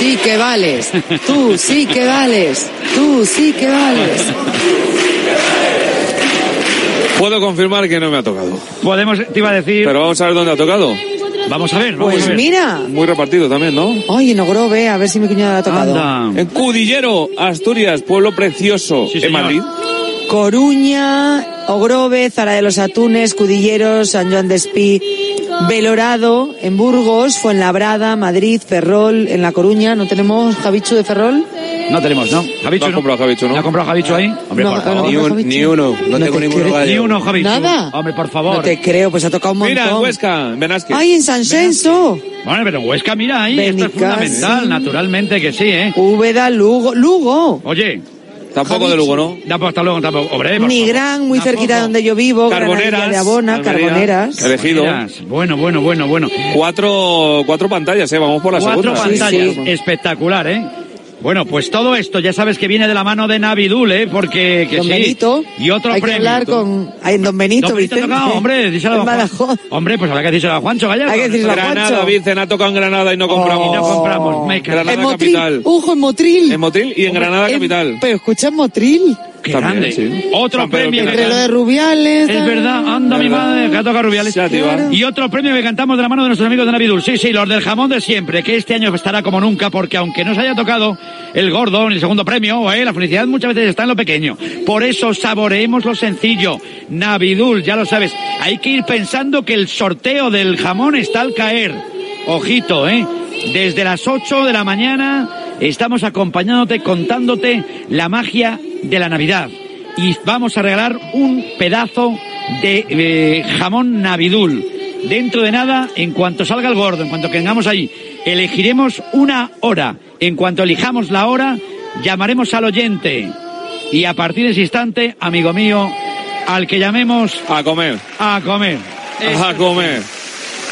sí que vales. Tú sí que vales. Tú sí que vales. Puedo confirmar que no me ha tocado. Podemos, te iba a decir. Pero vamos a ver dónde ha tocado. Vamos a ver, vamos Pues a ver. mira. Muy repartido también, ¿no? Ay, en Ogrove, a ver si mi cuñada ha tocado. Anda. En Cudillero, Asturias, pueblo precioso, Sí, en señor. Madrid. Coruña, Ogrove, Zara de los Atunes, Cudilleros, San Joan de Espí, Belorado, en Burgos, Fuenlabrada, Madrid, Ferrol, en La Coruña. ¿No tenemos Javichu de Ferrol? No tenemos, ¿no? Javichu, No has comprado Javichu, ¿no? ¿No ha comprado Javichu ahí? Hombre, No, por favor. no, Ni, un- ni uno, no, No tengo te ninguno creo. gallo. Ni uno, Javichu. Nada. Hombre, por favor. No te creo, pues ha tocado un montón. Mira, en Huesca, en Benasque. Ay, en San Censo. Bueno, pero Huesca, mira ahí, esto es fundamental, naturalmente que sí, ¿eh? Úbeda, Lugo, Lugo. Oye, Tampoco de Lugo, ¿no? ya pues hasta luego, tampoco. Hombre, por Nigrán, muy Tampoco. cerquita de donde yo vivo. Granadilla Carboneras. de Abona, Almería, Carboneras. Elegido. Miras, Bueno, bueno, bueno, bueno. Cuatro, cuatro pantallas, ¿eh? Vamos por la Cuatro segunda. pantallas. Sí, sí. Espectacular, ¿eh? Bueno, pues todo esto ya sabes que viene de la mano de Navidul, ¿eh? Porque que Don sí. Benito. Y otro Hay que premio. hablar con... Ay, Don Benito, Don Benito Vicente. tocado, hombre, díselo a Juan. Badajoz. Hombre, pues habrá que decírselo a Juancho Gallardo. Hay que decírselo a Granada, Juancho. Vicen ha tocado en Granada y no compramos. Y no compramos, me. Granada En Motril. capital. Ojo, en Motril. En Motril y en Granada En- capital. Pero escucha en Motril. Qué También, grande. sí. Otro premio. que Entre lo de Rubiales. Es verdad, anda mi Verdad. madre, que ha tocado Rubiales. Ya, tío, va. Y otro premio que cantamos de la mano de nuestros amigos de Navidul. Sí, sí, los del jamón de siempre, que este año estará como nunca, porque aunque no se haya tocado el gordo ni el segundo premio, eh, la felicidad muchas veces está en lo pequeño. Por eso saboreemos lo sencillo. Navidul, ya lo sabes. Hay que ir pensando que el sorteo del jamón está al caer. Ojito, eh. Desde las 8 de la mañana estamos acompañándote, contándote la magia de la Navidad y vamos a regalar un pedazo de eh, jamón Navidul. Dentro de nada, en cuanto salga el gordo, en cuanto tengamos ahí, elegiremos una hora. En cuanto elijamos la hora, llamaremos al oyente. Y a partir de ese instante, amigo mío, al que llamemos A comer. a comer. A comer.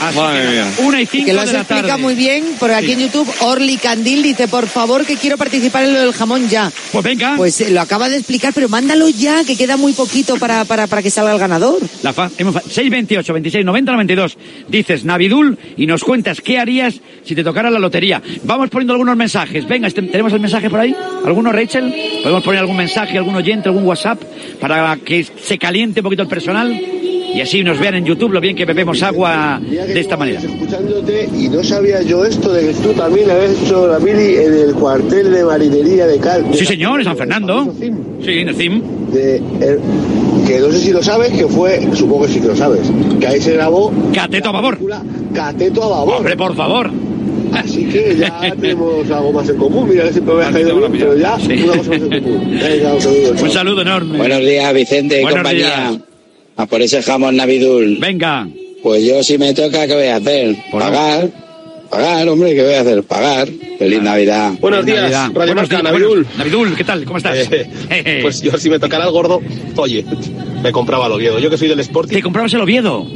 Así Madre que, mía. Una y cinco Que lo de la explica tarde. muy bien, por aquí en YouTube, Orly Candil dice, por favor, que quiero participar en lo del jamón ya. Pues venga. Pues eh, lo acaba de explicar, pero mándalo ya, que queda muy poquito para, para, para que salga el ganador. La fa- hemos fa- 628, 26, 90, 92. Dices Navidul y nos cuentas qué harías si te tocara la lotería. Vamos poniendo algunos mensajes. Venga, este- ¿tenemos el mensaje por ahí? ¿Alguno, Rachel? ¿Podemos poner algún mensaje, algún oyente, algún WhatsApp para que se caliente un poquito el personal? Y así nos vean en YouTube lo bien que bebemos agua de esta manera. Escuchándote y no sabía yo esto de que tú también habías hecho la mili en el cuartel de marinería de Cal. Sí, señor, en San Fernando. Sí, en el CIM. De, eh, que no sé si lo sabes, que fue, supongo que sí que lo sabes, que ahí se grabó Cateto a babor. Cateto a babor. Hombre, por favor. Así que ya tenemos algo más en común. Mira, siempre me ha caído bien, pero ya Sí. una cosa más en común. Venga, un saludo. Un chao. saludo enorme. Buenos días, Vicente y Buenos compañía. días. A por ese jamón Navidul. Venga. Pues yo si me toca, ¿qué voy a hacer? Por Pagar. Pagar, hombre, ¿qué voy a hacer? Pagar. Feliz Navidad. Buenos Feliz días, Navidad. Radio Buenos Marca, días, Navidul. Navidul, ¿qué tal? ¿Cómo estás? Eh, pues yo si me tocara el gordo, oye, me compraba el Oviedo. Yo que soy del Sporting, ¿Te comprabas el Oviedo?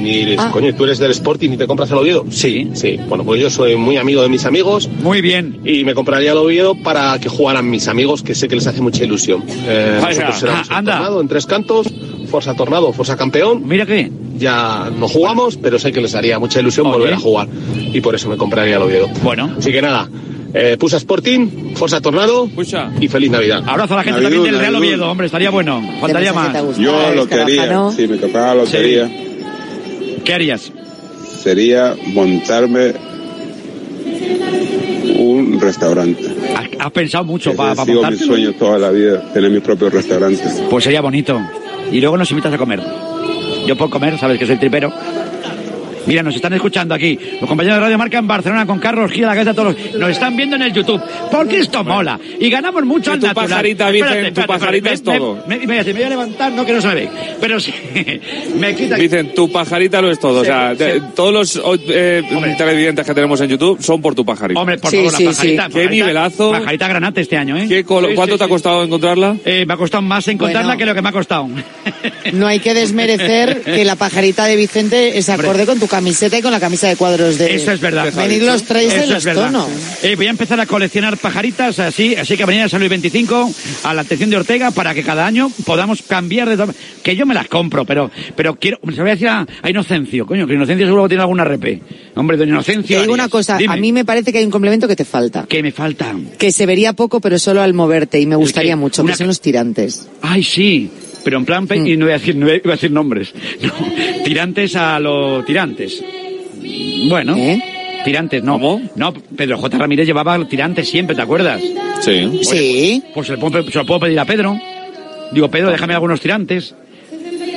ni Ah. coño, tú eres del Sporting y te compras el Oviedo. Sí. Sí, bueno, pues yo soy muy amigo de mis amigos Muy bien. y me compraría el Oviedo para que jugaran mis amigos, que sé que les hace mucha ilusión. Eh, nosotros ah, anda. Tornado en tres cantos, Forza Tornado, Forza Campeón. Mira qué. Ya no jugamos, pero sé que les haría mucha ilusión Oye. volver a jugar y por eso me compraría el Oviedo. Bueno. Así que nada, eh, Pusa Sporting, Forza Tornado Pucha. y feliz Navidad. Abrazo a la gente también del Real Navidul. Oviedo, hombre, estaría bueno. Faltaría más. Yo lo que haría, Escarafano. si me tocaba la lotería, ¿Qué harías? sería montarme un restaurante. Has, has pensado mucho para ha sido mi sueño toda la vida, tener mi propio restaurante. Pues sería bonito. Y luego nos invitas a comer. Yo por comer, sabes que soy tripero. Mira, nos están escuchando aquí. Los compañeros de Radio Marca en Barcelona con Carlos Gil, la cabeza todos los... Nos están viendo en el YouTube. Porque esto mola. Y ganamos mucho al tu natural. pajarita, Vicen, tu pajarita es todo. Me, me- voy a levantar, no que no se me ve. Pero sí, me quita... Dicen, tu pajarita lo es todo. o sea, Sí, de- todos los eh, televidentes que tenemos en YouTube son por tu pajarita. Hombre, por Sí, favor, sí, la pajarita. sí. Qué pajarita- nivelazo. Pajarita granate este año, ¿eh? ¿Qué colo- Sí, ¿Cuánto sí, te ha costado encontrarla? Eh, me ha costado más encontrarla Bueno. que lo que me ha costado. No hay que desmerecer que la pajarita de Vicente es acorde con tu camiseta y con la camisa de cuadros de... Eso es verdad. Venid los tres de los tonos. Eh, voy a empezar a coleccionar pajaritas así, así que venid a San Luis 25 a la atención de Ortega para que cada año podamos cambiar de que yo me las compro, pero pero quiero se voy a decir a, a Inocencio, coño, que Inocencio seguro que tiene alguna repe. Hombre, don Inocencio. Te digo Arias, una cosa, dime, a mí me parece que hay un complemento que te falta. que me falta. Que se vería poco, pero solo al moverte, y me gustaría mucho, Una que son los tirantes. Ay, sí. Pero en plan, pe- Mm. y no voy a decir, no voy a decir nombres. No, tirantes a los tirantes. Bueno. ¿Eh? Tirantes, no. ¿Cómo? No, Pedro J. Ramírez llevaba tirantes siempre, ¿te acuerdas? Sí. Sí. Pues se, le puedo, se lo puedo pedir a Pedro. Digo, Pedro, déjame algunos tirantes.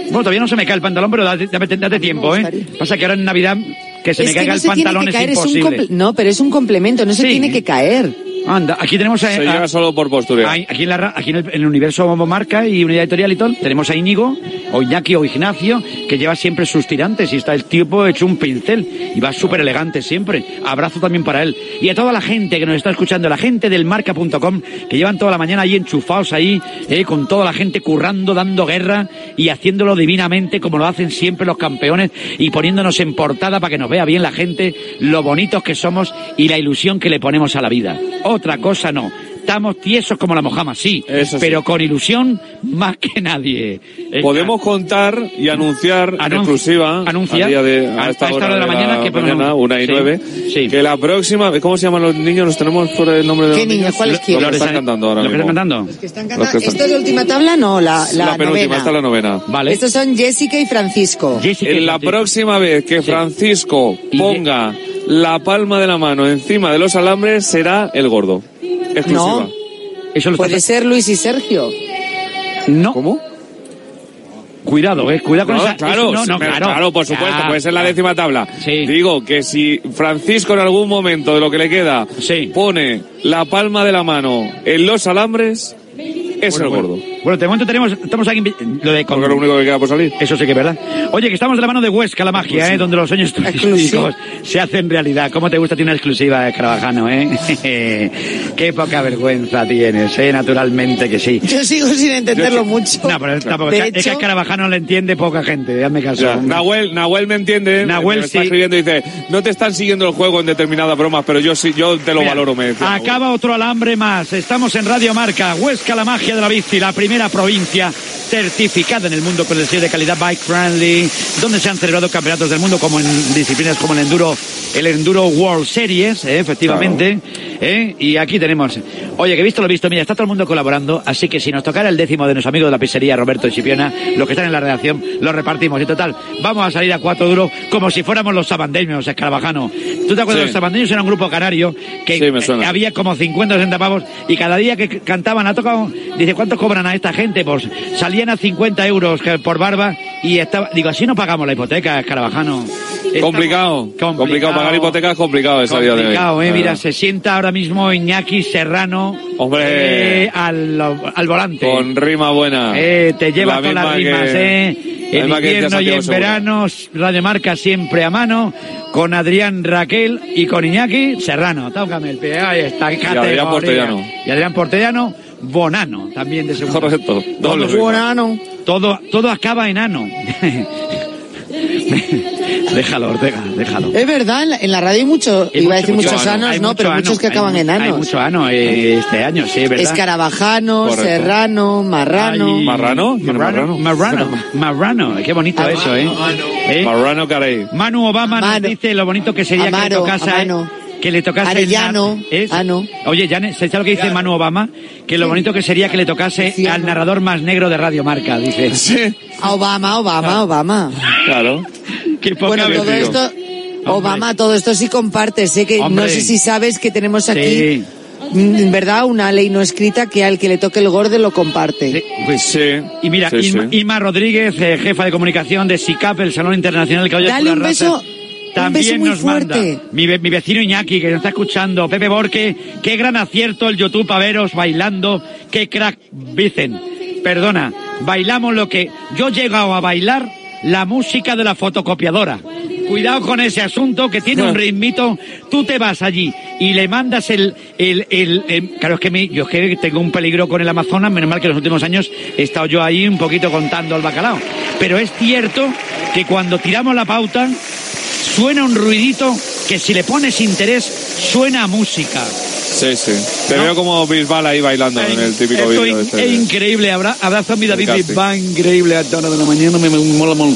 Bueno, todavía no se me cae el pantalón, pero date, date- date tiempo, ¿eh? Pasa que ahora en Navidad que se me que caiga no el se tiene pantalón que es caer, es un imposible. No, pero es un complemento, no se Sí. tiene que caer. Anda, aquí tenemos a, Se llega solo por postura. Aquí en, la aquí en el, en el universo Marca y Unidad Editorial y todo, tenemos a Íñigo, o Iñaki o Ignacio, que lleva siempre sus tirantes y está el tipo hecho un pincel y va súper elegante siempre. Abrazo también para él. Y a toda la gente que nos está escuchando, la gente del marca.com, que llevan toda la mañana ahí enchufados ahí, eh, con toda la gente currando, dando guerra y haciéndolo divinamente como lo hacen siempre los campeones y poniéndonos en portada para que nos vea bien la gente, lo bonitos que somos y la ilusión que le ponemos a la vida. Otra cosa no. Estamos tiesos como la mojama, sí, Eso sí. pero con ilusión más que nadie. Eh, Podemos contar y anunciar en Anun- exclusiva anuncia. a, día de, A- a esta hora de la mañana, que podemos- una y Sí, nueve, sí. que la próxima, ¿cómo se llaman los niños? ¿Los tenemos por el nombre de ¿Qué los niños? niños? ¿Cuáles Los quieres? que están cantando ahora ¿Los que mismo. están cantando? Que están Los que cantando. están- ¿Esto es de última tabla? No, la, la, La penúltima, novena. esta es la novena. Vale. Estos son Jessica y Francisco. Jessica y En la Francisco. próxima vez que Sí. Francisco Y- ponga la palma de la mano encima de los alambres, será el gordo. Exclusiva. No. Eso lo Puede ser Luis y Sergio. No. ¿Cómo? Cuidado, eh. Cuidado con No, esa. claro, eso- no, no, me- claro. por supuesto, Ya, puede ser la décima tabla. Sí. Digo que si Francisco en algún momento de lo que le queda Sí. pone la palma de la mano en los alambres, es Bueno, el gordo. Bueno, de momento tenemos, estamos aquí, lo de Porque es lo único que queda por salir. Eso sí que es verdad. Oye, que estamos de la mano de Huesca, la magia, ¿eh? Donde los sueños turísticos se hacen realidad. ¿Cómo te gusta? Tiene una exclusiva, eh, Carabajano, ¿eh? Qué poca vergüenza tienes, ¿eh? Naturalmente que sí. Yo sigo sin entenderlo Yo- mucho. No, pero tampoco, De es que a Carabajano le entiende poca gente, hazme caso. Ya, Nahuel, Nahuel me entiende, Nahuel me está sí. escribiendo y dice, no te están siguiendo el juego en determinadas bromas, pero yo sí, yo te lo Mira, valoro, me decía. Acaba otro alambre más. Estamos en Radio Marca, Huesca, la magia de la bici, la primera provincia certificada en el mundo con el sello de calidad Bike Friendly, donde se han celebrado campeonatos del mundo como en disciplinas como el enduro, el enduro World Series, eh, efectivamente. Eh, y aquí tenemos. Oye, que he visto lo visto, mira, está todo el mundo colaborando, así que si nos tocara el décimo de nuestro amigo de la pizzería, Roberto Chipiona, los que están en la redacción, lo repartimos. Y total, vamos a salir a cuatro duros como si fuéramos los sabandeños, escarabajano. ¿Tú te acuerdas? Sí. Los sabandeños era un grupo canario que Sí, eh, había como 50 o 60 pavos y cada día que cantaban ha tocado, dice, ¿cuánto cobran a esta gente? Pues salían a 50 euros por barba y estaba, digo, así no pagamos la hipoteca, Escarabajano. Estamos- Complicado, complicado, pagar hipotecas es complicado esa día de hoy. Complicado, eh, mira, se sienta ahora mismo Iñaki Serrano Hombre. eh, al, al volante. Con rima buena. Eh, te lleva La todas las rimas, que- ¿eh? En invierno y en Segura. verano, Radio Marca siempre a mano, con Adrián Raquel y con Iñaki Serrano. Tócame el pie, ahí está, categoría. Adrián Portellano. Y Adrián Portellano, Bonano, también de segundo. Correcto, doble. Buenano. todo, todo acaba en ano. déjalo, Ortega, déjalo. Es verdad, en la, en la radio hay mucho, Hay iba a decir mucho muchos ano, anos, hay no, mucho pero ano, muchos que hay acaban en Hay anos. mucho ano eh, este año, sí, ¿verdad? Escarabajano, Correcto. serrano, marrano. Ay, ¿Marrano? ¿Quién es Marrano, Marrano, Marrano, qué bonito eso, ¿eh? ¿Eh? Marrano Carey. Manu Obama nos dice lo bonito que sería que le Amaro, tocase a- Amano. Que le tocase el Arellano, nar- ¿es? Ano. Oye, ¿sabes lo que dice Manu Obama? Que lo bonito que sería que le tocase al ¿no? narrador más negro de Radio Marca, dice. Sí, A Obama, Obama, Obama. claro. Qué poca Bueno, todo esto, Obama, todo esto sí comparte. Sé que Hombre. no sé si sabes que tenemos aquí, Sí. mm, en verdad, una ley no escrita que al que le toque el gordo lo comparte. Sí, pues, Sí. Y mira, sí, Inma, sí. Inma Rodríguez, eh, jefa de comunicación de SICAP, el Salón Internacional que hoy Dale un beso, También nos fuerte. manda mi, ve- mi vecino Iñaki, que nos está escuchando, Pepe Borque, qué gran acierto el YouTube a veros bailando, qué crack, dicen. Perdona, bailamos lo que yo he llegado a bailar la música de la fotocopiadora. Cuidado con ese asunto que tiene un ritmito. Tú te vas allí y le mandas el, el, el, el- claro es que mi- yo es que tengo un peligro con el Amazonas, menos mal que en los últimos años he estado yo ahí un poquito contando el bacalao. Pero es cierto que cuando tiramos la pauta, suena un ruidito que si le pones interés, suena a música. Sí, sí. Te veo como Bisbal ahí bailando en el típico vídeo. in- este. es increíble. Abra- abrazo a mi David. Bisbal, increíble. A esta hora de la mañana me, me mola, mola, mola.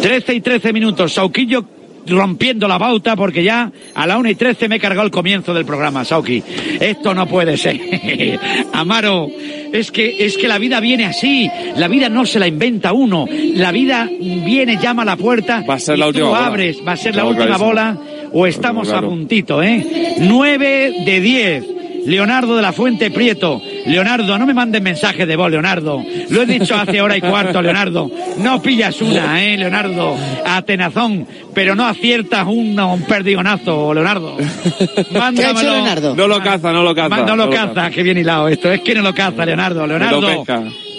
13 y 13 minutos. Sauquillo rompiendo la pauta porque ya a la 1 y 13 me he cargado el comienzo del programa, Sauki. Esto no puede ser. Amaro, es que, es que la vida viene así. La vida no se la inventa uno. La vida viene, llama a la puerta. Va a ser y la tú última bola. abres. Va a ser la última clarísimo. bola o estamos claro. a puntito, ¿eh? 9 de 10. Leonardo de la Fuente Prieto. Leonardo, no me mandes mensajes de voz, Leonardo. Lo he dicho hace hora y cuarto, Leonardo. No pillas una, eh, Leonardo. A tenazón, pero no aciertas un, un perdigonazo, Leonardo. Mándamelo. hecho Leonardo? No lo caza, no lo caza. Manda- No lo no caza, que bien hilado esto. Es que no lo caza, Leonardo. Leonardo.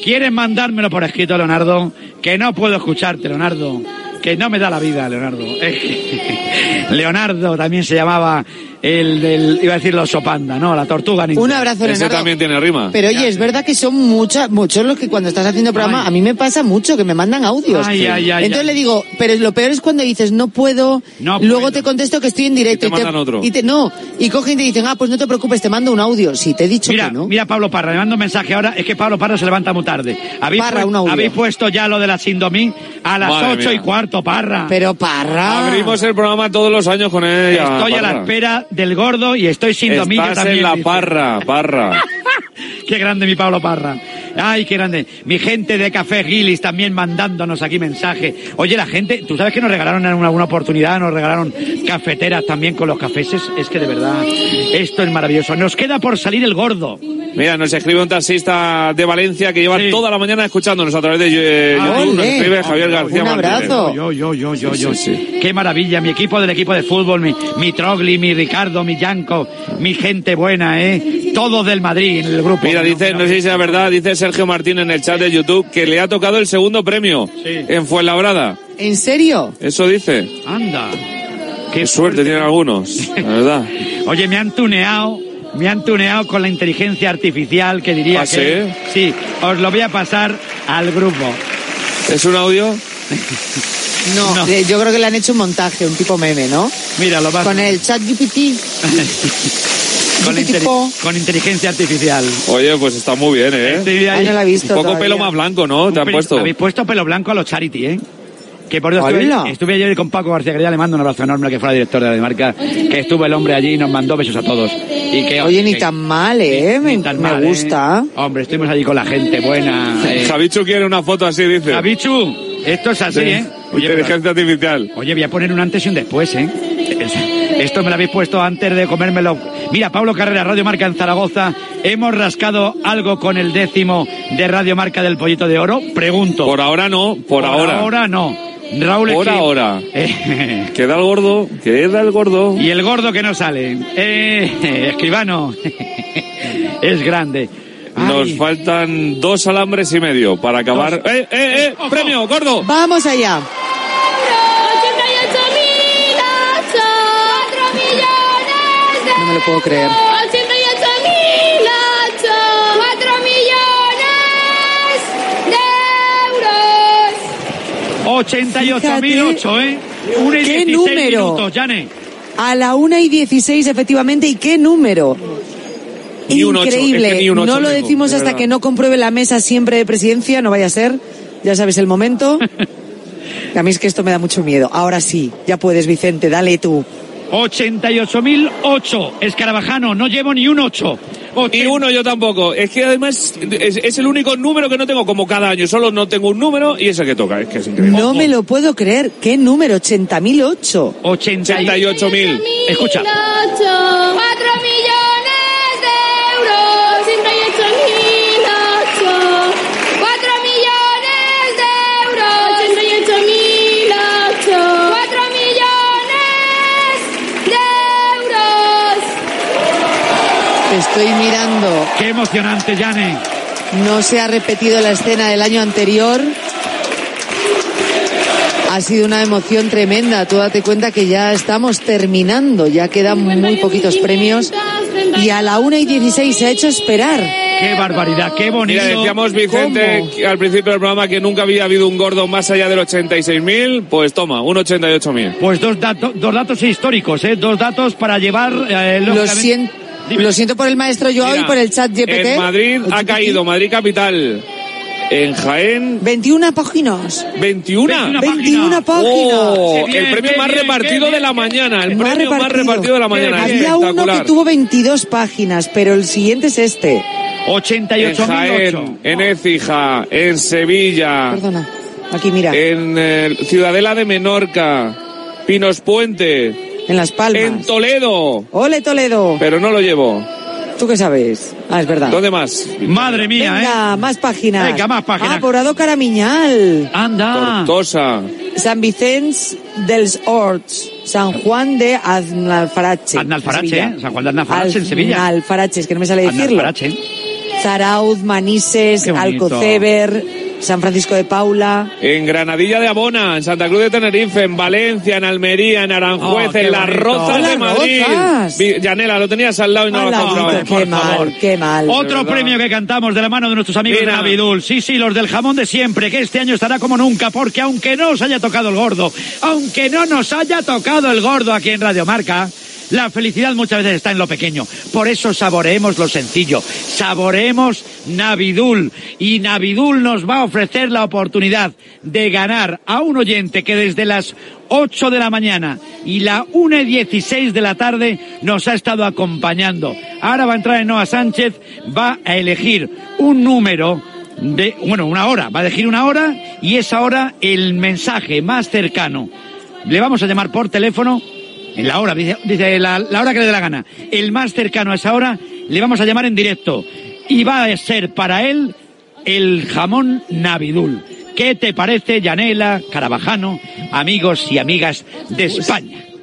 ¿quieres mandármelo por escrito, Leonardo? Que no puedo escucharte, Leonardo. Que no me da la vida, Leonardo. Leonardo también se llamaba el del, iba a decir los sopanda, ¿no? La tortuga ninja. Un abrazo, Ese Leonardo. también tiene rima. Pero oye, es verdad que son muchas, muchos los que cuando estás haciendo programa, Ay. a mí me pasa mucho que me mandan audios. Ay, ay, ay, Entonces ay. le digo, pero lo peor es cuando dices, no puedo, No luego puedo. te contesto que estoy en directo. Y te mandan otro. y te- no, y cogen y te dicen, ah, pues no te preocupes, te mando un audio. Si te he dicho Mira, que no. mira Pablo Parra, le mando un mensaje ahora, es que Pablo Parra se levanta muy tarde. ¿Habéis, Parra, pu- un audio. habéis puesto ya lo de la Sindomín a las Madre ocho y mía. Parra. Pero parra. Abrimos el programa todos los años con ella. estoy a la espera del gordo y estoy sin dominio Estás también. en la dice. parra, parra. Qué grande mi Pablo Parra. Ay, qué grande. Mi gente de Café Gilis también mandándonos aquí mensaje. Oye, la gente, tú sabes que nos regalaron en una, una oportunidad, nos regalaron cafeteras también con los cafeses. Es que de verdad, esto es maravilloso. Nos queda por salir el gordo. Mira, nos escribe un taxista de Valencia que lleva Sí. toda la mañana escuchándonos a través de eh, Ah, YouTube. Nos escribe Javier García Un abrazo. Yo, yo, yo, yo, yo. sí, sí. Qué maravilla. Mi equipo del equipo de fútbol, mi, mi Trogli, mi Ricardo, mi Yanko, mi gente buena, ¿eh? Todos del Madrid en el grupo. Mira, dice, no sé si es verdad, dice Sergio Martín en el chat de YouTube que le ha tocado el segundo premio Sí. en Fuenlabrada. ¿En serio? Eso dice. Anda. Qué suerte tienen algunos, la verdad. Oye, me han tuneado, me han tuneado con la inteligencia artificial que diría ¿Ah, que... Sí, os lo voy a pasar al grupo. ¿Es un audio? No, No. eh, yo creo que le han hecho un montaje, un tipo meme, ¿no? Mira, lo vas Con el chat GPT. con, la inteli- con inteligencia artificial. Oye, pues está muy bien, ¿eh? Ay, no la he visto Un poco todavía. pelo más blanco, ¿no? Un Te han puesto. Habéis puesto pelo blanco a los charity, ¿eh? Que por eso estuve, estuve ayer con Paco García García, le mando un abrazo enorme, que fuera director de la marca, que estuvo el hombre allí y nos mandó besos a todos. Y que, Oye, ni que- tan mal, ¿eh? ni Me, tan me mal, ¿eh? gusta. Hombre, estuvimos allí con la gente buena. eh. Javichu quiere una foto así, dice. Javichu, esto es así, De ¿eh? Oye, pero- Inteligencia artificial. Oye, voy a poner un antes y un después, ¿eh? Es- Esto me lo habéis puesto antes de comérmelo. Mira, Pablo Carrera, Radio Marca en Zaragoza. ¿Hemos rascado algo con el décimo de Radio Marca del Pollito de Oro? Pregunto. Por ahora no, por, ahora. ahora no. Raúl Por ahora. Eh, Queda el gordo, queda el gordo. y el gordo que no sale. Eh, escribano. es grande. Nos Ay, faltan dos alambres y medio para acabar. ¡Eh, eh, eh! Ojo. ¡Premio, gordo! Vamos allá. Lo puedo creer. 88.008, 4 millones de euros. 88.008, ¿eh? Una y ¿Qué 16 número? minutos, Jane. A la una y 16, efectivamente, ¿y qué número? Ni un ocho, Increíble. es que ni un ocho no lo tengo, decimos de hasta verdad. que no compruebe la mesa siempre de presidencia, no vaya a ser. Ya sabes el momento. A mí es que esto me da mucho miedo. Ahora sí, ya puedes, Vicente, dale tú. 88.008. Escarabajano, no llevo ni un 8. Y uno yo tampoco. Es que además es, es el único número que no tengo como cada año. Solo no tengo un número y es el que toca. Es que es increíble. No me lo puedo creer. ¿Qué número? 80.008. 88. 88.000. Escucha. 4 millones Estoy mirando. Qué emocionante, Yane. No se ha repetido la escena del año anterior. Ha sido una emoción tremenda. Tú date cuenta que ya estamos terminando. Ya quedan muy poquitos premios. Y a la 1 y 16 se ha hecho esperar. Qué barbaridad, qué bonito. Mira, decíamos Vicente al principio del programa que nunca había habido un gordo más allá del 86.000. Pues toma, un 88.000. Pues dos, datos dos datos históricos, ¿eh? Dos datos para llevar... eh, Lo siento, Dime. lo siento por el maestro Joao y Mira, por el chat GPT. En Madrid ha GPT. caído, Madrid capital. En Jaén, 21 páginas. 21. 21 páginas. Oh, bien, el premio qué más bien, repartido de la bien, mañana. El El más premio más repartido. repartido de la mañana. Bien. Había uno que tuvo 22 páginas, pero el siguiente es este. En 88.008. Jaén, en Écija, en Sevilla, Perdona. Aquí, mira. en eh, Ciudadela de Menorca, Pinos Puente, en Las Palmas. en Toledo. Ole, Toledo. Pero no lo llevo. ¿Tú qué sabes? Ah, es verdad. ¿Dónde más? Madre mía, Venga, ¿eh? más páginas. Venga, más páginas. Ah, Porado Caramiñal. Anda. Tortosa. San Vicens dels Horts. San Juan de Aznalfarache. Aznalfarache. ¿eh? San Juan de Aznalfarache, en Sevilla. Aznalfarache, es que no me sale decirlo. Aznalfarache. Zarauz, Manises. Alcoceber, San Francisco de Paula. En Granadilla de Abona, en Santa Cruz de Tenerife, en Valencia, en Almería, en Aranjuez, Oh, en Las. Rozas de Madrid. Yanela, lo tenías al lado y no lo has qué por mal, favor. qué mal. Otro premio que cantamos de la mano de nuestros amigos Mira. de Navidul. Sí, sí, los del jamón de siempre, que este año estará como nunca, porque aunque no os haya tocado el gordo, aunque no nos haya tocado el gordo aquí en Radio Marca, la felicidad muchas veces está en lo pequeño. Por eso saboreemos lo sencillo. Saboreemos Navidul. Y Navidul nos va a ofrecer la oportunidad de ganar a un oyente que desde las 8 de la mañana y la 1 y 16 de la tarde nos ha estado acompañando. Ahora va a entrar en Noa Sánchez, va a elegir un número de, bueno, una hora, va a elegir una hora y esa hora el mensaje más cercano. Le vamos a llamar por teléfono en la hora, dice, dice la, la hora que le dé la gana. El más cercano a esa hora le vamos a llamar en directo y va a ser para él el jamón Navidul. ¿Qué te parece, Yanela, Carabajano, amigos y amigas de España?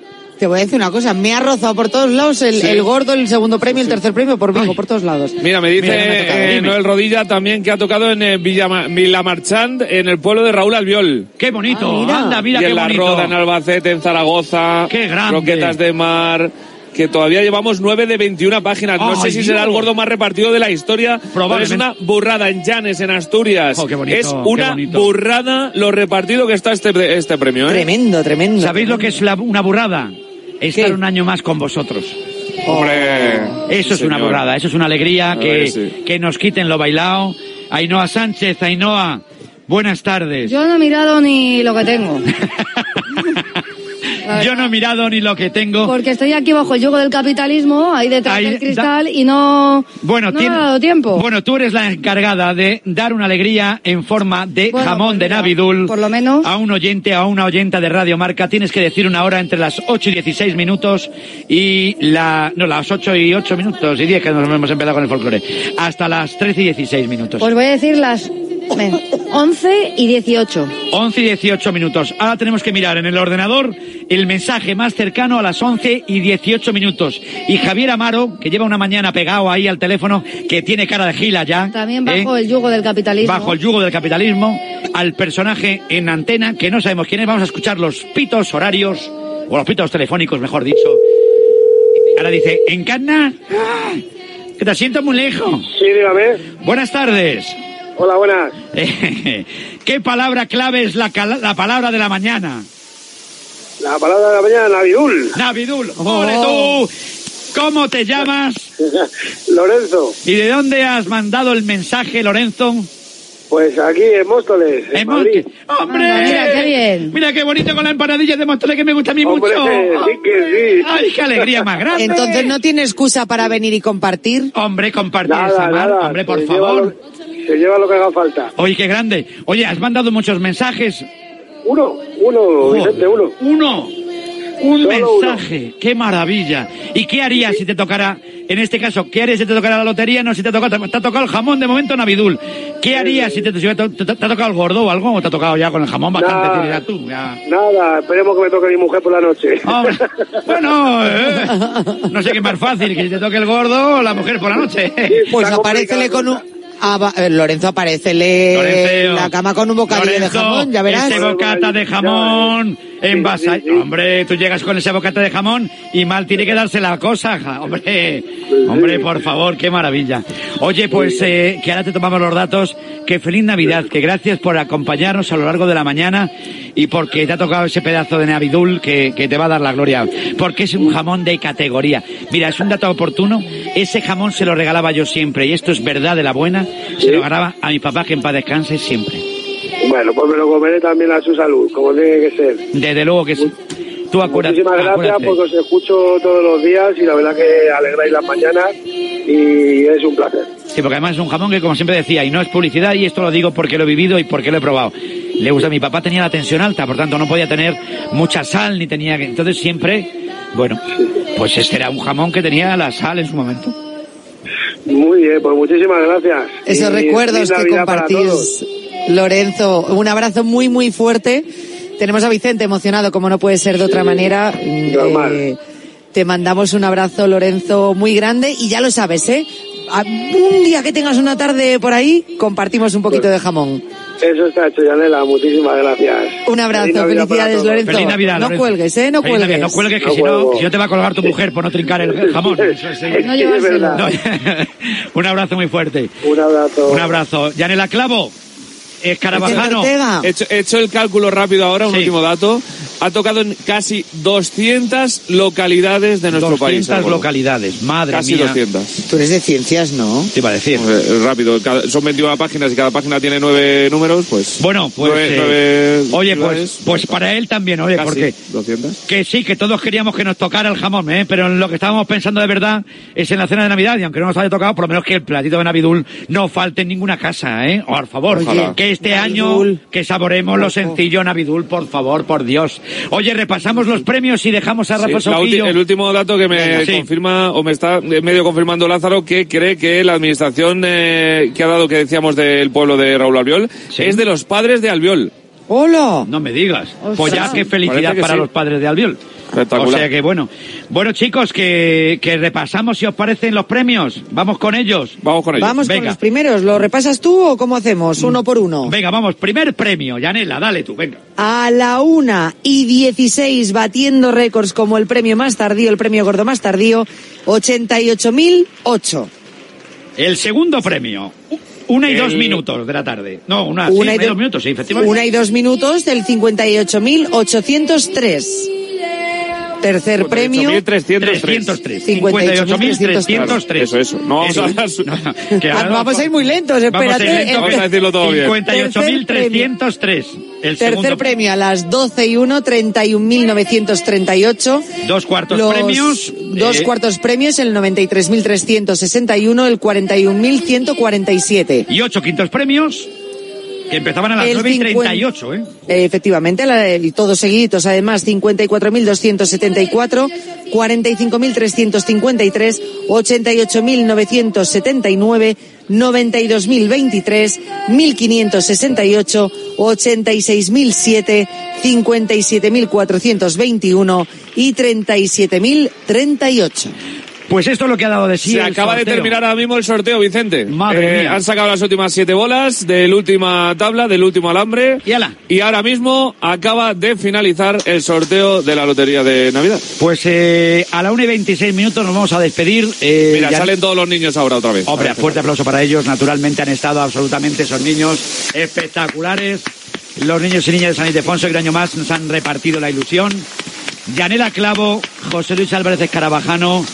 Te voy a decir una cosa, me ha rozado por todos lados el, Sí. el gordo, el segundo premio, el tercer premio, por Vigo, por todos lados. Mira, me dice Mira, me tocado. eh. Noel Rodilla también que ha tocado en eh, Villama- Villamarchant, en el pueblo de Raúl Albiol. Qué bonito, Ah, mira. anda, mira y qué en La bonito. Roda, en Albacete, en Zaragoza. Qué grande. Roquetas de Mar. Que todavía llevamos 9 de 21 páginas. No sé si será el gordo más repartido de la historia. Pero es Probablemente. una burrada en Llanes, en Asturias. Oh, qué bonito, es qué una bonito. burrada lo repartido que está este, este premio. ¿eh? Tremendo, tremendo. ¿Sabéis lo que es la- una burrada? Estar ¿Qué? un año más con vosotros. Hombre. Eso sí, es una burrada, eso es una alegría que, ver, sí. que nos quiten lo bailado. Ainhoa Sánchez, Ainhoa, buenas tardes. Yo no he mirado ni lo que tengo. Yo no he mirado ni lo que tengo. Porque estoy aquí bajo el yugo del capitalismo, ahí detrás Ahí del cristal, y no, Bueno, no tiene- me ha dado tiempo. Bueno, tú eres la encargada de dar una alegría en forma de Bueno, jamón pues de mira, Navidul. por lo menos. A un oyente, a una oyenta de Radio Marca. Tienes que decir una hora entre las 8 y 16 minutos y la, no, las 8 y 8 minutos y 10 que nos hemos empezado con el folclore. Hasta las 13 y 16 minutos. Pues voy a decir las ven, 11 y 18. 11 y 18 minutos. Ahora tenemos que mirar en el ordenador el mensaje más cercano a las 11 y 18 minutos. Y Javier Amaro, que lleva una mañana pegado ahí al teléfono, que tiene cara de gila ya. También ¿eh? bajo el yugo del capitalismo. Bajo el yugo del capitalismo, al personaje en antena, que no sabemos quién es. Vamos a escuchar los pitos horarios, o los pitos telefónicos, mejor dicho. Ahora dice, ¿encarna? ¡Ah! Que te siento muy lejos. Sí, dígame. Buenas tardes. Hola, buenas. ¿Qué palabra clave es la, la palabra de la mañana? La palabra de la mañana, Navidul. Navidul. Oh. ¡Ole tú! ¿Cómo te llamas? Lorenzo, ¿Y de dónde has mandado el mensaje, Lorenzo? pues aquí en Móstoles, en En Madrid. ¡Hombre! Anda, mira, qué bien. Mira qué bonito con la empanadilla de Móstoles que me gusta a mí Hombre, mucho. sí que sí. ¡Ay, qué alegría más grande! Entonces no tiene excusa para venir y compartir. Hombre, compartir esa Nada, mar. nada. Hombre, por favor. Se lleva lo que haga falta. Oye, qué grande. Oye, has mandado muchos mensajes. Uno, uno, Vicente, uno. Uno. Un Solo mensaje. Qué maravilla. ¿Y qué harías si te tocara En este caso, ¿qué harías si te tocara la lotería? No, si te ha tocado, te ha tocado el jamón de momento Navidul. ¿Qué harías si te, si te- te- te ha tocado el gordo o algo? ¿O te ha tocado ya con el jamón bastante? Dirás tú, ya. Nada, esperemos que me toque mi mujer por la noche. Hombre, bueno, eh, no sé qué es más fácil, que si te toque el gordo o la mujer por la noche. Pues aparecele con un... Ah, eh, Lorenzo, Lorenzo. la cama con un bocadillo de Lorenzo, jamón, ya verás. Ese bocata de jamón envasado. Hombre, tú llegas con ese bocata de jamón y mal tiene que darse la cosa. ja. Hombre, hombre, por favor, qué maravilla. Oye, pues eh, que ahora te tomamos los datos. Que feliz Navidad, que gracias por acompañarnos a lo largo de la mañana y porque te ha tocado ese pedazo de Navidul que, que te va a dar la gloria. Porque es un jamón de categoría. Mira, es un dato oportuno. Ese jamón se lo regalaba yo siempre y esto es verdad de la buena. Se lo regalaba a mi papá que en paz descanse siempre. Bueno, pues me lo comeré también a su salud, como tiene que ser. Desde luego que sí. Tú acuérdate. Muchísimas gracias acuérdate. porque os escucho todos los días y la verdad que alegráis las mañanas y es un placer. Sí, porque además es un jamón que, como siempre decía, y no es publicidad, y esto lo digo porque lo he vivido y porque lo he probado. Le gusta, mi papá tenía la tensión alta, por tanto no podía tener mucha sal, ni tenía que... Entonces siempre, bueno, pues este era un jamón que tenía la sal en su momento. Muy bien, pues muchísimas gracias. Esos Y recuerdos feliz que Navidad para todos. compartís, Lorenzo. Un abrazo muy, muy fuerte. Tenemos a Vicente emocionado, como no puede ser de otra manera. normal. Eh, te mandamos un abrazo, Lorenzo, muy grande. Y ya lo sabes, ¿eh? A- Un día que tengas una tarde por ahí, compartimos un poquito de jamón. Eso está hecho, Yanela. Muchísimas gracias. Un abrazo, Feliz felicidades. Lorenzo. Feliz Navidad, no cuelgues, ¿eh? No Feliz Navidad, cuelgues. No cuelgues, que No si no, si no te va a colgar tu mujer por no trincar el jamón. Eso es- No llevárselo. No, un abrazo muy fuerte. Un abrazo. Un abrazo. Yanela Clavo, Escarabajano. Ortega. He hecho, he hecho el cálculo rápido ahora, un Sí. último dato. Ha tocado en casi 200 localidades de nuestro país. 200 el gordo. localidades, madre Casi mía. 200. Tú eres de ciencias, ¿no? Te iba a decir. Eh, rápido, cada- son 21 páginas y cada página tiene nueve números, pues. Bueno, pues. nueve- eh, nueve oye, pues, pues para él también, oye, casi porque. 200. Que sí, que todos queríamos que nos tocara el jamón, ¿eh? pero en lo que estábamos pensando de verdad es en la cena de Navidad, y aunque no nos haya tocado, por lo menos que el platito de Navidul no falte en ninguna casa, ¿eh? Por favor, Oye, que este Navidul. año que saboremos lo sencillo Navidul, por favor, por Dios. Oye, repasamos los premios y dejamos a Rafa Sí, Soquillo. el último dato que me sí. confirma o me está medio confirmando Lázaro que cree que la administración eh, que ha dado que decíamos del pueblo de Raúl Albiol Sí. es de los padres de Albiol. ¡Hola! No me digas. Pues ya Ostras. qué felicidad que para sí. los padres de Albiol. Espectacular. O sea que bueno. Bueno chicos, que, que repasamos si os parecen los premios. Vamos con ellos. Vamos con ello. Vamos con Venga. los primeros. ¿Lo repasas tú o cómo hacemos? Uno por uno. Venga, vamos. Primer premio. Yanela, dale tú, venga. A la una y 16 batiendo récords como el premio más tardío, el premio gordo más tardío, 88.008. El segundo premio. Una y El- dos minutos de la tarde. No, una, Una y y do- dos minutos, sí, efectivamente. Una y dos minutos del 58.803. Tercer premio. 303. 303. 58.303. 58.303. Eso, eso. No vamos a hablar su- Que Ah, ahora vamos a ir muy lentos, Vamos a espérate. lento, Vamos a decirlo todo bien. 58.303. El Tercer segundo premio a las 12 y 1, 31.938. Dos cuartos Los premios. Dos eh, cuartos premios, el 93.361, el 41.147. Y ocho quintos premios. Que empezaban a las 9 y 50. 38, ¿eh? Eh, Efectivamente, la- el- todos seguiditos, además, 54.274, 45.353, 88.979, 92.023, 1.568, 86.007, 57.421 y 37.038. Pues esto es lo que ha dado de sí Se acaba de terminar ahora mismo el sorteo, Vicente. Madre Eh, mía. Han sacado las últimas siete bolas de la última tabla, del último alambre. Y ala. Y ahora mismo acaba de finalizar el sorteo de la lotería de Navidad. Pues eh, a la 1 y 26 minutos nos vamos a despedir. eh, Mira, ya- salen todos los niños ahora otra vez. Hombre, fuerte aplauso para ellos. Naturalmente han estado absolutamente esos niños espectaculares. Los niños y niñas de San Ildefonso, que un año más nos han repartido la ilusión. Yanela Clavo, José Luis Álvarez Escarabajano,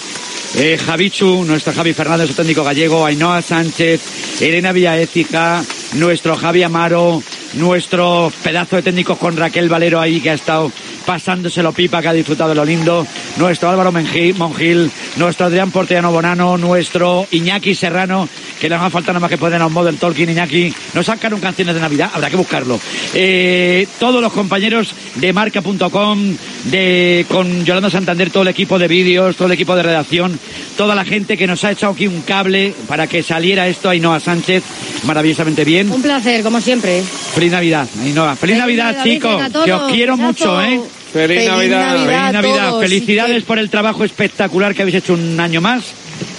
eh, Javichu, nuestro Javi Fernández, su técnico gallego, Ainhoa Sánchez, Elena Villaécija, nuestro Javi Amaro, nuestro pedazo de técnicos con Raquel Valero ahí que ha estado pasándoselo pipa, que ha disfrutado de lo lindo, nuestro Álvaro Monjil, nuestro Adrián Portellano Bonano, nuestro Iñaki Serrano, que le haga falta nada más que poner a un Model Talking Iñaki. No sacaron canciones de Navidad, habrá que buscarlo. Eh, todos los compañeros de marca.com, de, con Yolanda Santander, todo el equipo de vídeos, todo el equipo de redacción, toda la gente que nos ha echado aquí un cable para que saliera esto, Ainhoa Sánchez, maravillosamente bien. Un placer, como siempre. Feliz Navidad, Ainhoa. Feliz, Feliz Navidad, Navidad, chicos. A. Que os quiero mucho, ¿eh? Feliz, Feliz Navidad. Navidad. Feliz a Navidad. todos. Felicidades que- por el trabajo espectacular que habéis hecho un año más.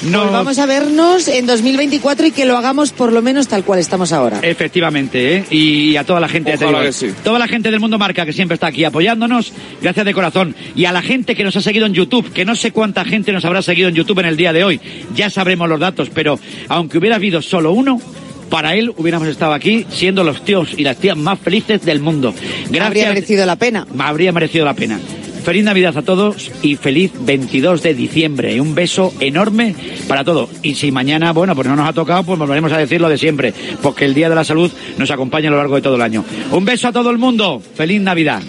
No, Pues vamos a vernos en 2024 y que lo hagamos por lo menos tal cual estamos ahora. Efectivamente, ¿eh? y a toda la gente, Ojalá digo, que sí. toda la gente del mundo marca que siempre está aquí apoyándonos, gracias de corazón, y a la gente que nos ha seguido en YouTube, que no sé cuánta gente nos habrá seguido en YouTube en el día de hoy, ya sabremos los datos, pero aunque hubiera habido solo uno, para él hubiéramos estado aquí siendo los tíos y las tías más felices del mundo. Gracias. Habría merecido la pena. Habría merecido la pena. Feliz Navidad a todos y feliz 22 de diciembre. Un beso enorme para todos. Y si mañana, bueno, pues no nos ha tocado, pues volveremos a decir lo de siempre, porque el Día de la Salud nos acompaña a lo largo de todo el año. Un beso a todo el mundo. Feliz Navidad.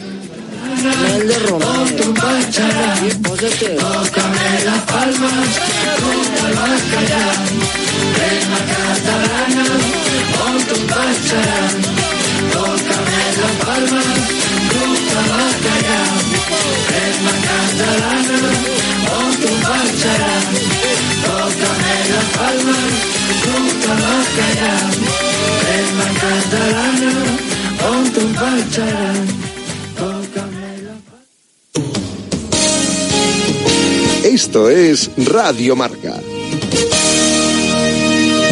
Esto es Radio Marca.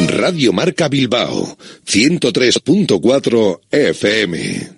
Radio Marca Bilbao, 103.4 FM.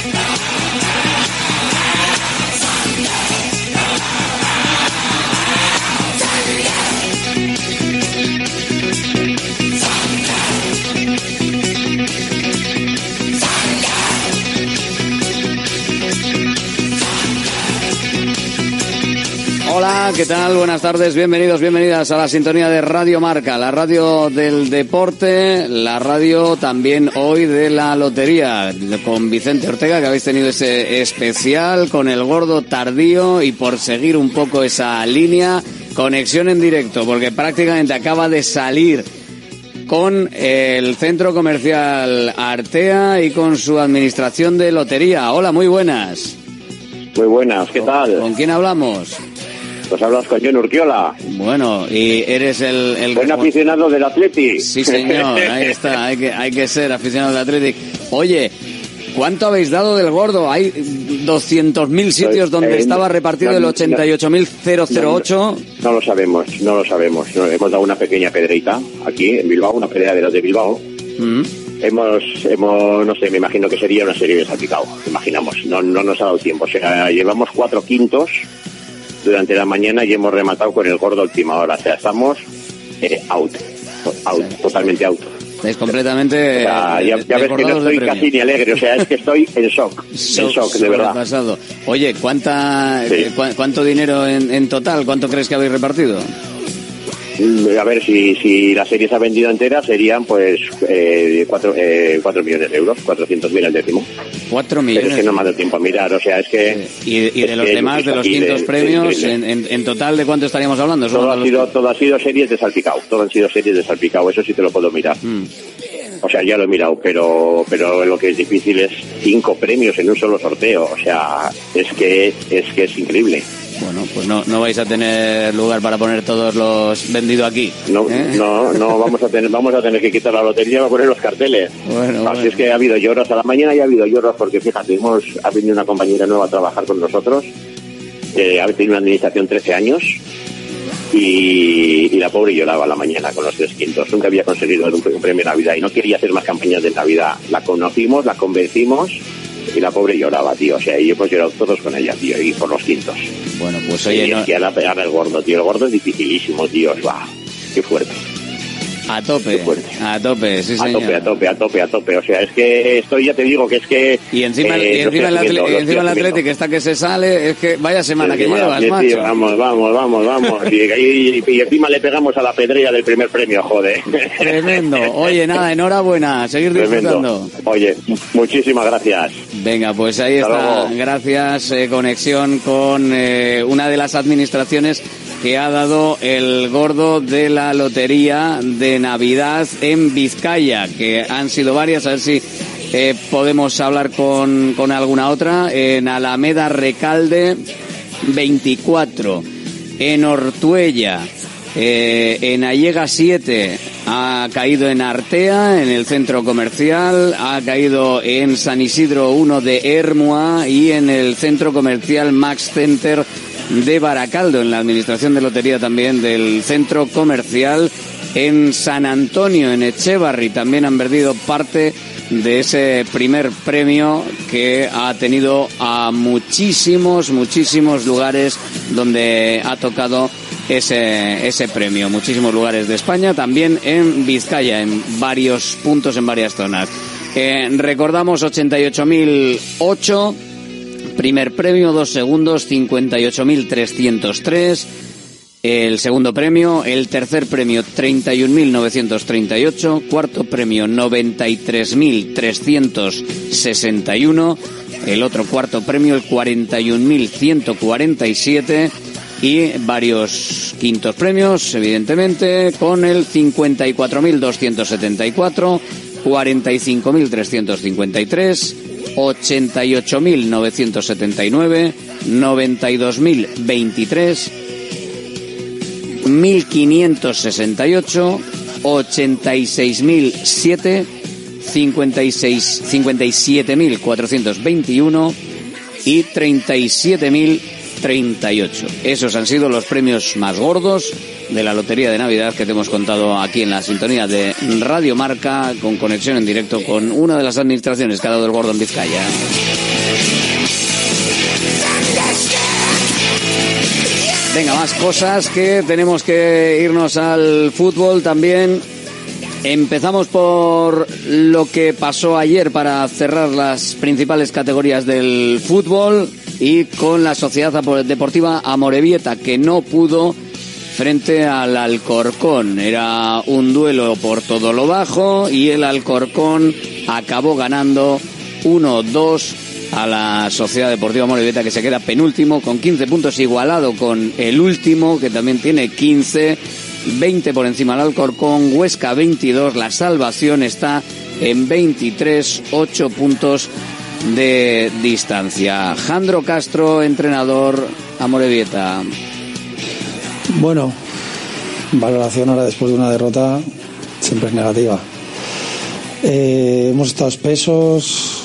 ¿Qué tal? Buenas tardes, bienvenidos, bienvenidas a la sintonía de Radio Marca, la radio del deporte, la radio también hoy de la lotería, con Vicente Ortega, que habéis tenido ese especial con el gordo tardío y por seguir un poco esa línea, conexión en directo, porque prácticamente acaba de salir con el centro comercial Artea y con su administración de lotería. Hola, muy buenas. Muy buenas, ¿qué tal? ¿Con quién hablamos? Pues hablas con John Urquiola. Bueno, y eres el... el Buen aficionado del Atleti. Sí, señor, ahí está, hay que, hay que ser aficionado del Athletic. Oye, ¿cuánto habéis dado del gordo? Hay 200.000 sitios donde Eh, estaba repartido no, el no, 88.008. No lo sabemos, no lo sabemos. No, hemos dado una pequeña pedreita aquí en Bilbao, una pedrea de los de Bilbao. Mm. Hemos, hemos, no sé, me imagino que sería una serie de salpicado, imaginamos. No, no nos ha dado tiempo. O sea, llevamos cuatro quintos durante la mañana y hemos rematado con el gordo última hora. O sea, estamos eh, out, out, totalmente out. Estáis completamente... O sea, ya, eh, ya ves que no estoy casi ni alegre, o sea, es que estoy en shock, en shock, de verdad. Sobrepasado. Oye, ¿cuánta, Sí. eh, ¿cuánto dinero en, en total? ¿Cuánto crees que habéis repartido? Mm, A ver, si, si la serie se ha vendido entera, serían pues eh, cuatro, eh, cuatro millones de euros, 400.000 al décimo. Cuatro Pero millones. es que no me ha dado tiempo a mirar, o sea, es que... Y, y de los demás, de los quintos premios, en, en- en total, ¿de cuánto estaríamos hablando? Todo ha, los- sido, todo ha sido series de salpicado, todo han sido series de salpicado, eso sí te lo puedo mirar. Mm. O sea, ya lo he mirado, pero, pero lo que es difícil es cinco premios en un solo sorteo, o sea, es que es, que es increíble. Bueno, pues no, no vais a tener lugar para poner todos los vendidos aquí. No, ¿eh? no, no, vamos a tener, vamos a tener que quitar la lotería para poner los carteles. Bueno, Así bueno. es que ha habido lloros a la mañana y ha habido lloros porque fíjate, hemos, ha venido una compañera nueva a trabajar con nosotros, que ha tenido una administración 13 años y, y la pobre lloraba a la mañana con los tres quintos. Nunca había conseguido un, premio de Navidad y no quería hacer más campañas de Navidad. La conocimos, la convencimos y la pobre lloraba, tío. O sea, y hemos llorado todos con ella, tío, y por los quintos. Bueno, pues oye, y no- es que ahora pegar el gordo, tío. El gordo es dificilísimo, tío. Va, qué fuerte. A tope, a tope, sí a señor. tope, a tope, a tope, a tope. O sea, es que estoy, ya te digo que es que. Y encima, eh, y encima el, Atle- y encima el. Atlético está que se sale, es que vaya semana que llevas, Atleti, macho. Vamos, vamos, vamos, vamos. Y, y- y encima le pegamos a la pedrera del primer premio, joder. Tremendo. Oye, nada, enhorabuena, seguir disfrutando. Tremendo. Oye, muchísimas gracias. Venga, pues ahí Hasta está. luego. Gracias, eh, conexión con eh, una de las administraciones que ha dado el gordo de la lotería de Navidad en Vizcaya, que han sido varias, a ver si eh, podemos hablar con, con alguna otra. En Alameda Recalde 24, en Ortuella, eh, en Allega 7 ha caído en Artea, en el centro comercial, ha caído en San Isidro 1 de Hermua y en el centro comercial Max Center de Baracaldo, en la administración de lotería también del centro comercial en San Antonio, en Echevarri, también han perdido parte de ese primer premio que ha tenido a muchísimos, muchísimos lugares donde ha tocado ese, ese premio. Muchísimos lugares de España, también en Vizcaya, en varios puntos, en varias zonas. Eh, recordamos 88.008, primer premio, dos segundos, 58.303. El segundo premio, el tercer premio 31.938, cuarto premio 93.361, el otro cuarto premio el 41.147 y varios quintos premios, evidentemente, con el 54.274, 45.353, 88.979, 92.023, 1568, 86.007, 56, 57.421 y 37.038. Esos han sido los premios más gordos de la Lotería de Navidad que te hemos contado aquí en la sintonía de Radio Marca con conexión en directo con una de las administraciones que ha dado el gordo en Vizcaya. Venga, más cosas que tenemos que irnos al fútbol también. Empezamos por lo que pasó ayer para cerrar las principales categorías del fútbol y con la Sociedad Deportiva Amorebieta que no pudo frente al Alcorcón. Era un duelo por todo lo bajo y el Alcorcón acabó ganando 1-2 a la Sociedad Deportiva Morevieta que se queda penúltimo con 15 puntos igualado con el último que también tiene 15, 20 por encima del Alcorcón, Huesca 22, la salvación está en 23, 8 puntos de distancia. Jandro Castro, entrenador a Morevieta. Bueno, valoración ahora después de una derrota siempre es negativa. Eh, hemos estado espesos,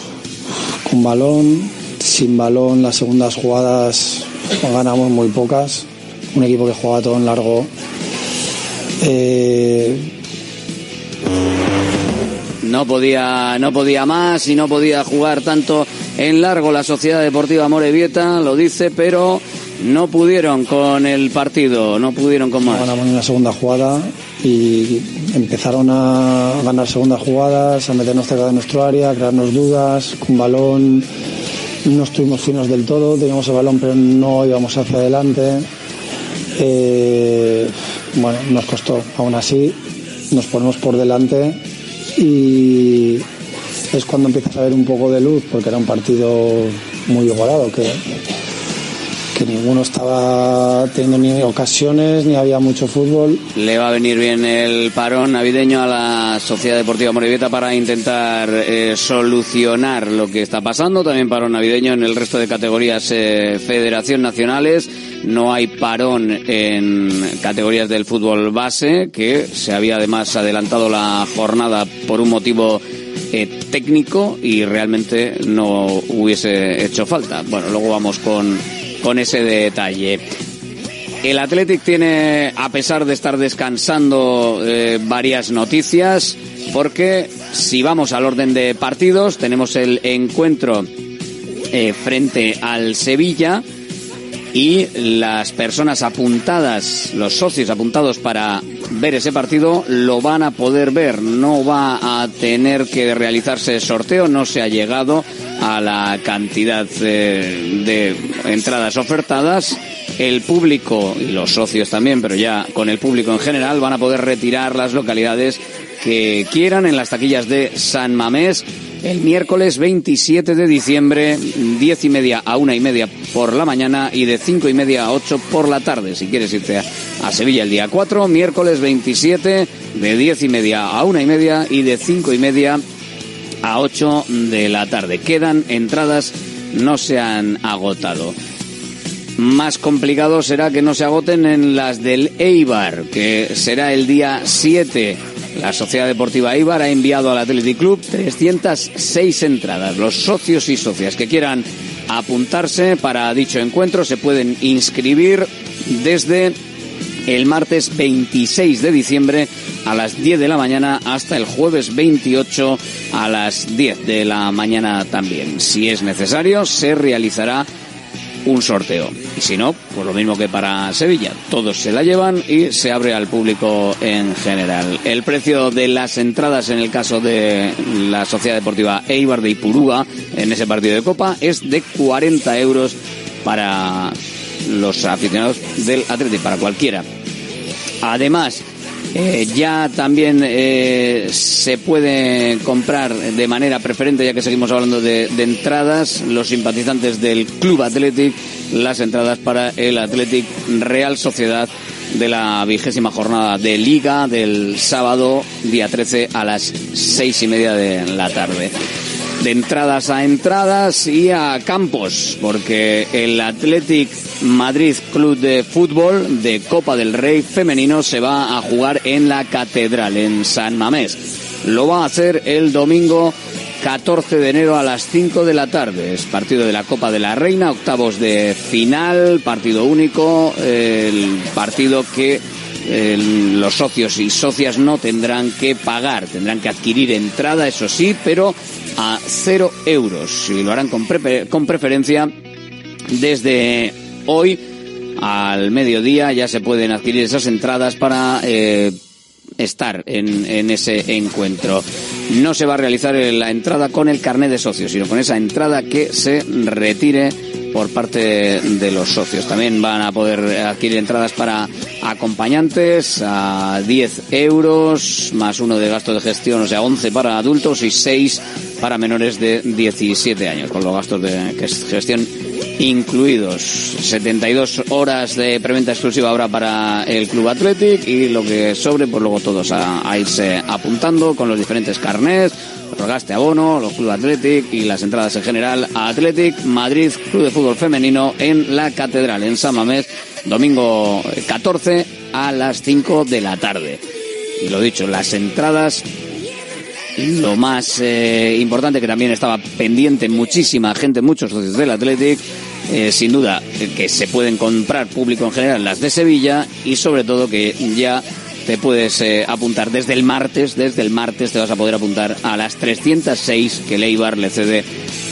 con balón, sin balón, las segundas jugadas ganamos muy pocas. Un equipo que juega todo en largo. Eh, No podía, no podía más y no podía jugar tanto en largo la Sociedad Deportiva Morevieta, lo dice, pero no pudieron con el partido, no pudieron con más. ganamos segunda jugada y empezaron a ganar segundas jugadas, a meternos cerca de nuestro área, a crearnos dudas, con balón no estuvimos finos del todo, teníamos el balón pero no íbamos hacia adelante. Eh, bueno, nos costó, aún así nos ponemos por delante y es cuando empiezas a ver un poco de luz porque era un partido muy igualado que, que ninguno estaba teniendo ni ocasiones ni había mucho fútbol Le va a venir bien el parón navideño a la Sociedad Deportiva Morevieta para intentar eh, solucionar lo que está pasando. También parón navideño en el resto de categorías eh, Federación Nacionales. No hay parón en categorías del fútbol base, que se había además adelantado la jornada por un motivo eh, técnico y realmente no hubiese hecho falta. Bueno, luego vamos con, con ese detalle. El Athletic tiene, a pesar de estar descansando, eh, varias noticias, porque si vamos al orden de partidos, tenemos el encuentro eh, frente al Sevilla y las personas apuntadas, los socios apuntados para ver ese partido, lo van a poder ver. No va a tener que realizarse sorteo, no se ha llegado a la cantidad eh, de entradas ofertadas. El público y los socios también, pero ya con el público en general, van a poder retirar las localidades que quieran en las taquillas de San Mamés el miércoles 27 de diciembre, 10 y media a una y media por la mañana y de 5 y media a 8 por la tarde. Si quieres irte a, Sevilla el día 4, miércoles 27 de 10 y media a una y media y de 5 y media a 8 de la tarde. Quedan entradas, no se han agotado. Más complicado será que no se agoten en las del Eibar, que será el día 7. La Sociedad Deportiva Eibar ha enviado al Athletic Club 306 entradas. Los socios y socias que quieran apuntarse para dicho encuentro se pueden inscribir desde el martes 26 de diciembre a las 10 de la mañana hasta el jueves 28 a las 10 de la mañana también. Si es necesario, se realizará un sorteo. Y si no, pues lo mismo que para Sevilla. Todos se la llevan y se abre al público en general. El precio de las entradas en el caso de la Sociedad Deportiva Eibar de Ipurúa en ese partido de Copa es de 40 euros para los aficionados del Atlético, para cualquiera. Además, eh, ya también eh, se puede comprar de manera preferente, ya que seguimos hablando de, entradas, los simpatizantes del Club Athletic, las entradas para el Athletic Real Sociedad de la vigésima jornada de Liga del sábado, día 13, a las seis y media de la tarde de entradas a entradas y a campos, porque el Athletic Madrid Club de Fútbol de Copa del Rey femenino se va a jugar en la Catedral, en San Mamés. Lo va a hacer el domingo 14 de enero a las 5 de la tarde. Es partido de la Copa de la Reina, octavos de final, partido único, el partido que los socios y socias no tendrán que pagar, tendrán que adquirir entrada, eso sí, pero a cero euros y lo harán con, con preferencia desde hoy al mediodía ya se pueden adquirir esas entradas para eh, estar en, en, ese encuentro. No se va a realizar la entrada con el carnet de socios, sino con esa entrada que se retire por parte de los socios. También van a poder adquirir entradas para acompañantes a 10 euros, más uno de gasto de gestión, o sea, 11 para adultos y 6 para menores de 17 años, con los gastos de gestión incluidos. 72 horas de preventa exclusiva ahora para el Club Athletic y lo que sobre, pues luego todos a, irse apuntando con los diferentes carnets, los abono, los Club Athletic y las entradas en general a Athletic Madrid Club de Fútbol Femenino en la Catedral, en San Mamés, domingo 14 a las 5 de la tarde. Y lo dicho, las entradas lo más eh, importante que también estaba pendiente muchísima gente, muchos socios del Athletic, eh, sin duda que se pueden comprar público en general las de Sevilla y sobre todo que ya te puedes eh, apuntar desde el martes, desde el martes te vas a poder apuntar a las 306 que Leibar le cede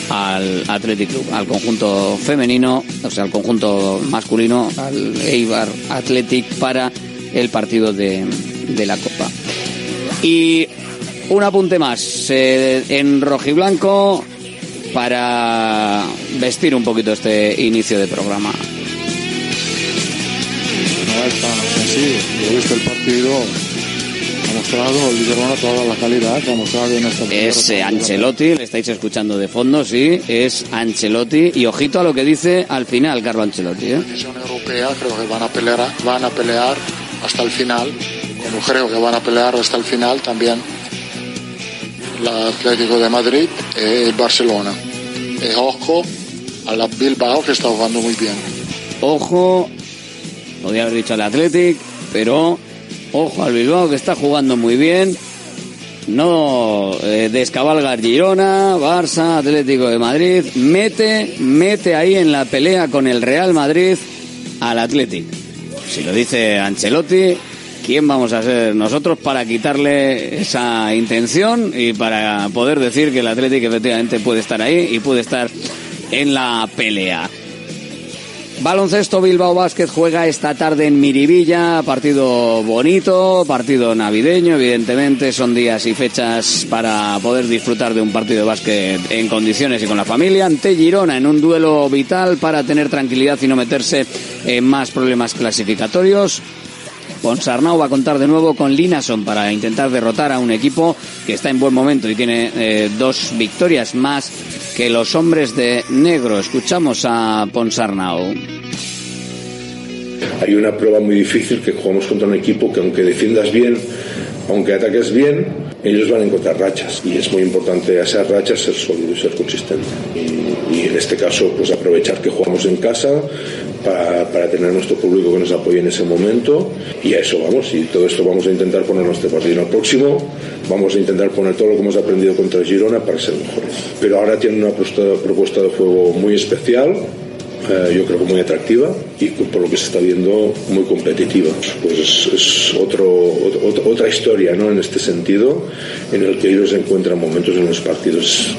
al Athletic Club, al conjunto femenino, o sea, al conjunto masculino, al Eibar Athletic para el partido de, de la Copa. Y un apunte más eh, en rojiblanco para vestir un poquito este inicio de programa. No es tan sencillo. Yo he visto el partido, ha mostrado el Girona toda la calidad que ha mostrado en esta Es eh, Ancelotti, le estáis escuchando de fondo, sí, es Ancelotti. Y ojito a lo que dice al final Carlo Ancelotti. ¿eh? La Europea creo que van a pelear, van a pelear hasta el final, como creo que van a pelear hasta el final también el Atlético de Madrid y el Barcelona. Y ojo a la Bilbao que está jugando muy bien. Ojo, podría haber dicho al Athletic, pero ojo al Bilbao que está jugando muy bien. No eh, descabalgar Girona, Barça, Atlético de Madrid. Mete, mete ahí en la pelea con el Real Madrid al Athletic. Si lo dice Ancelotti, ¿quién vamos a ser nosotros para quitarle esa intención y para poder decir que el Atlético efectivamente puede estar ahí y puede estar en la pelea? Baloncesto Bilbao Basket juega esta tarde en Miribilla, partido bonito, partido navideño, evidentemente son días y fechas para poder disfrutar de un partido de básquet en condiciones y con la familia, ante Girona en un duelo vital para tener tranquilidad y no meterse en más problemas clasificatorios. Ponsarnau va a contar de nuevo con Linason para intentar derrotar a un equipo que está en buen momento y tiene eh, dos victorias más que los hombres de negro. Escuchamos a Ponsarnau. Hay una prueba muy difícil que jugamos contra un equipo que aunque defiendas bien, aunque ataques bien, ellos van a encontrar rachas y es muy importante a esas rachas ser sólido y ser consistente. Y, y en este caso, pues aprovechar que jugamos en casa para, para, tener nuestro público que nos apoye en ese momento. Y a eso vamos y todo esto vamos a intentar poner nuestro partido en el próximo vamos a intentar poner todo lo que hemos aprendido contra Girona para ser mejores. Pero ahora tienen una propuesta, propuesta de juego muy especial eh, yo creo que muy atractiva y por lo que se está viendo muy competitiva. Pues es, otro, otro, otra historia ¿no? en este sentido, en el que ellos encuentran momentos en los partidos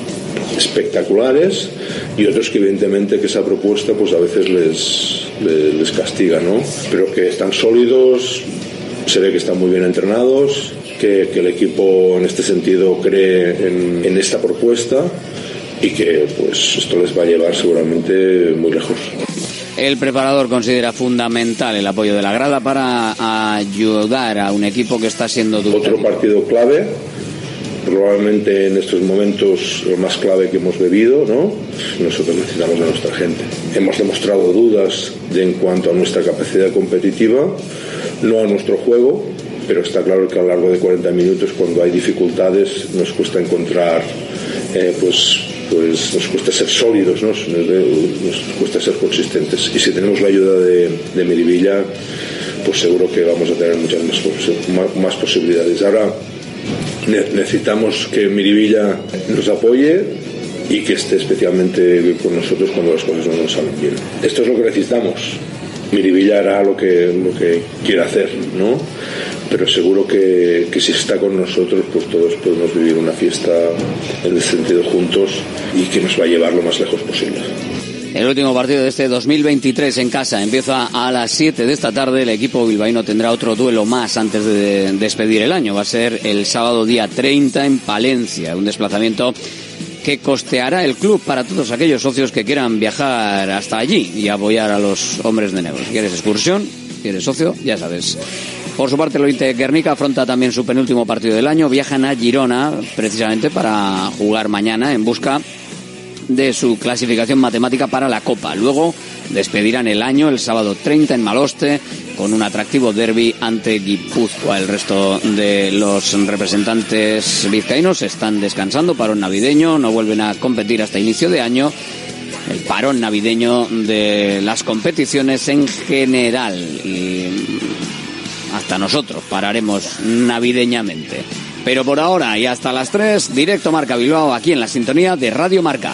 espectaculares y otros que evidentemente que esa propuesta pues a veces les, les, les castiga, ¿no? Pero que están sólidos, se ve que están muy bien entrenados, que, que el equipo en este sentido cree en, en esta propuesta y que pues esto les va a llevar seguramente muy lejos. El preparador considera fundamental el apoyo de la grada para ayudar a un equipo que está siendo duro. Otro partido clave, probablemente en estos momentos lo más clave que hemos bebido, ¿no? Nosotros necesitamos de nuestra gente. Hemos demostrado dudas de, en cuanto a nuestra capacidad competitiva, no a nuestro juego, pero está claro que a lo largo de 40 minutos, cuando hay dificultades, nos cuesta encontrar, eh, pues, pues nos cuesta ser sólidos, ¿no? nos cuesta ser consistentes. Y si tenemos la ayuda de, Miribilla, pues seguro que vamos a tener muchas más, más posibilidades. Ahora necesitamos que Miribilla nos apoye y que esté especialmente con nosotros cuando las cosas no nos salen bien. Esto es lo que necesitamos. Miribilla hará lo que, lo que quiera hacer, ¿no? Pero seguro que, que si está con nosotros, pues todos podemos vivir una fiesta en ese sentido juntos y que nos va a llevar lo más lejos posible. El último partido de este 2023 en casa empieza a las 7 de esta tarde. El equipo bilbaíno tendrá otro duelo más antes de despedir el año. Va a ser el sábado día 30 en Palencia. Un desplazamiento que costeará el club para todos aquellos socios que quieran viajar hasta allí y apoyar a los hombres de negro. Si quieres excursión, si eres socio, ya sabes. Por su parte, el Ointe Guernica afronta también su penúltimo partido del año. Viajan a Girona precisamente para jugar mañana en busca de su clasificación matemática para la Copa. Luego despedirán el año el sábado 30 en Maloste con un atractivo derby ante Guipúzcoa. El resto de los representantes vizcaínos están descansando, parón navideño, no vuelven a competir hasta inicio de año. El parón navideño de las competiciones en general. Hasta nosotros pararemos navideñamente. Pero por ahora y hasta las 3, directo Marca Bilbao aquí en la sintonía de Radio Marca.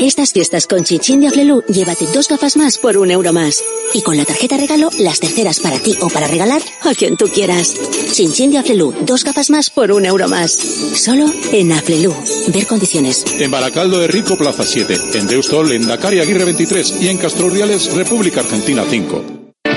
Estas fiestas con Chinchín de Aflelu, llévate dos gafas más por un euro más. Y con la tarjeta regalo, las terceras para ti o para regalar a quien tú quieras. Chinchín de Aflelu, dos gafas más por un euro más. Solo en Aflelu. Ver condiciones. En Baracaldo de Rico, Plaza 7. En Deustol, en Dakar Aguirre 23. Y en Castro Reales, República Argentina 5.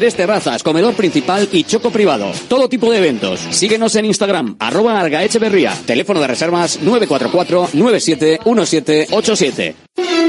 tres terrazas, comedor principal y choco privado. Todo tipo de eventos. Síguenos en Instagram, arroba Argaecheverría. Teléfono de reservas 944-971787.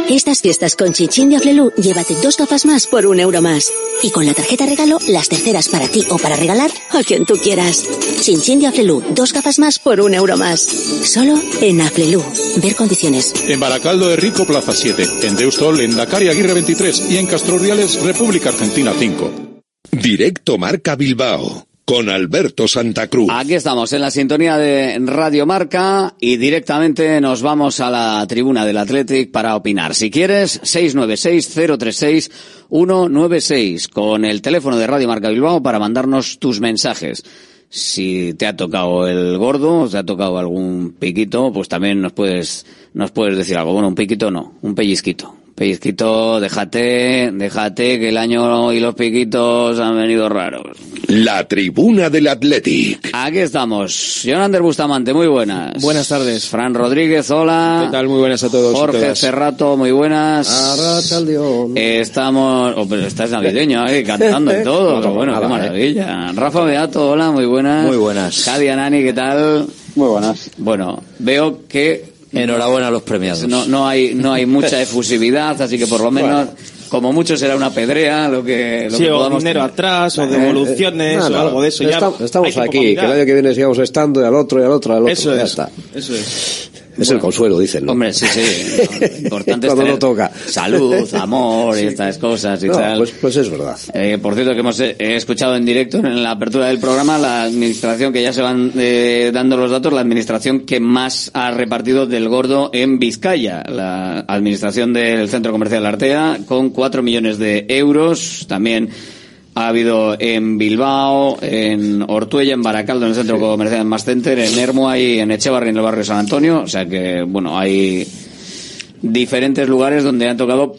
Estas fiestas con Chinchin de Aflelu, llévate dos gafas más por un euro más. Y con la tarjeta regalo, las terceras para ti o para regalar a quien tú quieras. Chinchin de Aflelu, dos gafas más por un euro más. Solo en Aflelu. Ver condiciones. En Baracaldo de Rico, Plaza 7. En Deustol, en Dakar y Aguirre 23. Y en Castroriales, República Argentina 5. Directo Marca Bilbao con Alberto Santa Cruz. Aquí estamos en la sintonía de Radio Marca y directamente nos vamos a la tribuna del Athletic para opinar. Si quieres, 696-036-196 con el teléfono de Radio Marca Bilbao para mandarnos tus mensajes. Si te ha tocado el gordo, te ha tocado algún piquito, pues también nos puedes, nos puedes decir algo. Bueno, un piquito no, un pellizquito. Pellizquito, déjate, déjate que el año y los piquitos han venido raros. La tribuna del Athletic. Aquí estamos. Jonander Bustamante, muy buenas. Buenas tardes. Fran Rodríguez, hola. ¿Qué tal? Muy buenas a todos. Jorge. Cerrato, muy buenas. Arrachaldeón. Estamos, oh, pero estás navideño, eh, cantando y todo. No, Qué bueno, qué nada, maravilla. Rafa Beato, hola, muy buenas. Muy buenas. Cadi Anani, ¿qué tal? Muy buenas. Bueno, veo que Enhorabuena a los premiados. no, no hay, no hay mucha efusividad, así que por lo menos, como mucho será una pedrea, lo que, lo Sí, que o podamos dinero tener. atrás, o Eh, devoluciones, No, o algo de eso. Ya Estamos, estamos aquí, que el año que viene sigamos estando y al otro y al otro y al otro. Eso ya es. está. Eso es. Es el consuelo, dicen, ¿no? Hombre, sí, sí. Importante es Cuando tener no toca. salud, amor y estas cosas y No, tal. pues, pues es verdad. Eh, por cierto, que hemos eh, he escuchado en directo en la apertura del programa la administración que ya se van eh, dando los datos, la administración que más ha repartido del gordo en Vizcaya, la administración del Centro Comercial Artea, con cuatro millones de euros. También ha habido en Bilbao, en Ortuella, en Baracaldo, en el Centro Comercial Más Center, en Ermua y en Echevarri, en el barrio San Antonio. O sea que, bueno, hay diferentes lugares donde han tocado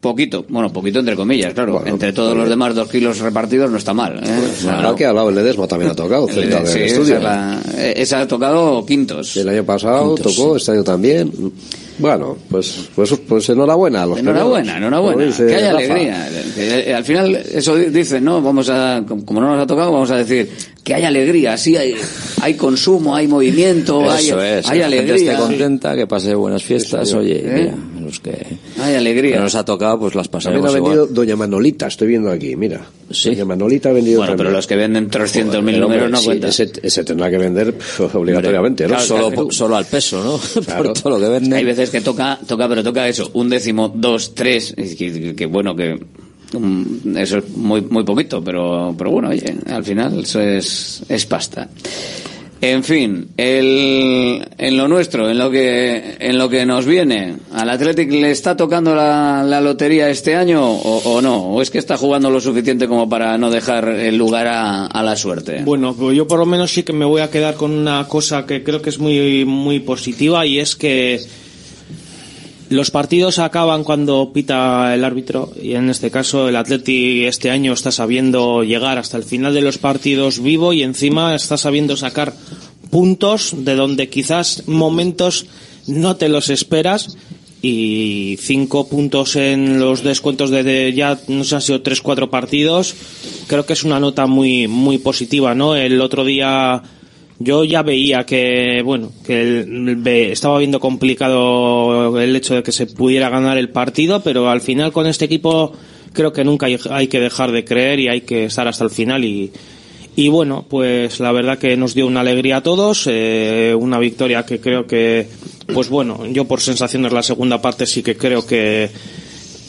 poquito, bueno, poquito entre comillas, claro. entre todos los demás dos kilos repartidos no está mal. ¿eh? O sea, Ahora que hablado el Ledesma también ha tocado, el- sí, estudio. esa, la- eh, esa ha tocado quintos. El año pasado Quintos, tocó, este año también. Bueno, pues, pues, pues enhorabuena a los Enhorabuena, premiados. enhorabuena. Dice Que haya Rafa. alegría. Que, eh, al final, eso di- dicen, ¿no? Vamos a, como no nos ha tocado, vamos a decir que hay alegría. Sí, hay, hay consumo, hay movimiento, hay, Eso es. hay que alegría. esté contenta, que pase buenas fiestas. Oye, ¿Eh? mira, los que, Hay alegría. que nos ha tocado, pues las También pasaremos ha igual. vendido Doña Manolita, estoy viendo aquí, mira. Doña Manolita ha vendido Bueno, pero los que venden 300.000 Pero, números hombre, no sí, cuentan. Ese, ese tendrá que vender pf, obligatoriamente, ¿no? Claro, Solo, claro. solo al peso, ¿no? Claro. Por todo lo que venden. Hay veces que toca, toca, pero toca eso, un décimo, dos, tres, y que, que- que bueno, que mm, eso es muy, muy poquito, pero, pero bueno, oye, al final eso es, es pasta. En fin, el, en lo nuestro, en lo que, en lo que nos viene, ¿al Athletic le está tocando la, lotería este año o, o no? ¿O es que está jugando lo suficiente como para no dejar el lugar a, a la suerte? Bueno, pues yo por lo menos sí que me voy a quedar con una cosa que creo que es muy, muy positiva y es que los partidos acaban cuando pita el árbitro y en este caso el Atleti este año está sabiendo llegar hasta el final de los partidos vivo y encima está sabiendo sacar puntos de donde quizás momentos no te los esperas y cinco puntos en los descuentos de, de ya no sé han sido tres cuatro partidos. Creo que es una nota muy muy positiva no el otro día yo ya veía que bueno que el- estaba viendo complicado el hecho de que se pudiera ganar el partido pero al final con este equipo creo que nunca hay, hay que dejar de creer y hay que estar hasta el final y y bueno, pues la verdad que nos dio una alegría a todos, eh, una victoria que creo que, pues bueno, yo por sensaciones la segunda parte sí que creo que,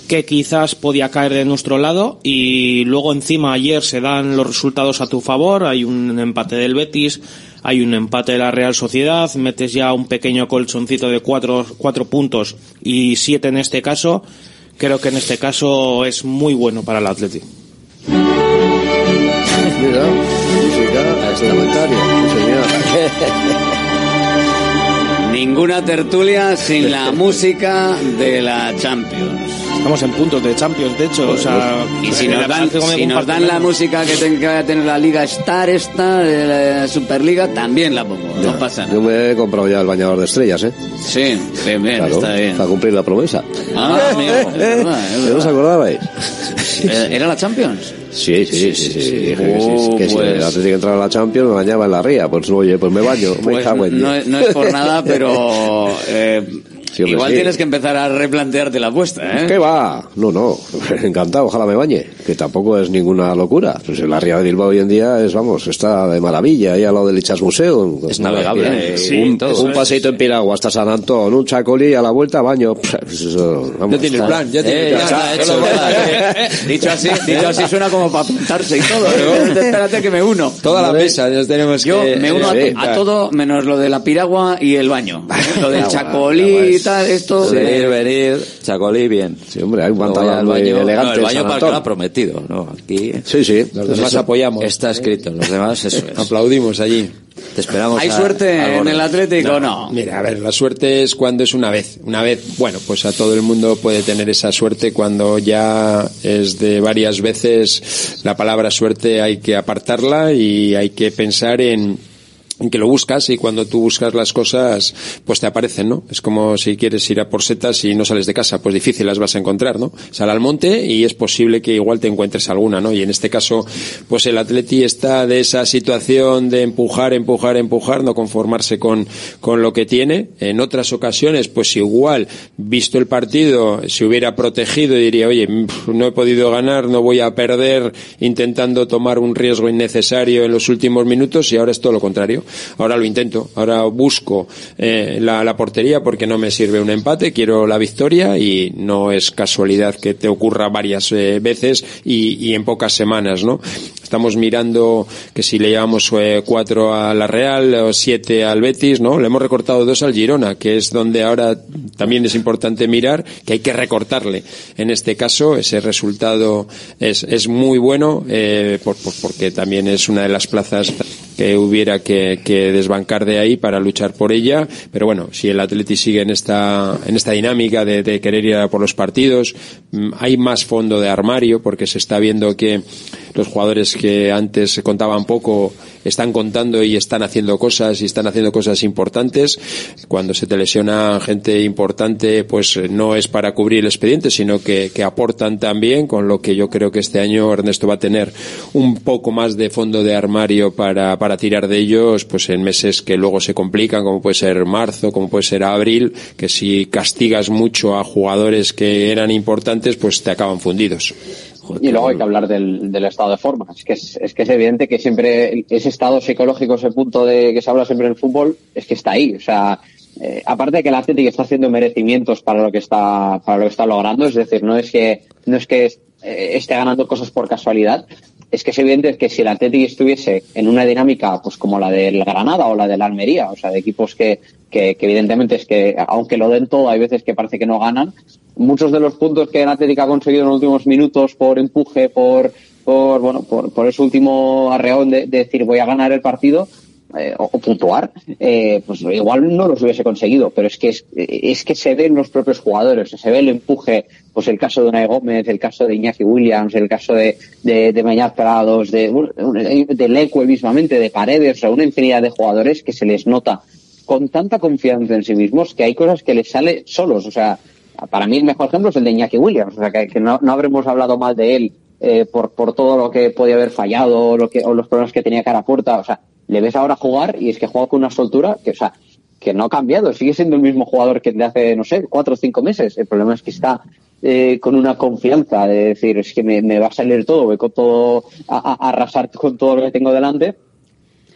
que quizás podía caer de nuestro lado y luego encima ayer se dan los resultados a tu favor, hay un empate del Betis, hay un empate de la Real Sociedad, metes ya un pequeño colchoncito de cuatro, cuatro puntos y siete en este caso, creo que en este caso es muy bueno para el Atlético. Mira, música extraordinaria, sí, señor. Ninguna tertulia sin la música de la Champions. Estamos en puntos de Champions, de hecho. o sea, y si nos la dan, si nos la música que tenga que tener la Liga Star esta, de la Superliga, también la pongo. No pasa nada. Yo me he comprado ya el bañador de estrellas, ¿eh? Sí, bien, bien, Claro, está bien. Para cumplir la promesa. Ah, amigo, es verdad, es ¿No os acordabais? Eh, ¿Era la Champions? Sí, sí, sí, sí, sí, dije que sí, Oh, que si pues. el Atlético entraba a la Champions me bañaba en la ría. Pues oye, pues me baño, me Pues cago en no, no es por nada, pero eh, Igual sí. tienes que empezar a replantearte la apuesta, ¿eh? ¿Qué va? No, no, encantado, ojalá me bañe, que tampoco es ninguna locura. Pues la Ría de Bilbao hoy en día es, vamos, está de maravilla, ahí al lado del Ichas Museo. Es navegable, Eh, sí, un, todo. un paseito en piragua hasta San Antón, un chacolí a la vuelta, baño. Pues eso, vamos. Ya tienes plan, ya tienes Eh, plan. ya hecho, ya, eh, dicho así, dicho así suena como para apuntarse y todo. Espérate que me uno. Toda la mesa nos tenemos Yo que... me uno a, eh, a todo menos lo de la piragua y el baño. Lo del Ah, chacolí bueno, y tal, esto. Venir, venir, chacolí, bien. Sí, hombre, hay un pantalón ya el muy elegante el baño para el que ¿no? Aquí Sí, sí. Los demás eso. apoyamos. está escrito, los demás eso es. Aplaudimos allí. Te esperamos ¿Hay a- suerte en el Atlético? No. Mira, a ver, la suerte es cuando es una vez. Una vez, bueno, pues a todo el mundo puede tener esa suerte cuando ya es de varias veces. La palabra suerte hay que apartarla y hay que pensar en en que lo buscas y cuando tú buscas las cosas pues te aparecen, ¿no? Es como si quieres ir a por setas y no sales de casa, pues difícil las vas a encontrar, ¿no? Sal al monte y es posible que igual te encuentres alguna, ¿no? Y en este caso pues el Atleti está de esa situación de empujar, empujar, empujar, no conformarse con, con lo que tiene. En otras ocasiones pues igual visto el partido se hubiera protegido y diría, oye, no he podido ganar, no voy a perder intentando tomar un riesgo innecesario en los últimos minutos y ahora es todo lo contrario. Ahora lo intento, ahora busco eh, la, portería porque no me sirve un empate, quiero la victoria y no es casualidad que te ocurra varias eh, veces y, en pocas semanas, ¿no? Estamos mirando que si le llevamos eh, cuatro a la Real o siete al Betis, ¿no? Le hemos recortado dos al Girona, que es donde ahora también es importante mirar que hay que recortarle. En este caso, ese resultado es, muy bueno, eh, por- por- porque también es una de las plazas que hubiera que, que desbancar de ahí para luchar por ella. Pero bueno, si el Atleti sigue en esta, en esta dinámica de, de querer ir a por los partidos, mm, hay más fondo de armario porque se está viendo que los jugadores que antes se contaban poco están contando y están haciendo cosas y están haciendo cosas importantes. Cuando se te gente importante, pues eh, no es para cubrir el expediente, sino que, que aportan también, con lo que yo creo que este año Ernesto va a tener un poco más de fondo de armario para, para tirar de ellos, pues en meses que luego se complican, como puede ser marzo, como puede ser abril, que si castigas mucho a jugadores que eran importantes, pues te acaban fundidos. Y luego hay que hablar del, del estado de forma. Es que es, es que es evidente que siempre ese estado psicológico, ese punto de que se habla siempre en el fútbol, es que está ahí. O sea, eh, aparte de que el Atlético está haciendo merecimientos para lo que está para lo que está logrando, es decir, no es que no es que eh, esté ganando cosas por casualidad, es que es evidente que si el Atlético estuviese en una dinámica pues como la del Granada o la del Almería, o sea, de equipos que, que, que evidentemente es que aunque lo den todo, hay veces que parece que no ganan, muchos de los puntos que el Atlético ha conseguido en los últimos minutos por empuje, por por bueno, por, por ese último arreón de, de decir voy a ganar el partido, eh, o, puntuar, eh, pues igual no los hubiese conseguido, pero es que es, es que se ve en los propios jugadores, se ve el empuje, pues el caso de Unai Gómez, el caso de Iñaki Williams, el caso de, de, de Mañaz Prados, de, de Leque mismamente, de Paredes, o sea, una infinidad de jugadores que se les nota con tanta confianza en sí mismos que hay cosas que les sale solos, o sea, para mí el mejor ejemplo es el de Iñaki Williams, o sea, que, no, no habremos hablado mal de él eh, por, por todo lo que podía haber fallado lo que, o los problemas que tenía cara a puerta, o sea, le ves ahora jugar y es que juega con una soltura que, o sea, que no ha cambiado, sigue siendo el mismo jugador que de hace, no sé, cuatro o cinco meses. El problema es que está eh, con una confianza de decir, es que me, me va a salir todo, voy con todo, a, arrasar con todo lo que tengo delante.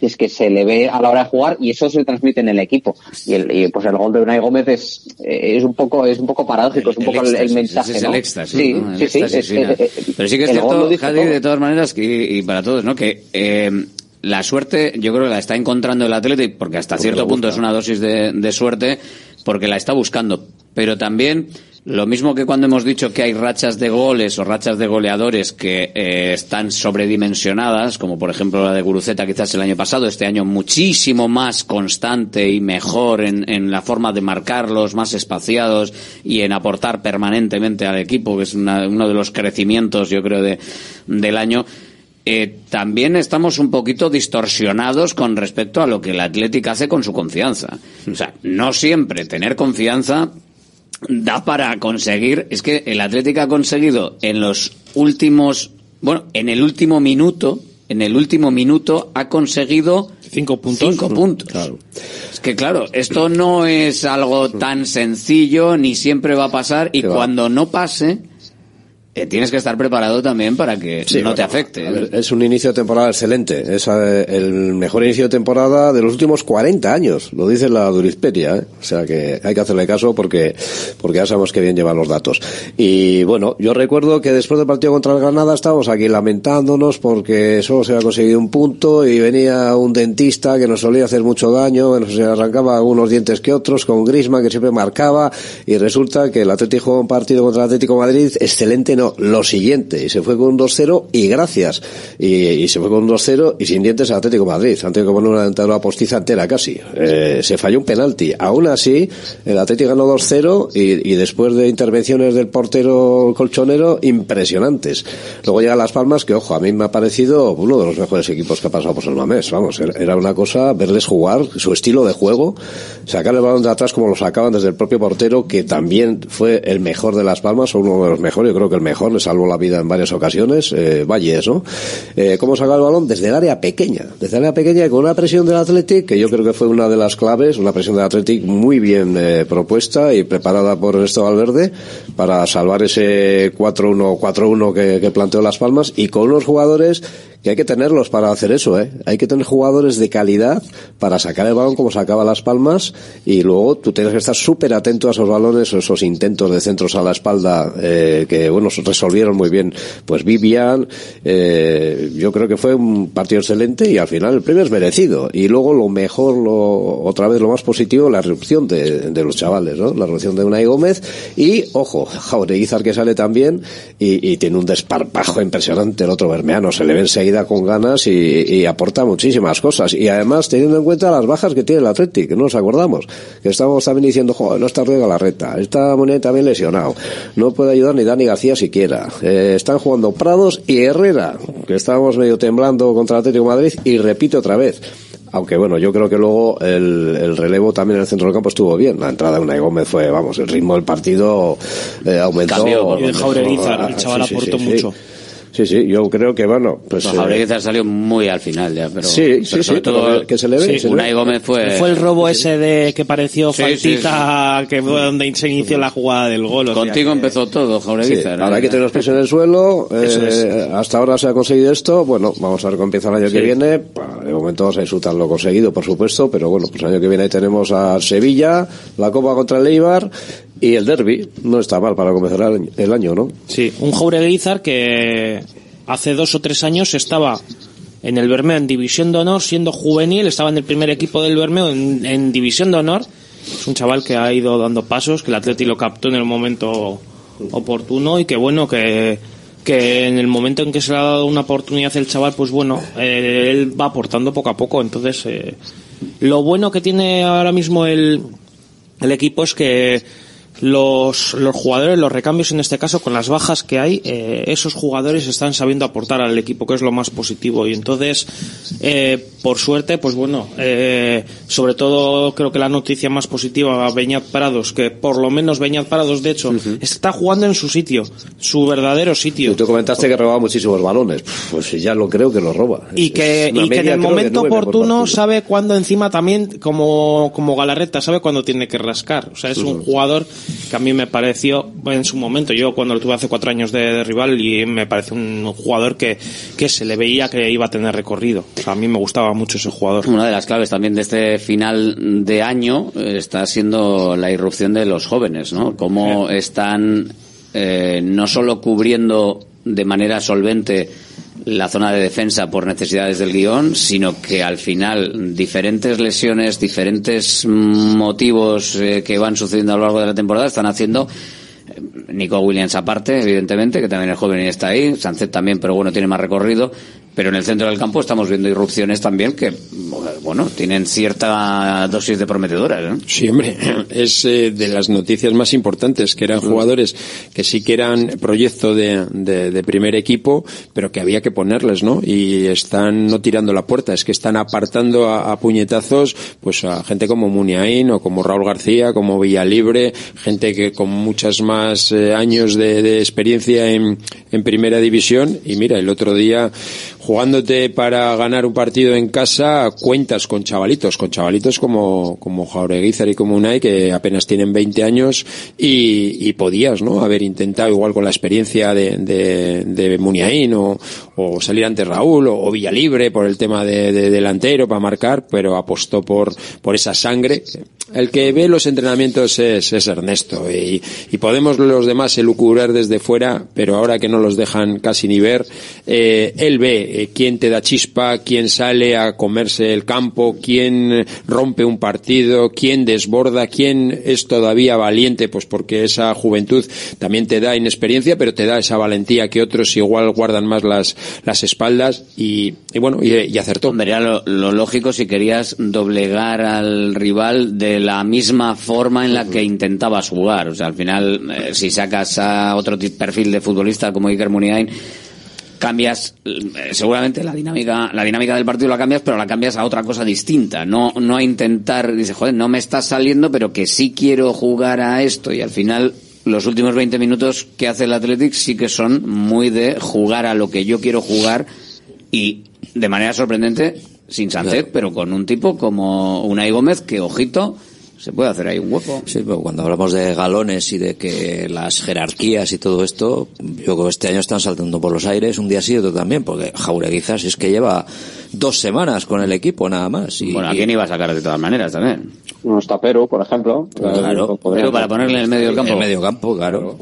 Y es que se le ve a la hora de jugar y eso se transmite en el equipo. Y, el, y, pues el gol de Unai Gómez es, eh, es un poco, es un poco paradójico, es un poco el, mensaje. ese es ¿no? el éxtasis, Sí, sí, sí. es- eh, Pero sí que es cierto, todo. de todas maneras, y, y para todos, ¿no? Que eh, la suerte, yo creo que la está encontrando el Atlético, porque hasta Porque cierto punto es una dosis de, de suerte, porque la está buscando. pero también lo mismo que cuando hemos dicho que hay rachas de goles o rachas de goleadores que eh, están sobredimensionadas, como por ejemplo la de Guruceta quizás el año pasado, este año muchísimo más constante y mejor en, en la forma de marcarlos, más espaciados y en aportar permanentemente al equipo, que es una- uno de los crecimientos, yo creo, de, del año. Eh, también estamos un poquito distorsionados con respecto a lo que el Atlético hace con su confianza. O sea, no siempre tener confianza da para conseguir. Es que el Atlético ha conseguido en los últimos, bueno, en el último minuto, en el último minuto ha conseguido cinco puntos. Cinco puntos. Es que claro, esto no es algo tan sencillo ni siempre va a pasar y cuando no pase eh, tienes que estar preparado también para que Sí, no bueno, te afecte. ver, es un inicio de temporada excelente. Es eh, el mejor inicio de temporada de los últimos 40 años. Lo dice la Durisperia. ¿eh? O sea que hay que hacerle caso porque, porque ya sabemos que bien llevan los datos. Y bueno, yo recuerdo que después del partido contra el Granada estábamos aquí lamentándonos porque solo se había conseguido un punto y venía un dentista que nos solía hacer mucho daño, nos arrancaba algunos dientes que otros, con Grisma que siempre marcaba y resulta que el Atlético jugó un partido contra el Atlético de Madrid excelente, no, lo siguiente, y se fue con un 2-0 y gracias. Y, se fue con un 2-0 y sin dientes al Atlético Madrid. Han tenido que poner una dentadura postiza entera casi. Eh, se falló un penalti. Aún así, el Atlético ganó 2-0 y, después de intervenciones del portero colchonero impresionantes. Luego llega Las Palmas, que ojo, a mí me ha parecido uno de los mejores equipos que ha pasado por San Mamés. Vamos, era una cosa verles jugar, su estilo de juego, sacar el balón de atrás como lo sacaban desde el propio portero, que también fue el mejor de Las Palmas, o uno de los mejores, yo creo que el mejor, le salvó la vida en varias ocasiones, eh, Valles, ¿no? Eh, ¿Cómo el balón? Desde el área pequeña, desde el área pequeña y con una presión del Athletic, que yo creo que fue una de las claves, una presión del Athletic muy bien eh, propuesta y preparada por Ernesto Valverde para salvar ese 4-1 4-1 que, que planteó Las Palmas y con unos jugadores que hay que tenerlos para hacer eso, ¿eh? Hay que tener jugadores de calidad para sacar el balón como sacaba Las Palmas y luego tú tienes que estar súper atento a esos balones, esos intentos de centros a la espalda eh, que, bueno, resolvieron muy bien. Pues Vivian, eh, yo creo que fue un partido excelente y al final el premio es merecido. Y luego lo mejor, lo, otra vez lo más positivo, la erupción de, los chavales, ¿no? La erupción de Unai Gómez y, ojo, Jaureguizar que sale también y, y tiene un desparpajo impresionante el otro Bermeano, se le ve enseguida con ganas y, y aporta muchísimas cosas. Y además teniendo en cuenta las bajas que tiene el Athletic, que no nos acordamos, que estamos también diciendo, joder, no está Rueda Galarreta, está Munir también lesionado, no puede ayudar ni Dani García siquiera, Eh, están jugando Prados y Herrera, que estábamos medio temblando contra el Atlético de Madrid y repite otra vez. Aunque bueno, yo creo que luego el, el relevo también en el centro del campo estuvo bien. La entrada de Unai Gómez fue, vamos, el ritmo del partido eh, aumentó. Cambió, y de el Ah, chaval sí, sí, aportó sí, mucho. Sí. Sí, yo creo que bueno, pues... Pues eh, Jaureguizar salió muy al final ya, pero, Sí, sí, pero sí, todo que- que se le ve, sí, Unai ve. Gómez fue Fue el robo ese de que pareció Sí, faltita, que fue donde se inició la jugada del gol. o sea Contigo que- empezó todo, Sí, Jaureguizar. ahora hay que tener los pies en el suelo. Eh, Hasta ahora se ha conseguido esto. Bueno, vamos a ver cómo empieza el año que viene. De momento vamos a disfrutar lo conseguido, por supuesto. Pero bueno, pues el año que viene ahí tenemos a Sevilla, la Copa contra el Eibar y el Derby. No está mal para comenzar el año, ¿no? Sí, un Jaureguizar que hace dos o tres años estaba en el Bermeo en División de Honor, siendo juvenil, estaba en el primer equipo del Bermeo en, División de Honor. Es un chaval que ha ido dando pasos, que el Atleti lo captó en el momento oportuno y que bueno, que, que en el momento en que se le ha dado una oportunidad el chaval, pues bueno, eh, él va aportando poco a poco. Entonces, eh, lo bueno que tiene ahora mismo el, el equipo es que los, los jugadores, los recambios en este caso, con las bajas que hay, eh, esos jugadores están sabiendo aportar al equipo, que es lo más positivo. Y entonces, eh, por suerte, pues bueno, eh, sobre todo creo que la noticia más positiva a Beñat Prados, que por lo menos Beñat Prados, de hecho, está jugando en su sitio, su verdadero sitio. Y tú comentaste que robaba muchísimos balones. Pues ya lo creo que los roba. Y que, y que en el momento oportuno sabe cuándo encima también, como, como Galarreta, sabe cuándo tiene que rascar. O sea, es un jugador que a mí me pareció, en su momento, yo cuando lo tuve hace cuatro años de, de rival, y me parece un jugador que, que se le veía que iba a tener recorrido. O sea, a mí me gustaba mucho ese jugador. Una de las claves también de este final de año eh, está siendo la irrupción de los jóvenes, ¿no? Cómo están eh, no solo cubriendo de manera solvente la zona de defensa por necesidades del guion, sino que al final diferentes lesiones, diferentes motivos eh, que van sucediendo a lo largo de la temporada están haciendo eh, Nico Williams aparte, evidentemente, que también es joven y está ahí, Sánchez también, pero bueno, tiene más recorrido, pero en el centro del campo estamos viendo irrupciones también que, bueno, tienen cierta dosis de prometedoras. ¿eh? Sí, hombre, es eh, de las noticias más importantes, que eran jugadores que sí que eran proyecto de, de, de primer equipo, pero que había que ponerles, ¿no? Y están no tirando la puerta, es que están apartando a, a puñetazos, pues a gente como Muniain o como Raúl García, como Villalibre, gente que con muchas más eh, años de, de experiencia en, en primera división. Y mira, el otro día jugándote para ganar un partido en casa, cuentas con chavalitos, con chavalitos como, como Jaureguizar y como Unai, que apenas tienen 20 años y, y podías, ¿no? Haber intentado igual con la experiencia de, de, de Muniain o, o salir ante Raúl o, o Villalibre por el tema de, de delantero para marcar, pero apostó por, por esa sangre. El que ve los entrenamientos es, es Ernesto y, y podemos los demás elucubrar desde fuera, pero ahora que no los dejan casi ni ver, eh, él ve eh, quién te da chispa, quién sale a comerse el campo, quién rompe un partido, quién desborda, quién es todavía valiente, pues porque esa juventud también te da inexperiencia, pero te da esa valentía que otros igual guardan más las, las espaldas y, y bueno, y, y acertó. Vería lo, lo lógico si querías doblegar al rival de la misma forma en la que intentabas jugar. O sea, al final, eh, si sacas a otro perfil de futbolista como Iker Muniain, cambias eh, seguramente la dinámica la dinámica del partido la cambias pero la cambias a otra cosa distinta. No no a intentar dice joder no me está saliendo pero que sí quiero jugar a esto y al final los últimos 20 minutos que hace el Athletic sí que son muy de jugar a lo que yo quiero jugar y de manera sorprendente sin Sánchez pero con un tipo como Unai Gómez que ojito se puede hacer ahí un hueco. Sí, pero cuando hablamos de galones y de que las jerarquías y todo esto, yo creo que este año están saltando por los aires, un día sí otro también, porque Jaureguizas es que lleva dos semanas con el equipo nada más. Y, bueno a quién iba a sacar de todas maneras también No está Perú, por ejemplo. Claro, pero para ponerle en el medio campo En medio campo, claro.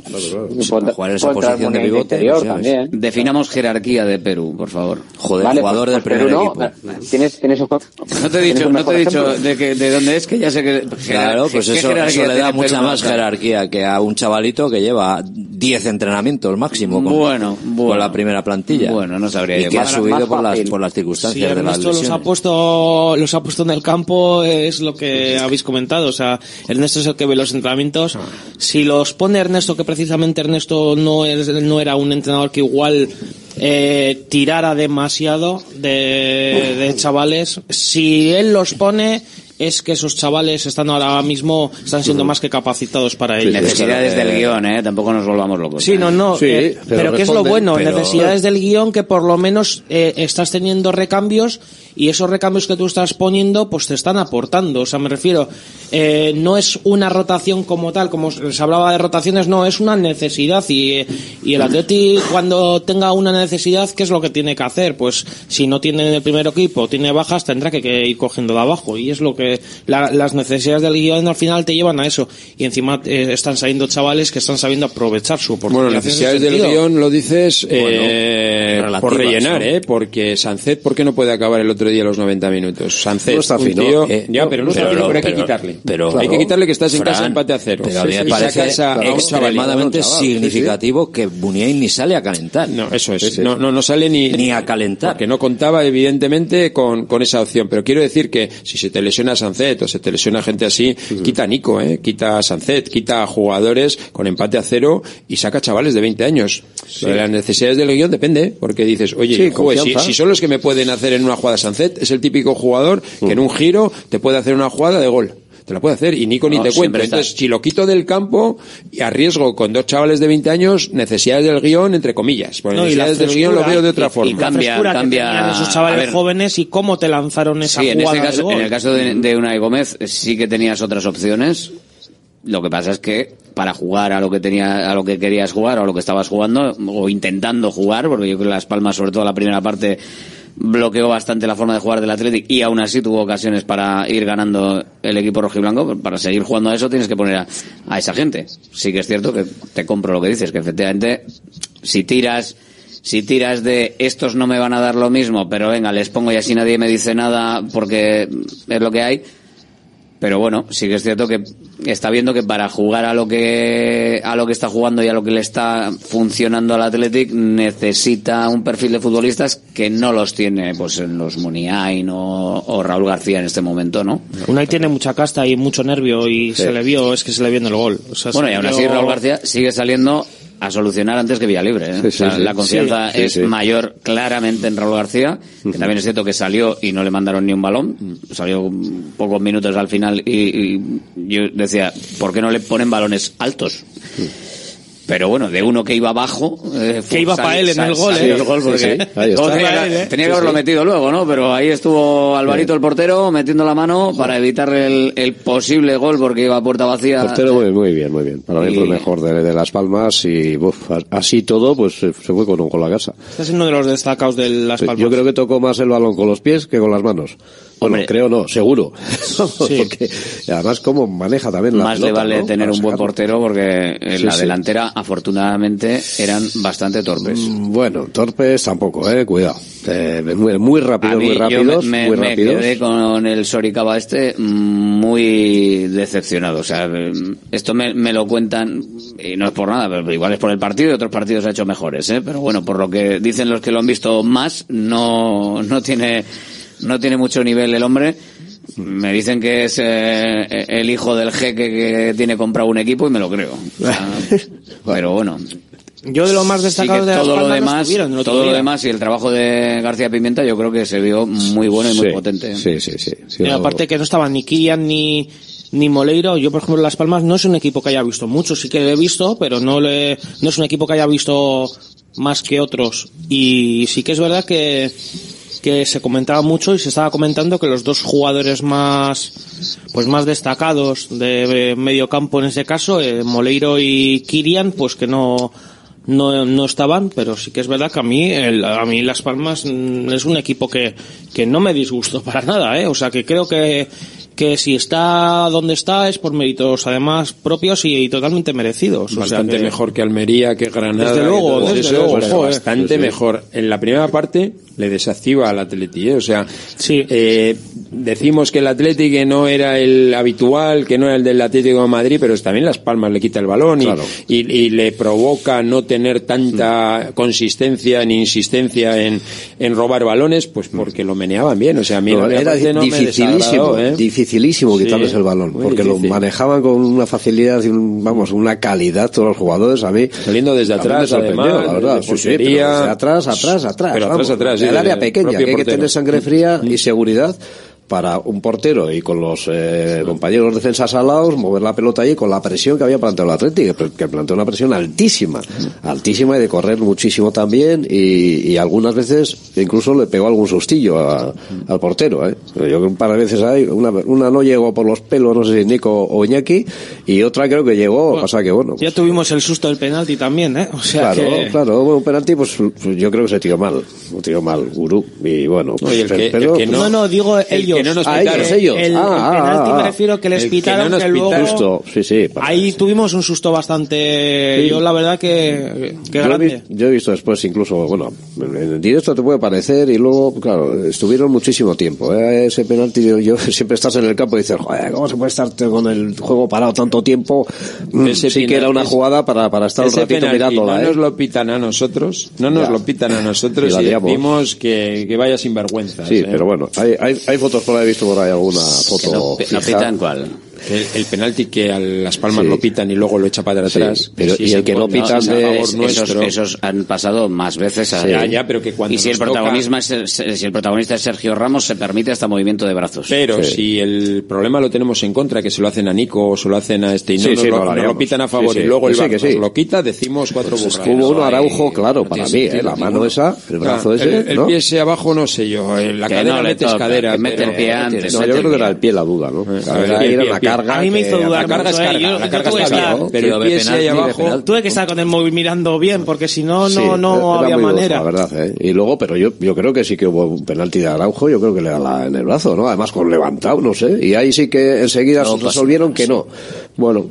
Y Sí, para jugar en esa posición de pivote. interior o sea, también. Definamos jerarquía de Perú, por favor. Joder, Vale, jugador pues- del pues primer Perú no, equipo. Tienes, tienes un juego- No te he dicho, no te he dicho de, que, de dónde es, que ya sé que... Claro, pues ¿qué eso, eso le da mucha Perú? más jerarquía que a un chavalito que lleva 10 entrenamientos máximo con, Bueno, bueno. con la primera plantilla. Bueno, no sabría y que ha Más- subido por las, por las circunstancias Ernesto los ha puesto, los ha puesto en el campo, es lo que habéis comentado. O sea, Ernesto es el que ve los entrenamientos. Si los pone Ernesto, que precisamente Ernesto no, es, no era un entrenador que igual eh, tirara demasiado de, de chavales, si él los pone, es que esos chavales están ahora mismo, están siendo más que capacitados para ello. Necesidades del guion, ¿eh? Tampoco nos volvamos locos. Sí, no, no. Sí, eh, pero pero, ¿qué es lo bueno? pero- Necesidades del guion que por lo menos eh, estás teniendo recambios y esos recambios que tú estás poniendo pues te están aportando. O sea, me refiero, eh, no es una rotación como tal, como se hablaba de rotaciones, no, es una necesidad y, eh, y el Atleti cuando tenga una necesidad, ¿qué es lo que tiene que hacer? Pues si no tiene en el primer equipo, tiene bajas, tendrá que, que ir cogiendo de abajo y es lo que la- las necesidades del guion al final te llevan a eso y encima eh, están saliendo chavales que están sabiendo aprovechar su oportunidad. Bueno, necesidades del guion lo dices eh, por rellenar, ¿no? ¿eh? Porque Sancet, ¿por qué no puede acabar el otro día los 90 minutos? Sancet, No está fino. tío- Eh, ya, pero no está pero fino, no, pero hay que quitarle. pero- hay que quitarle que estás en Fran, casa empate a cero. Pero a mí me parece extremadamente chaval, sí, sí. significativo que Muniain ni sale a calentar. No, eso es. No, no, no sale ni, Ni a calentar. Porque no contaba, evidentemente, con, con esa opción. Pero quiero decir que si se te lesiona Sancet o se te lesiona gente así, quita a Nico, ¿eh? Quita a Sancet, quita a jugadores con empate a cero y saca chavales de 20 años. De las necesidades del guion depende, porque dices, oye, Sí, joder, si, si son los que me pueden hacer en una jugada Sancet, es el típico jugador que en un giro te puede hacer una jugada de gol. Te la puede hacer y Nico ni te está. Entonces, si lo quito del campo y arriesgo con dos chavales de 20 años, necesidades del guion, entre comillas. Porque No, y la necesidades del guion lo veo de otra y- forma. y la Cambia- que cambia- tenían esos chavales ver. jóvenes y cómo te lanzaron esa Sí, en jugada ese del caso, gol. en el caso de, de Unai Gómez, sí que tenías otras opciones. Lo que pasa es que para jugar a lo que tenía, a lo que querías jugar o a lo que estabas jugando o intentando jugar, porque yo creo que Las Palmas, sobre todo la primera parte, bloqueó bastante la forma de jugar del Athletic y aún así tuvo ocasiones para ir ganando el equipo rojiblanco. Para seguir jugando a eso tienes que poner a, a esa gente. Sí que es cierto que te compro lo que dices, que efectivamente si tiras si tiras de estos no me van a dar lo mismo, pero venga, les pongo y así nadie me dice nada porque es lo que hay. Pero bueno, sí que es cierto que está viendo que para jugar a lo que a lo que está jugando y a lo que le está funcionando al Athletic necesita un perfil de futbolistas que no los tiene pues en los Muniain o, o Raúl García en este momento, ¿no? Unai tiene mucha casta y mucho nervio y Sí. se le vio, es que se le vio en el gol. O sea, Bueno, y aún así Raúl García sigue saliendo a solucionar antes que Villalibre. ¿eh? Sí, O sea, sí, sí. La confianza es mayor claramente en Raúl García, que también es cierto que salió y no le mandaron ni un balón, salió pocos minutos al final y, y yo decía, ¿por qué no le ponen balones altos? Pero bueno, de uno que iba abajo... eh, Que iba sal- pa' él en el gol, ¿eh? el gol porque Sí, sí, tenía, él, ¿eh? que haberlo metido luego, ¿no? Pero ahí estuvo Alvarito, el portero, metiendo la mano para evitar el, el posible gol porque iba a puerta vacía. Portero muy, muy bien, muy bien. Para mí fue el mejor de, de Las Palmas y uf, a- así todo, pues se se fue con, con la casa. Está siendo uno de los destacados de Las Palmas. Yo creo que tocó más el balón con los pies que con las manos. Bueno, Hombre. creo no, seguro. Porque además cómo maneja también la Más le pelota, vale ¿no? tener Para un buen portero porque en Sí, la sí. delantera afortunadamente eran bastante torpes. Mm, Bueno, torpes tampoco, eh, cuidado. Eh, muy, muy A rápidos, mí muy rápidos, me, muy me rápidos. quedé con el Soricaba este mm, muy decepcionado. O sea, eh, esto me, me lo cuentan y no es por nada, pero igual es por el partido y otros partidos ha hecho mejores, ¿eh? Pero bueno, por lo que dicen los que lo han visto más, no, no tiene, no tiene mucho nivel el hombre. Me dicen que es eh, el hijo del jeque que tiene comprado un equipo y me lo creo. O sea, pero bueno, Yo de lo más Sí destacado de Las todo lo no demás, todo lo demás y el trabajo de García Pimienta yo creo que se vio muy bueno y muy Sí, potente. Sí, sí, sí. sí, Y lo- aparte que no estaban ni Kilian ni ni Moleiro, yo por ejemplo Las Palmas no es un equipo que haya visto mucho, sí que lo he visto, pero no le, no es un equipo que haya visto más que otros. Y sí que es verdad que, que se comentaba mucho y se estaba comentando que los dos jugadores más, pues más destacados de medio campo en este caso, eh, Moleiro y Kirian, pues que no, no, no estaban, pero sí que es verdad que a mí, el- a mí Las Palmas mm, es un equipo que, que no me disgustó para nada, ¿eh? O sea, que creo que, que si está donde está es por méritos además propios y, totalmente merecidos. O sea Bastante que- mejor que Almería, que Granada. Desde luego, desde joder. bastante Sí, sí. mejor. En la primera parte le desactiva al Atleti, ¿eh? o sea, eh, decimos que el Atleti que no era el habitual, que no era el del Atlético de Madrid, pero también Las Palmas le quita el balón y, Claro. y, y le provoca no tener tanta consistencia ni insistencia en, en robar balones, pues porque lo meneaban bien, o sea, a mí No, era parte no me dificilísimo, desagradó, ¿eh? Dificilísimo Sí, quitarles el balón, porque difícil. lo manejaban con una facilidad y un, vamos, una calidad todos los jugadores. A mí Saliendo desde atrás, además, la verdad. de Sí, sí, pero desde atrás, atrás, atrás. Pero vamos, atrás, El área pequeña, que hay que portero. tener sangre fría y seguridad para un portero y con los eh, compañeros defensas alados mover la pelota allí con la presión que había planteado el Atlético que, planteó una presión altísima altísima y de correr muchísimo también y, y algunas veces incluso le pegó algún sustillo a- al portero ¿eh? yo creo que un par de veces hay una, una no llegó por los pelos no sé si Nico o Iñaki y otra creo que llegó pasa que bueno Ya tuvimos el susto del penalti también, ¿eh? O sea Claro, que... claro, bueno, un penalti, pues, pues yo creo que se tiró mal, se tiró mal, Gurú, y bueno, No, y el pues, que- pero, el que No, no, digo ellos. Que no nos pitaron. ellos, ellos. El, Ah, el ah, penalti ah, me ah. refiero que les que pitaron no nos que luego... pitaron. Justo, sí, sí. para- Ahí tuvimos un susto bastante... Sí. Yo la verdad que... que yo, he grande. vi- yo he visto después incluso, bueno, en directo te puede parecer y luego, claro, estuvieron muchísimo tiempo. ¿eh? Ese penalti, yo, yo- siempre estás en el campo y dices, joder, ¿cómo se puede estar con el juego parado tanto tiempo? Mm, Ese sí que era una jugada para, para estar un ratito penalti mirándola. No ¿eh? nos lo pitan a nosotros, no nos Ya. lo pitan a nosotros Y y, decimos que, que vaya sin vergüenza. Sí, pero bueno, hay, hay, hay fotos por ahí, he visto por ahí alguna foto. no, fija. no pitan cuál. El, el penalti que a Las Palmas Sí. lo pitan y luego lo echa para Sí, atrás. pero- sí, y sí, el que no pues, pitan es esos, esos han pasado más veces a- Sí. Ya, ya, pero que cuando y si el toca- protagonismo es el- si el protagonista es Sergio Ramos se permite hasta movimiento de brazos Pero Sí. si el problema lo tenemos en contra, que se lo hacen a Nico o se lo hacen a este y no Sí, nos, sí, lo, no lo pitan a favor Sí, sí. y luego el sí. nos lo quita, decimos cuatro Pues burradas. hubo uno Araujo, claro, no para mí, ¿eh? la mano esa, el brazo ese, el, el ¿no? pie ese abajo no sé yo, en la cadera no metes cadera. mete el pero- pie antes. No, yo creo que era el pie la duda, ¿no? el era pie. Carga. A mí me hizo dudar La carga es mucho, ¿eh? carga, Yo- la yo tuve es que carga, estar- pero Tío, el de pie ese penalti, ahí de abajo... penalti. Tuve que estar con el móvil mirando bien, porque si no, Sí, no, había manera. La verdad, ¿eh? Y luego, pero yo, yo creo que sí que hubo un penalti de Araujo, yo creo que le da la, en el brazo, ¿no? Además con levantado, no sé. Y ahí sí que enseguida No se resolvieron que no. Bueno,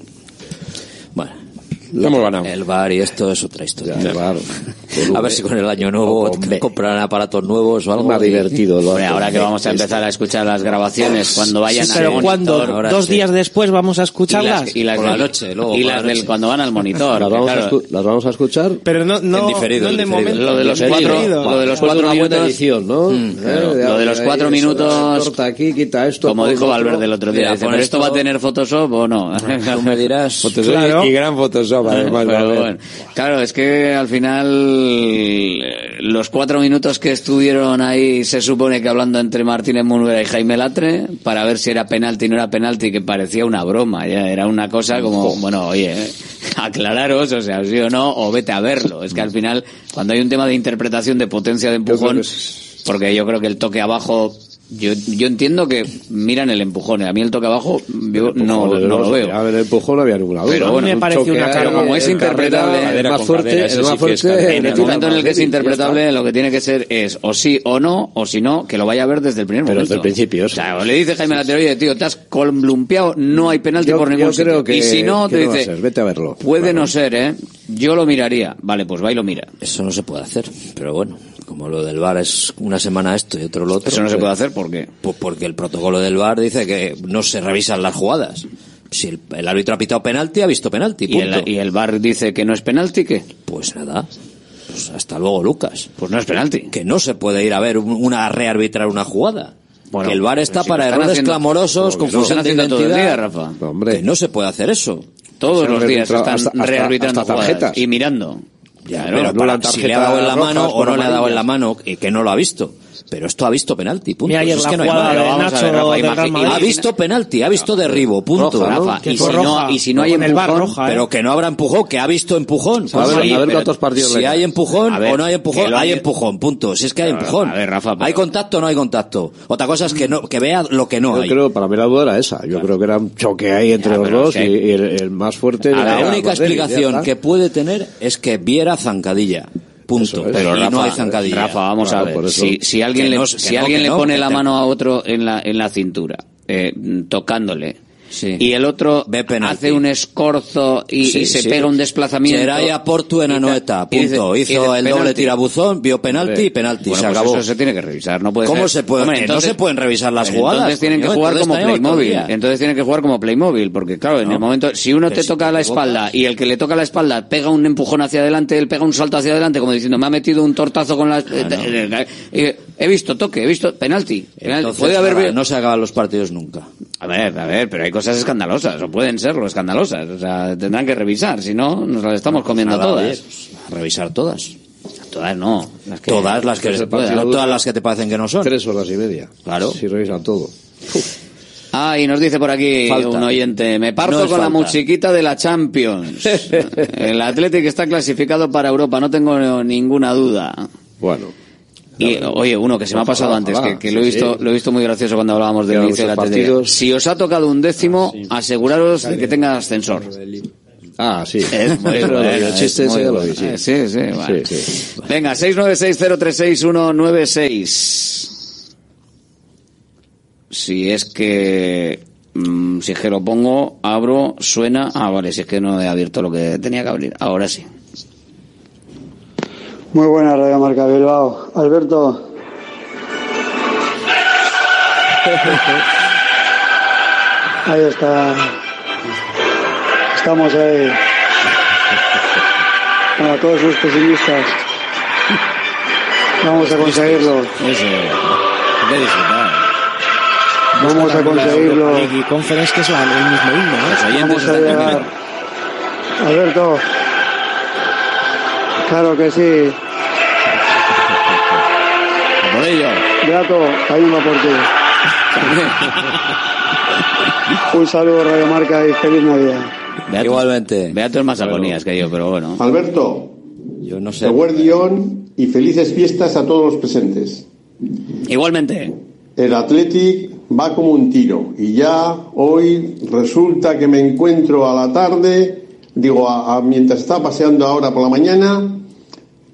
Hemos ganado. El bar y esto es otra historia. Ya, el bar. A ver si con el año nuevo comprarán aparatos nuevos o algo. Más divertido. lo Hombre, ahora que vamos a empezar a escuchar las grabaciones cuando vayan Sí, al pero monitor. cuando ahora dos sí. días después vamos a y escucharlas. las, y las Por la noche, luego y las del cuando van al monitor. Las vamos, a claro, escu- las vamos a escuchar. Pero no, no, En diferido, no en de momento. Lo de los cuatro- lo de los Después cuatro una buena minutos- edición, ¿no? Mm, claro. Eh, Lo de los cuatro eso, minutos- Corta aquí, quita esto. como pon dijo. Valverde el otro día, Mira, dice, con ¿pero esto va a tener Photoshop o no? Tú me dirás. Photoshop Claro. y gran Photoshop, Pero bueno, claro, es que al final eh, los cuatro minutos que estuvieron ahí se supone que hablando entre Martínez Munera y Jaime Latre para ver si era penalti o no era penalti, que parecía una broma, ya era una cosa como, bueno, oye, eh, aclararos, o sea, sí o no, o vete a verlo. Es que al final, cuando hay un tema de interpretación de potencia de empujón, porque yo creo que el toque abajo yo, yo entiendo que miran el empujón. A mí el toque abajo yo no, Joder, no lo veo. A ver, el empujón no había ninguna duda. Pero bueno, me parece choque una cara- como es interpretable, carrera, el más fuerte, cadera, el más sí que es fuerte. En el momento en el que es interpretable, lo que tiene que ser es o sí o no, o si no, que lo vaya a ver desde el primer Pero momento. desde el principio, O sea, o le dice Jaime Latero, oye, tío, te has columpiado, no hay penalti Yo, por ningún yo creo sitio. que, Y si no, te dice, vete a verlo. puede Claro. no ser, ¿eh? Yo lo miraría. Vale, pues va y lo mira. Eso no se puede hacer, pero bueno, como lo del bar es una semana esto y otro lo otro. Eso no se pues- puede hacer, ¿por qué? Pues porque el protocolo del bar dice que no se revisan las jugadas. Si el, el árbitro ha pitado penalti, ha visto penalti, ¿Y punto. el, y el VAR dice que no es penalti, ¿qué? Pues nada. Pues hasta luego, Lucas. Pues no es penalti. Que no se puede ir a ver un- una rearbitrar una jugada. Bueno, que el VAR está si para errores haciendo- clamorosos, confusión de haciendo todo el identidad. día, Rafa. Hombre. Que no se puede hacer eso. Todos los días están hasta- hasta- rearbitrando hasta jugadas tarjetas. y mirando. Ya, pero para- si le ha dado en la mano o no le ha dado en la mano y que no lo ha visto. Pero esto ha visto penalti, punto. Mira ayer Es la que no hay jugada de Vamos a ver, Nacho Rafa, del imagi- Real Madrid. Ha visto penalti, ha visto derribo, punto. Roja, ¿no? Rafa, y si, roja. no, y si no hay Con el empujón, roja, ¿eh? Pero que no habrá empujón, que ha visto empujón. A ver, Pues a sí, ver cuántos partidos Si hay empujón ver, o no hay empujón, hay empujón, punto. Si es que hay empujón. a ver, Rafa, pero- ¿Hay contacto o no hay contacto? Otra cosa es que no que vea lo que no Yo hay. creo, para mí la duda era esa. Yo creo que era un choque ahí entre los dos y, el, el más fuerte. la única explicación que puede tener es que viera zancadilla. Punto. Es. Pero y Rafa, no hay zancadilla. Rafa, vamos a ver. Si, si alguien, le, no, si no, alguien que le no, pone la mano a otro en la, en la cintura, eh, tocándole, Sí. y el otro hace un escorzo y, Sí, y se sí. pega un desplazamiento. Geraya Portu en Anoeta, dice- punto. Hizo el doble tirabuzón, vio penalti y penalti. bueno, se pues acabó. Eso se tiene que revisar. No puede ¿Cómo ser- se puede? Hombre, entonces- no se pueden revisar las jugadas. Entonces tienen que jugar como Playmobil. Entonces tienen que jugar como Playmobil, porque claro, en No. el momento, si uno te toca la espalda y el que le toca la espalda pega un empujón hacia adelante, él pega un salto hacia adelante, como diciendo, me ha metido un tortazo con la... eh, eh, he visto toque, he visto penalti. penalti. Entonces, Puede haber... nada, no se acaban los partidos nunca. A ver, a ver, pero hay cosas escandalosas, o pueden serlo escandalosas. O sea, tendrán que revisar, si no, nos las estamos comiendo Nada, todas. pues, a revisar todas. Todas no. las que- todas las que se no todas las que te parecen que no son. Tres horas y media. Claro. Si revisan todo. Ah, y nos dice por aquí Falta. un oyente, me parto No con la musiquita de la Champions. El Athletic está clasificado para Europa, no tengo ninguna duda. Bueno. Y, oye, uno que se me ha pasado Ojalá, antes, ojalá. que, que lo he visto, sí. lo he visto muy gracioso cuando hablábamos del inicio de la partidos. Si os ha tocado un décimo, aseguraros de que tenga ascensor. Ah, sí. Es muy bueno, el chiste es muy lo vi, bueno. sí. Sí, sí, bueno. Sí, sí. Venga, 696036196. Si es que... mm, si es que lo pongo, abro, suena... Ah, vale, si es que no he abierto lo que tenía que abrir. Ahora sí. Muy buena Radio Marca Bilbao. Alberto. Ahí está. Estamos ahí. Para todos los pesimistas. Vamos a conseguirlo. Vamos a conseguirlo. Y Conference que es el mismo himno, Vamos a llegar. Alberto. Claro que sí. Por ello. Beato, también va por ti. Un saludo Radio Marca y feliz Navidad. Beato, Igualmente. Beato es más agonías que yo, pero bueno. Alberto, Yo no sé. Eguerdión y felices fiestas a todos los presentes. Igualmente. El Athletic va como un tiro y ya hoy resulta que me encuentro a la tarde, digo, a- a- mientras está paseando ahora por la mañana,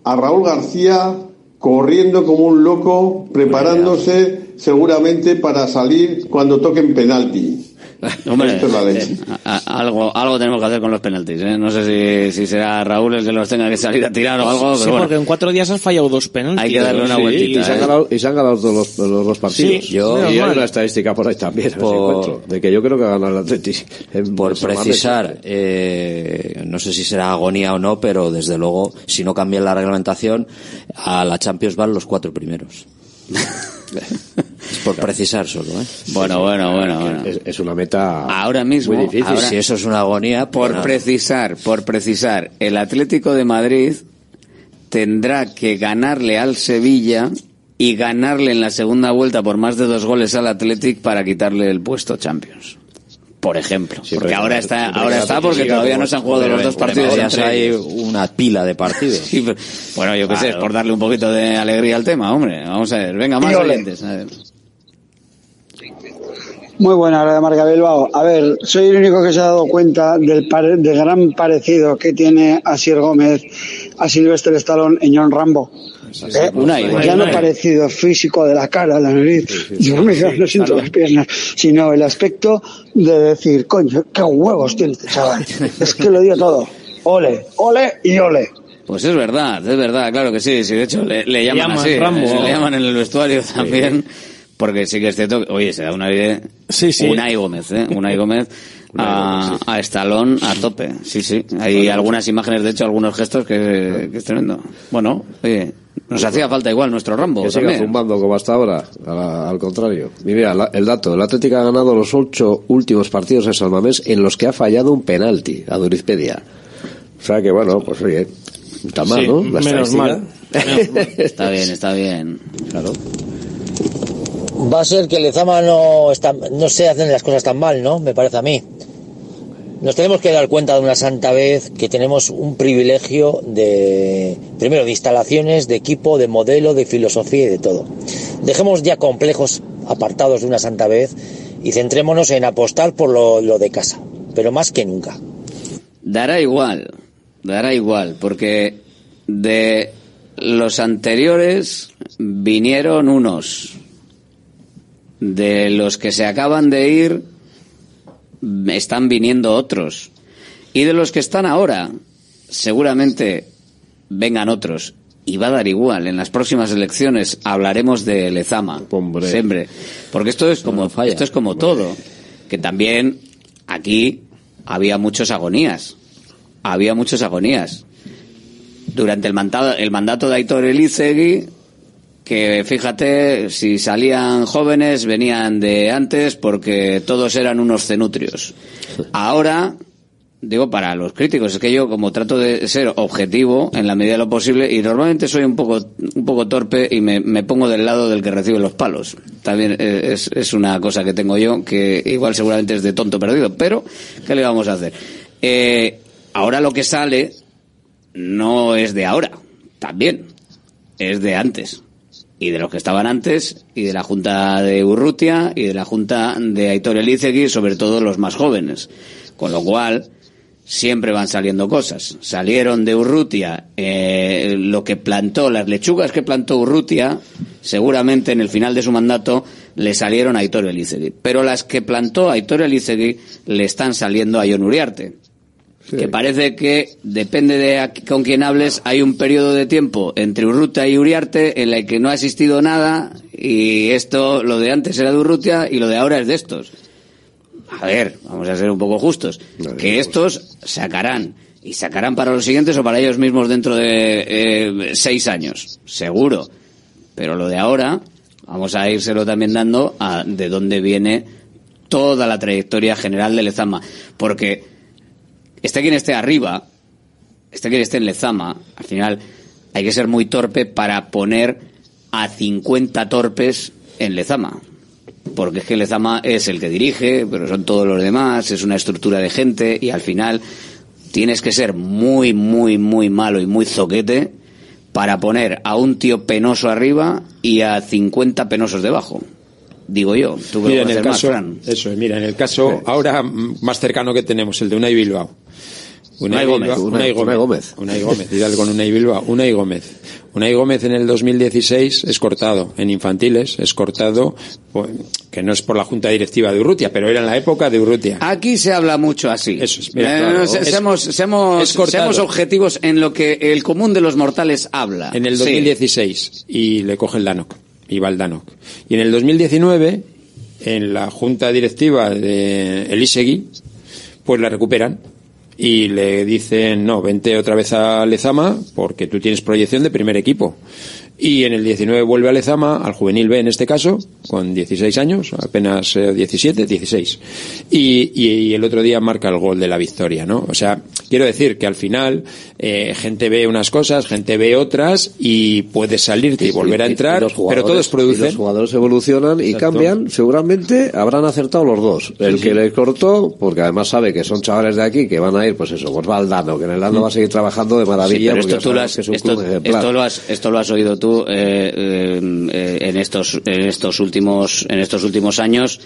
a Raúl García corriendo como un loco, preparándose seguramente para salir cuando toquen penalti. Hombre, Esto es la leche. eh, a- a- algo, algo tenemos que hacer con los penaltis. ¿eh? No sé si, si será Raúl el que los tenga que salir a tirar o algo, Sí, pero bueno. porque en cuatro días has fallado dos penaltis. Hay que darle una Sí, vueltita, Y se, han ¿eh? ganado, y se han ganado todos los, los dos partidos. Sí, yo, menos y hay una estadística por ahí también, si Por- de que yo creo que ha ganado el Atleti. en Por precisar, eh, no sé si será agonía o no, pero desde luego, si no cambian la reglamentación, a la Champions van los cuatro primeros. Es por precisar solo, ¿eh? Bueno, bueno, bueno, bueno. Es, es una meta Ahora mismo, muy difícil. ahora- Si eso es una agonía, pues Por precisar, por precisar, el Atlético de Madrid tendrá que ganarle al Sevilla y ganarle en la segunda vuelta por más de dos goles al Athletic para quitarle el puesto Champions. Por ejemplo, porque ahora está, ahora está porque todavía como- no se han jugado los dos partidos. entre hay una pila de partidos. Sí, pero- bueno, yo qué sé, Claro. es por darle un poquito de alegría al tema, hombre. Vamos a ver, venga, más ver. Muy buena la de Marca Bilbao. A ver, soy el único que se ha dado cuenta del, pare- del gran parecido que tiene Asier Gómez a Silvestre Stallone en John Rambo. ¿Eh? Unai, ya no parecido físico de la cara, la nariz, yo me no siento las piernas, sino el aspecto de decir, coño, qué huevos tiene este chaval. Es que lo dio todo. Ole, ole y ole. Pues es verdad, es verdad, claro que sí. sí de hecho, le, le llaman, llaman así. Rambo. eh, Le llaman en el vestuario también. Porque sí que es cierto que, oye, se da una idea. Sí, sí. Unai Gómez, ¿eh? Unai Gómez a, a Estalón a tope. Sí, sí. Hay algunas imágenes, de hecho, algunos gestos que, que es tremendo. Bueno, oye, nos hacía falta igual nuestro Rambo Que siga zumbando como hasta ahora, a la- al contrario. Y mira, la- el dato, el Atlético ha ganado los ocho últimos partidos en San Mamés en los que ha fallado un penalti a Durizpedia. O sea que bueno, pues oye, está mal, Sí, ¿no? La menos estadística. mal. Menos mal. Está bien, está bien. Claro. Va a ser que Lezama no, está, no se hacen las cosas tan mal, ¿no? Me parece a mí. Nos tenemos que dar cuenta de una santa vez que tenemos un privilegio de, primero, de instalaciones, de equipo, de modelo, de filosofía y de todo. Dejemos ya complejos apartados de una santa vez y centrémonos en apostar por lo, lo de casa, pero más que nunca. Dará igual, dará igual, porque de los anteriores vinieron unos. De los que se acaban de ir, están viniendo otros. Y de los que están ahora, seguramente vengan otros. Y va a dar igual. En las próximas elecciones hablaremos de Lezama. Siempre. Porque esto es como, esto es como todo. Que también aquí había muchos agonías. Había muchos agonías. Durante el mandato, el mandato de Aitor Elizegui, que fíjate, si salían jóvenes venían de antes porque todos eran unos cenutrios. Ahora, digo para los críticos, es que yo como trato de ser objetivo en la medida de lo posible y normalmente soy un poco, un poco torpe y me, me pongo del lado del que recibe los palos. También eh, es, es una cosa que tengo yo que igual seguramente es de tonto perdido, pero ¿qué le vamos a hacer? Eh, ahora lo que sale no es de ahora, también es de antes y de los que estaban antes, y de la Junta de Urrutia, y de la Junta de Aitor Elizegui, sobre todo los más jóvenes. Con lo cual, siempre van saliendo cosas. Salieron de Urrutia eh, lo que plantó, las lechugas que plantó Urrutia, seguramente en el final de su mandato le salieron a Aitor Elizegui. Pero las que plantó Aitor Elizegui le están saliendo a Jon Uriarte que parece que depende de a- con quién hables hay un periodo de tiempo entre Urrutia y Uriarte en el que no ha existido nada y esto lo de antes era de Urrutia y lo de ahora es de estos. A ver vamos a ser un poco justos que estos sacarán y sacarán para los siguientes o para ellos mismos dentro de eh, seis años seguro. Pero lo de ahora vamos a írselo también dando a de dónde viene toda la trayectoria general de Lezama porque esté quien esté arriba, esté quien esté en Lezama, al final hay que ser muy torpe para poner a 50 torpes en Lezama. Porque es que Lezama es el que dirige, pero son todos los demás, es una estructura de gente y al final tienes que ser muy, muy, muy malo y muy zoquete para poner a un tío penoso arriba y a 50 penosos debajo. Digo yo, tú que Mira, en el más, caso, eso es, mira, en el caso ahora más cercano que tenemos, el de Unai Bilbao. Unai Gómez. Gómez. Unai Unai Gómez. Unai Gómez. Y dale con Unai Bilbao. Unai Gómez. Unai Gómez en el 2016 es cortado. En infantiles es cortado, pues, que no es por la junta directiva de Urrutia, pero era en la época de Urrutia. Aquí se habla mucho así. Eso es, mira, Eh, claro. se- Es- seamos, seamos, objetivos en lo que el común de los mortales habla. En el Sí. 2016 y le coge el Danok, y va el Danok. Y en el 2019, en la junta directiva de Elisegui, pues la recuperan y le dicen, no, vente otra vez a Lezama porque tú tienes proyección de primer equipo. Y en el 19 vuelve a Lezama, al juvenil B en este caso, con 16 años, apenas eh, 17, 16. Y, y, y el otro día marca el gol de la victoria, ¿no? O sea, quiero decir que al final eh, gente ve unas cosas, gente ve otras y puedes salirte y volver a Y- y entrar, los pero todos y producen. los jugadores evolucionan y Exacto. cambian. Seguramente habrán acertado los dos. El que le cortó, porque además sabe que son chavales de aquí que van a ir, pues eso, pues va al Dano, que en el Dano va a seguir trabajando de maravilla. Sí, pero porque esto tú ya lo sabemos has, que es un esto, club ejemplar. esto lo has, esto lo has oído tú eh, eh, eh, en estos en estos últimos en estos últimos años.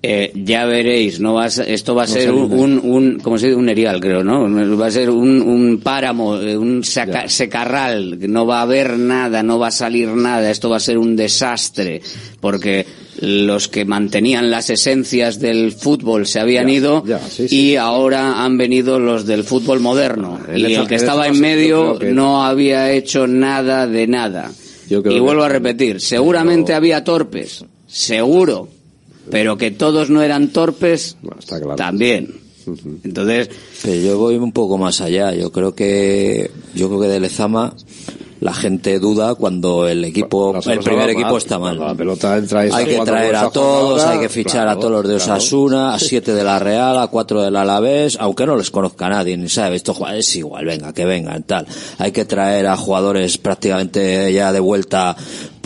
Eh, ya veréis, no vas, esto va a No ser un, un, un, ¿cómo se dice? Un erial, creo, ¿no? Va a ser un, un páramo, un saca- secarral, no va a haber nada, no va a salir nada, esto va a ser un desastre, porque los que mantenían las esencias del fútbol se habían Ya, ido ya, sí, sí. y ahora han venido los del fútbol moderno. En y esa- el que estaba en medio que- no había hecho nada de nada. Yo creo Y que- vuelvo a repetir, seguramente había torpes, seguro, pero que todos no eran torpes, también. Entonces, Pero yo voy un poco más allá. Yo creo que yo creo que de Lezama la gente duda cuando el equipo, el primer equipo mal. está mal. La pelota entra hay que traer a todos, ahora, hay que fichar claro, a todos los de claro. Osasuna, a siete de la Real, a cuatro del Alavés, aunque no les conozca nadie ni sabe, estos jugadores es igual, venga, que vengan, tal. Hay que traer a jugadores prácticamente ya de vuelta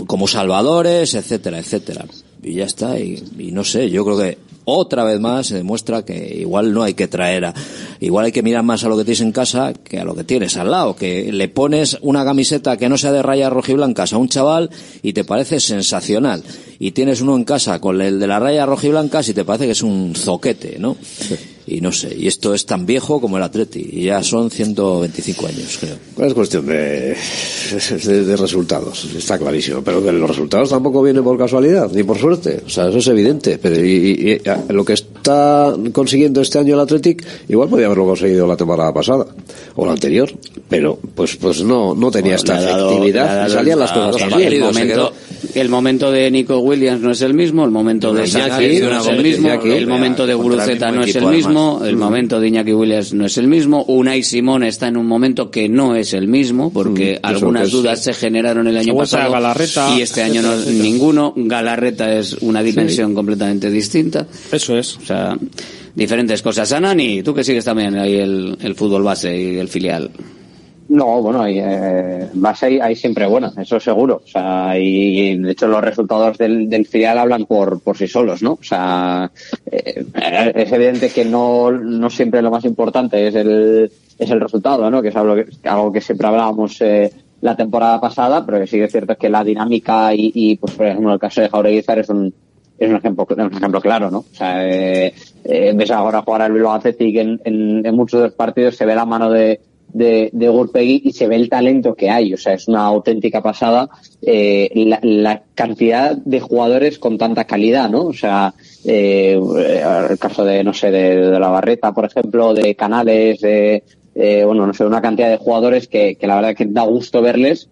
como salvadores, etcétera, etcétera. Y ya está, y, y no sé, yo creo que otra vez más se demuestra que igual no hay que traer a, igual hay que mirar más a lo que tienes en casa que a lo que tienes al lado, que le pones una camiseta que no sea de rayas rojiblancas a un chaval y te parece sensacional. Y tienes uno en casa con el de las rayas rojiblancas y te parece que es un zoquete, ¿no? Y no sé, y esto es tan viejo como el Atleti, y ya son 125 años, creo. Es cuestión de, de, de resultados, está clarísimo. Pero que los resultados tampoco vienen por casualidad, ni por suerte. O sea, eso es evidente. Pero y, y- y, a- lo que está consiguiendo este año el Athletic, igual podía haberlo conseguido la temporada pasada, o la anterior. Pero, pues, pues no, no tenía esta efectividad salían las cosas el, tan bien. el momento, el momento de Nico Williams no es el mismo, el momento de Iñaki, no es el mismo, el momento de Guruceta mismo no es el equipo, mismo, el momento de Iñaki Williams no es el mismo, Unai Simón está en un momento que no es el mismo, porque Mm, algunas es- dudas se generaron el año pasado Galarreta, y este año no etcétera, ninguno. Galarreta es una dimensión completamente distinta. Eso es. O sea, diferentes cosas. Anani, tú que sigues también ahí el, el fútbol base y el filial. No, bueno, hay, eh, base hay, hay siempre buena, eso seguro. O sea, y, de hecho los resultados del, del filial hablan por, por sí solos, ¿no? O sea, eh, es evidente que no, no siempre lo más importante es el, es el resultado, ¿no? Que es algo que, algo que siempre hablábamos eh, la temporada pasada, pero que sí que es cierto que la dinámica y, y pues por ejemplo el caso de Jaureguizar es un, es un ejemplo, un ejemplo claro, ¿no? O sea, eh, eh, ves ahora jugar al Bilbao Athletic en, en, en muchos de los partidos, se ve la mano de, de, de y se ve el talento que hay. O sea, es una auténtica pasada eh, la, cantidad de jugadores con tanta calidad, ¿no? O sea, eh, el caso de, no sé, de, de la Barreta, por ejemplo, de Canales, de, eh, bueno, no sé, una cantidad de jugadores que, que la verdad que da gusto verles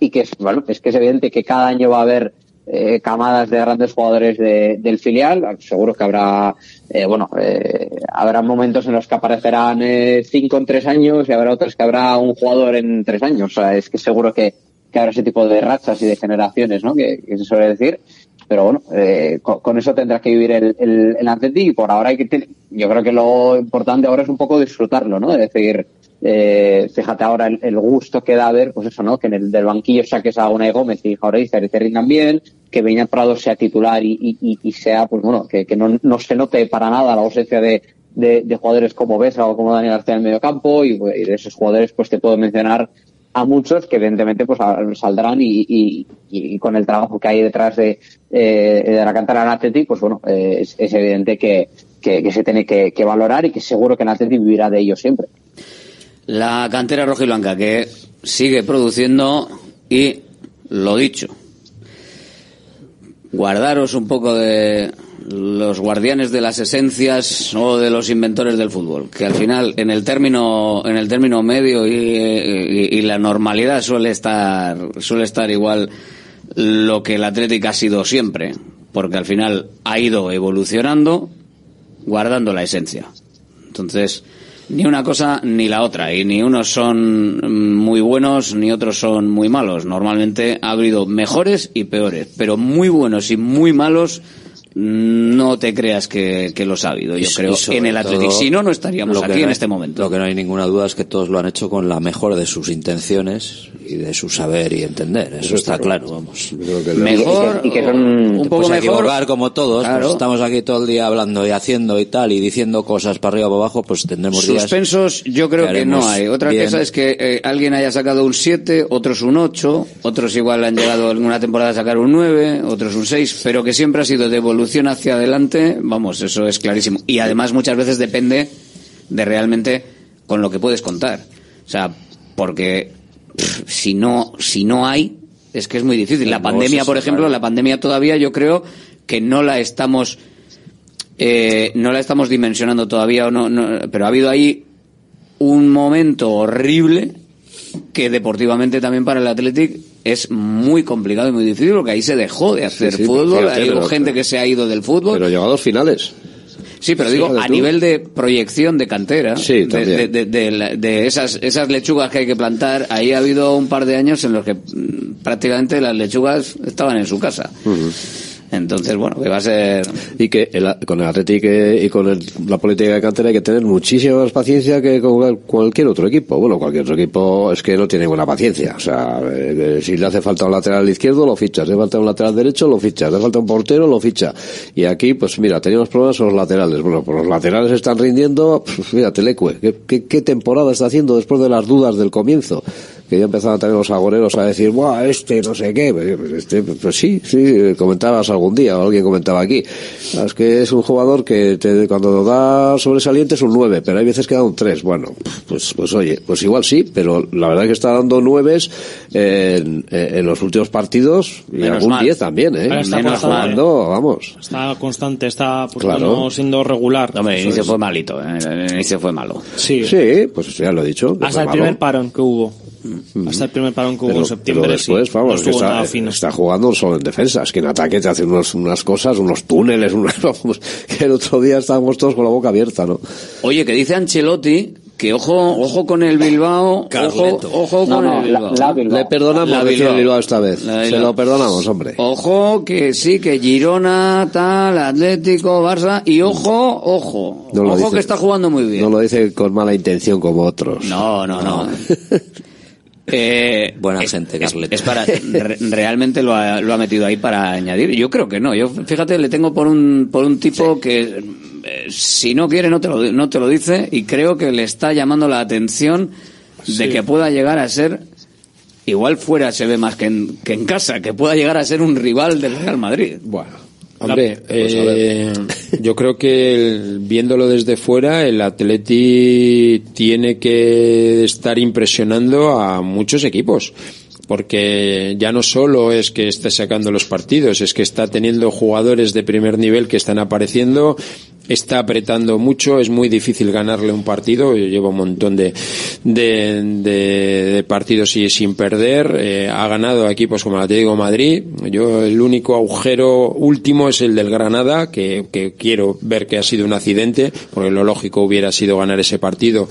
y que es, bueno, es que es evidente que cada año va a haber eh, camadas de grandes jugadores de, del filial. Seguro que habrá, eh, bueno, eh, habrá momentos en los que aparecerán eh, cinco en tres años y habrá otros que habrá un jugador en tres años. O sea, es que seguro que, que habrá ese tipo de rachas y de generaciones, ¿no? Que, que se suele decir. Pero bueno, eh, con, con, eso tendrá que vivir el, el, el Atleti y por ahora hay que yo creo que lo importante ahora es un poco disfrutarlo, ¿no? Es decir, eh, fíjate ahora el, gusto que da ver, pues eso, ¿no? Que en el del banquillo saques a Unai Gómez y Jauregui y te rindan bien, que Beñat Prado sea titular y, y, sea, pues bueno, que, no, no, se note para nada la ausencia de, jugadores como Besa o como Daniel García en el medio campo y, de esos jugadores pues te puedo mencionar a muchos que evidentemente pues saldrán y, con el trabajo que hay detrás de, eh, de la cantera Atleti, pues bueno, eh, es, es, evidente que, que, se tiene que, valorar y que seguro que Atleti vivirá de ello siempre. La cantera roja y blanca que sigue produciendo y lo dicho. Guardaros un poco de los guardianes de las esencias o de los inventores del fútbol, que al final en el término en el término medio y, y- la normalidad suele estar suele estar igual lo que el Atlético ha sido siempre, porque al final ha ido evolucionando guardando la esencia. Entonces, ni una cosa ni la otra, y ni unos son mm, muy buenos ni otros son muy malos. Normalmente ha habido mejores y peores, pero muy buenos y muy malos no te creas que, que los ha habido, yo Y- creo, y en el Atlético. Si no, no estaríamos aquí no en este momento. Lo que no hay ninguna duda es que todos lo han hecho con la mejor de sus intenciones y de su saber y entender. Eso, está claro, vamos. Mejor, Y que- y que son un poco mejor. equivocar como todos, Claro. pues estamos aquí todo el día hablando y haciendo y tal y diciendo cosas para arriba o para abajo, pues tendremos días Suspensos yo creo que, no hay. Otra bien. cosa es que eh, alguien haya sacado un 7, otros un 8, otros igual han llegado alguna temporada a sacar un 9, otros un 6, pero que siempre ha sido de evolución hacia adelante, vamos, eso es clarísimo. Y además muchas veces depende de realmente con lo que puedes contar. O sea, porque pff, si no si no hay es que es muy difícil. La pandemia, por ejemplo, la pandemia todavía yo creo que no la estamos eh, no la estamos dimensionando todavía, o no, no- pero ha habido ahí un momento horrible que deportivamente también para el Athletic es muy complicado y muy difícil porque ahí se dejó de hacer Sí, sí, fútbol, fíjate, ha habido pero- gente que se ha ido del fútbol. Pero llegó a dos finales. Sí, pero digo, a nivel de proyección de cantera, Sí, de, de- de- de esas, esas lechugas que hay que plantar, ahí ha habido un par de años en los que mm, prácticamente las lechugas estaban en su casa. Entonces, bueno, que va a ser... Y que el- con el Atlético y con el- la política de cantera hay que tener muchísima más paciencia que con cual- cualquier otro equipo. Bueno, cualquier otro equipo es que no tiene buena paciencia. O sea, eh, si le hace falta un lateral izquierdo, lo fichas. Le falta un lateral derecho, lo fichas. Le falta un portero, lo ficha. Y aquí, pues mira, teníamos problemas con los laterales. Bueno, pues los laterales están rindiendo. Pues, mira, Telecue. ¿Qué, qué, qué temporada está haciendo después de las dudas del comienzo? Que ya empezaban también los agoreros a decir, ¡buah, este no sé qué! Pues, este, pues sí, sí, eh, comentabas algún día, o alguien comentaba aquí. Es que es un jugador que te- cuando da sobresaliente es un 9, pero hay veces que da un 3. Bueno, pues, pues oye, pues igual sí, pero la verdad es que está dando 9 en, en los últimos partidos y Menos algún mal. 10 también, ¿eh? Está Menos constante. jugando, vamos. Está constante, está pues, Claro. bueno, siendo regular. Hombre, el inicio fue malito, ¿eh? el inicio fue malo. Sí. Sí, pues ya lo he dicho. Hasta el fue primer malo. parón que hubo. Hasta el primer parón que hubo Pero, en septiembre. pero después, sí, vamos, no que está, está jugando solo en defensa. Es que en ataque te hace unos, unas cosas, unos túneles, unos, vamos, que el otro día estábamos todos con la boca abierta, ¿no? Oye, que dice Ancelotti que ojo, ojo con el Bilbao, ojo, Carleto. ojo No, con no, el la- Bilbao. la Bilbao. Le perdonamos, La decía el Bilbao esta vez. La Se Bilbao. lo perdonamos, hombre. Ojo que sí, que Girona, tal, Atlético, Barça, y ojo, ojo, No ojo dice- que está jugando muy bien. No lo dice con mala intención como otros. No, no, no. Eh, Buena es- gente, es, Carleto. es para re- realmente lo ha, lo ha metido ahí para añadir. Yo creo que no. Yo fíjate le tengo por un por un tipo que eh, si no quiere no te lo no te lo dice y creo que le está llamando la atención de que pueda llegar a ser igual fuera se ve más que en, que en casa que pueda llegar a ser un rival del Real Madrid. Bueno. Hombre, Pues eh, yo creo que el- viéndolo desde fuera, el Atleti tiene que estar impresionando a muchos equipos. Porque ya no solo es que esté sacando los partidos, es que está teniendo jugadores de primer nivel que están apareciendo, está apretando mucho, es muy difícil ganarle un partido, lleva un montón de, de, partidos y sin perder, eh, ha ganado equipos como el Atlético Madrid, yo el único agujero último es el del Granada, que, que quiero ver que ha sido un accidente, porque lo lógico hubiera sido ganar ese partido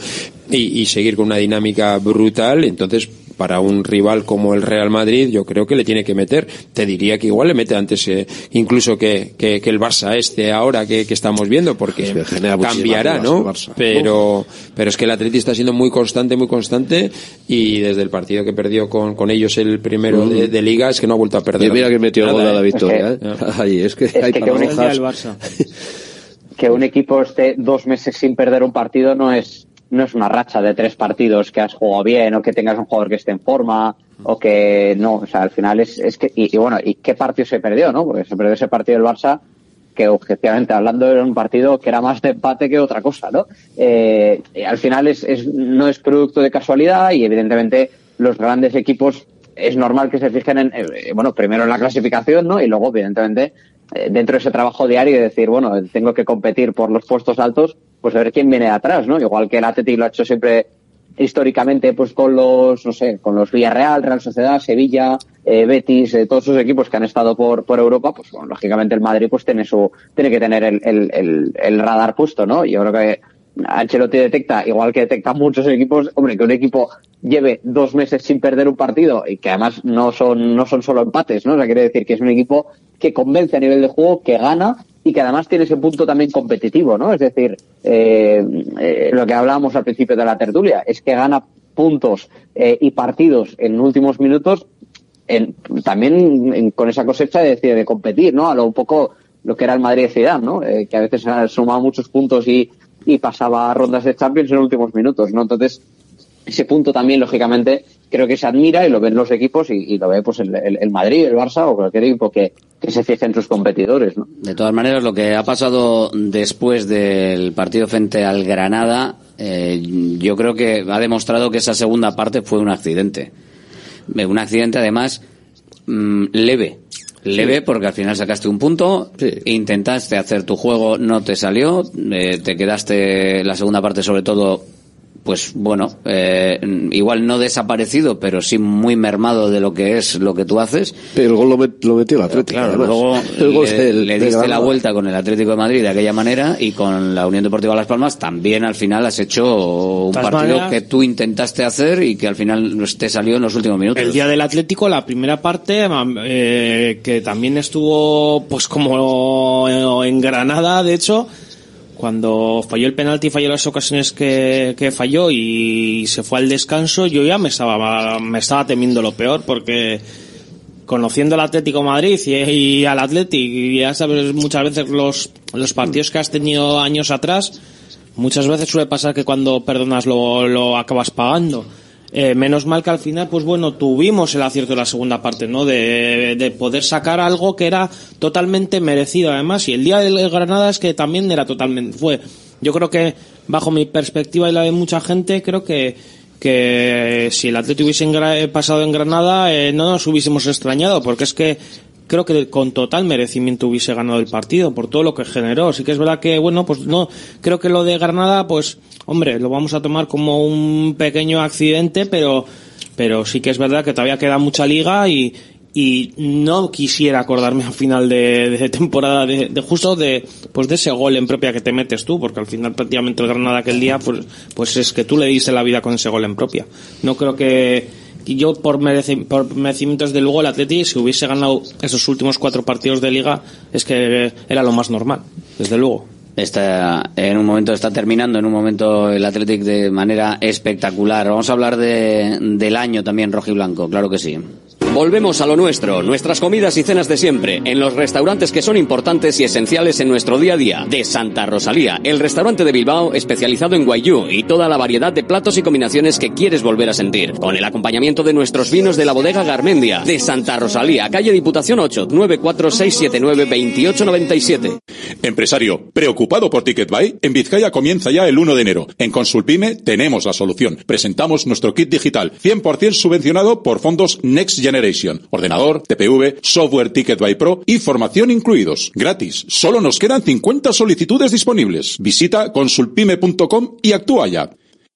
y, y seguir con una dinámica brutal, entonces para un rival como el Real Madrid, yo creo que le tiene que meter. Te diría que igual le mete antes, eh, incluso que, que, que el Barça este ahora que, que estamos viendo, porque Es cambiará, ¿no? Pero, pero es que el Atleti está siendo muy constante, muy constante, y desde el partido que perdió con, con ellos el primero de, de Liga, es que no ha vuelto a perder. Y mira que metió el Nada, gol de la ¿eh? victoria, Es ¿eh? Ahí, es que es hay que que un equipo esté dos meses sin perder un partido no es no es una racha de tres partidos que has jugado bien o que tengas un jugador que esté en forma o que no, o sea, al final es, es que y, y bueno, ¿y qué partido se perdió, no? Porque se perdió ese partido del Barça que objetivamente hablando era un partido que era más de empate que otra cosa, ¿no? Eh, al final es, es, no es producto de casualidad y evidentemente los grandes equipos es normal que se fijen en, eh, bueno, primero en la clasificación, ¿no? Y luego, evidentemente, dentro de ese trabajo diario de decir, bueno, tengo que competir por los puestos altos, pues a ver quién viene atrás, ¿no? Igual que el Atlético lo ha hecho siempre históricamente, pues con los, no sé, con los Villarreal, Real Sociedad, Sevilla, eh, Betis, eh, todos esos equipos que han estado por, por Europa, pues bueno, lógicamente el Madrid pues tiene su, tiene que tener el, el, el, el radar puesto, ¿no? Yo creo que Ancelotti detecta, igual que detecta muchos equipos, hombre, que un equipo lleve dos meses sin perder un partido y que además no son, no son solo empates, ¿no? O sea, quiere decir que es un equipo que convence a nivel de juego, que gana y que además tiene ese punto también competitivo, ¿no? Es decir, eh, eh, lo que hablábamos al principio de la tertulia, es que gana puntos eh, y partidos en últimos minutos en, también en, con esa cosecha de, de competir, ¿no? A lo un poco lo que era el Madrid ciudad, ¿no? Eh, que a veces ha sumado muchos puntos y, y pasaba rondas de Champions en últimos minutos, ¿no? Entonces, ese punto también, lógicamente, creo que se admira y lo ven los equipos y, lo ve pues el, el, Madrid, el Barça o cualquier equipo que, que se fije en sus competidores, ¿no? De todas maneras, lo que ha pasado después del partido frente al Granada, eh, yo creo que ha demostrado que esa segunda parte fue un accidente. Eh, Un accidente, además, mmm, leve. Leve porque al final sacaste un punto, sí. intentaste hacer tu juego, no te salió, eh, te quedaste la segunda parte sobre todo pues bueno, eh, igual no desaparecido, pero sí muy mermado de lo que es lo que tú haces. Pero el gol lo, met, lo metió el Atlético. Claro, luego el gol le, del, le diste la vuelta con el Atlético de Madrid de aquella manera y con la Unión Deportiva Las Palmas también al final has hecho un partido maneras, que tú intentaste hacer y que al final te salió en los últimos minutos. El día del Atlético, la primera parte, eh, que también estuvo pues como en Granada, de hecho, cuando falló el penalti, falló las ocasiones que, que, falló y se fue al descanso, yo ya me estaba, me estaba temiendo lo peor porque conociendo el Atlético Madrid y, y al Atlético, y ya sabes muchas veces los, los partidos que has tenido años atrás, muchas veces suele pasar que cuando perdonas lo, lo acabas pagando. Eh, menos mal que al final, pues bueno, tuvimos el acierto de la segunda parte, ¿no? De, de, poder sacar algo que era totalmente merecido, además. Y el día del Granada es que también era totalmente, fue, yo creo que, bajo mi perspectiva y la de mucha gente, creo que, que si el Atlético hubiese pasado en Granada, eh, no nos hubiésemos extrañado, porque es que creo que con total merecimiento hubiese ganado el partido por todo lo que generó. Sí que es verdad que, bueno, pues no, creo que lo de Granada, pues, hombre, lo vamos a tomar como un pequeño accidente, pero, pero sí que es verdad que todavía queda mucha liga y, y no quisiera acordarme al final de, de temporada de, de, justo de pues de ese gol en propia que te metes tú porque al final prácticamente el Granada aquel día pues pues es que tú le diste la vida con ese gol en propia no creo que yo por, mereci por merecimientos de luego el Atleti si hubiese ganado esos últimos cuatro partidos de liga es que era lo más normal desde luego. Está en un momento está terminando en un momento el Athletic de manera espectacular. Vamos a hablar de, del año también rojo y blanco claro que sí Volvemos a lo nuestro, nuestras comidas y cenas de siempre, en los restaurantes que son importantes y esenciales en nuestro día a día. De Santa Rosalía, el restaurante de Bilbao especializado en guayú y toda la variedad de platos y combinaciones que quieres volver a sentir. Con el acompañamiento de nuestros vinos de la bodega Garmendia. De Santa Rosalía, calle Diputación 8, 946792897. Empresario, ¿preocupado por TicketBuy? En Vizcaya comienza ya el 1 de enero. En Consulpime tenemos la solución. Presentamos nuestro kit digital, 100% subvencionado por fondos Next Generation ordenador, TPV, software Ticket by Pro y formación incluidos. Gratis. Solo nos quedan 50 solicitudes disponibles. Visita consulpime.com y actúa ya.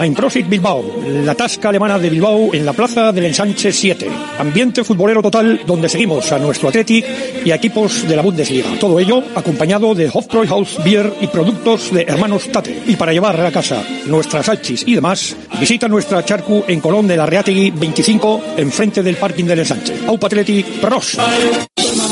Einprosit Bilbao, la tasca alemana de Bilbao en la plaza del Ensanche 7. Ambiente futbolero total donde seguimos a nuestro Athletic y a equipos de la Bundesliga. Todo ello acompañado de Hofbräuhaus Beer y productos de Hermanos Tate. Y para llevar a casa nuestras salchis y demás, visita nuestra charcu en Colón de la Reategui 25, enfrente del parking del Ensanche. Aupa Athletic, pros.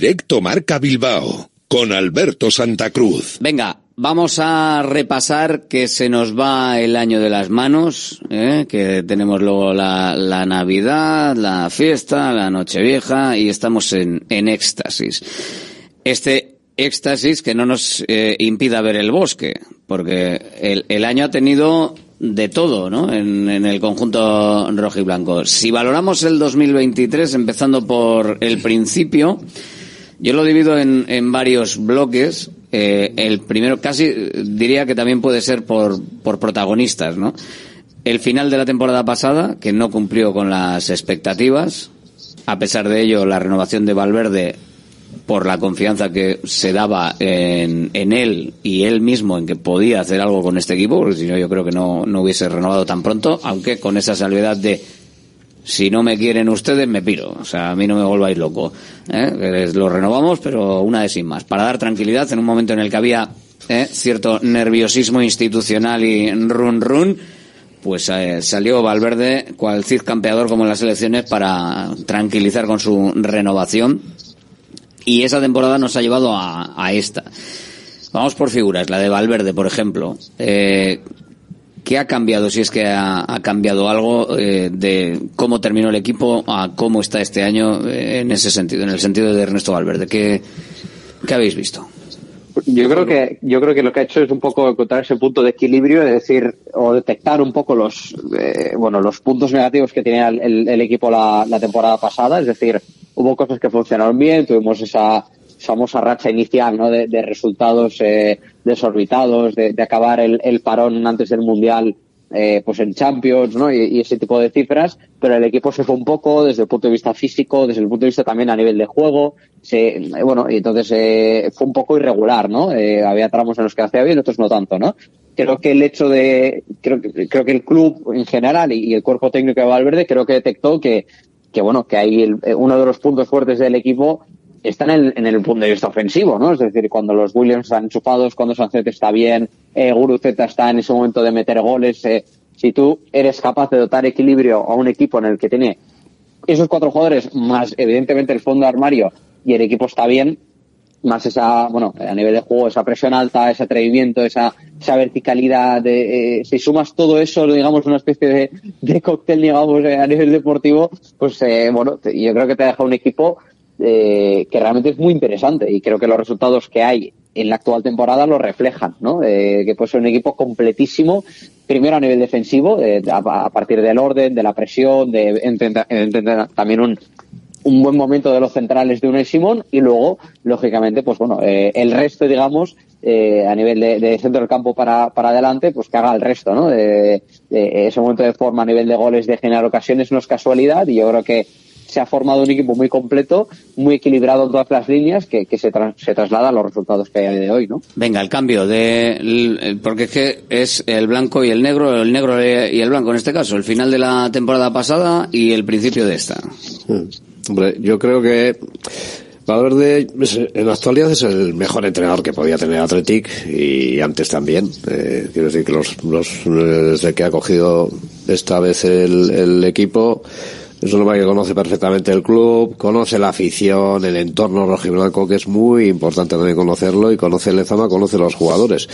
Directo Marca Bilbao con Alberto Santa Cruz. Venga, vamos a repasar que se nos va el año de las manos, ¿eh? que tenemos luego la, Navidad, la fiesta, la Nochevieja y estamos en, en éxtasis. Este éxtasis que no nos eh, impida ver el bosque, porque el, el, año ha tenido de todo, ¿no? En, en el conjunto rojo y blanco. Si valoramos el 2023, empezando por el principio, yo lo divido en, en varios bloques. Eh, el primero, casi diría que también puede ser por, por protagonistas, ¿no? El final de la temporada pasada, que no cumplió con las expectativas. A pesar de ello, la renovación de Valverde, por la confianza que se daba en, en él y él mismo en que podía hacer algo con este equipo, porque si no, yo creo que no, no hubiese renovado tan pronto, aunque con esa salvedad de si no me quieren ustedes, me piro. O sea, a mí no me volváis loco. ¿eh? Lo renovamos, pero una vez sin más. Para dar tranquilidad en un momento en el que había ¿eh? cierto nerviosismo institucional y run run, pues eh, salió Valverde, cual Cid campeador como en las elecciones, para tranquilizar con su renovación. Y esa temporada nos ha llevado a, a esta. Vamos por figuras, la de Valverde, por ejemplo. Eh, ¿Qué ha cambiado, si es que ha, cambiado algo eh, de cómo terminó el equipo a cómo está este año eh, en ese sentido, en el sentido de Ernesto Valverde? ¿Qué, habéis visto? Yo creo que yo creo que lo que ha hecho es un poco encontrar ese punto de equilibrio, es decir, o detectar un poco los eh, bueno los puntos negativos que tenía el, equipo la, temporada pasada, es decir, hubo cosas que funcionaron bien, tuvimos esa famosa racha inicial ¿no? de, de resultados eh, desorbitados, de, de acabar el, el, parón antes del Mundial eh, pues en Champions ¿no? Y, ese tipo de cifras, pero el equipo se fue un poco desde el punto de vista físico, desde el punto de vista también a nivel de juego, se, bueno, y entonces eh, fue un poco irregular, ¿no? Eh, había tramos en los que hacía bien, otros no tanto, ¿no? Creo que el hecho de, creo, creo que el club en general y, el cuerpo técnico de Valverde creo que detectó que, que bueno, que ahí el, uno de los puntos fuertes del equipo está en el, en el punto de vista ofensivo, ¿no? Es decir, cuando los Williams están enchufados, cuando Sánchez está bien, eh, Guruceta está en ese momento de meter goles, eh, si tú eres capaz de dotar equilibrio a un equipo en el que tiene esos cuatro jugadores, más evidentemente el fondo armario, y el equipo está bien, más esa, bueno, a nivel de juego, esa presión alta, ese atrevimiento, esa, esa verticalidad, de, eh, si sumas todo eso, digamos, una especie de, de cóctel, digamos, eh, a nivel deportivo, pues, eh, bueno, yo creo que te deja un equipo eh, que realmente es muy interesante y creo que los resultados que hay en la actual temporada lo reflejan, ¿no? Eh, que puede ser un equipo completísimo, primero a nivel defensivo, eh, a, partir del orden, de la presión, de entender, también un, un buen momento de los centrales de Unai Simón y luego, lógicamente, pues bueno, eh, el resto, digamos, eh, a nivel de, centro del campo para, para adelante, pues que haga el resto, ¿no? De, de ese momento de forma a nivel de goles, de generar ocasiones, no es casualidad y yo creo que se ha formado un equipo muy completo, muy equilibrado en todas las líneas, que, que se, tra se, traslada a los resultados que hay de hoy, ¿no? Venga, el cambio de, porque es que es el blanco y el negro, el negro y el blanco en este caso, el final de la temporada pasada y el principio de esta. Hombre, yo creo que Valverde en la actualidad es el mejor entrenador que podía tener Athletic y antes también. Eh, quiero decir que los, los, desde que ha cogido esta vez el, el equipo Es un hombre que conoce perfectamente el club, conoce la afición, el entorno rojiblanco, que es muy importante también conocerlo, y conoce el Lezama, conoce los jugadores.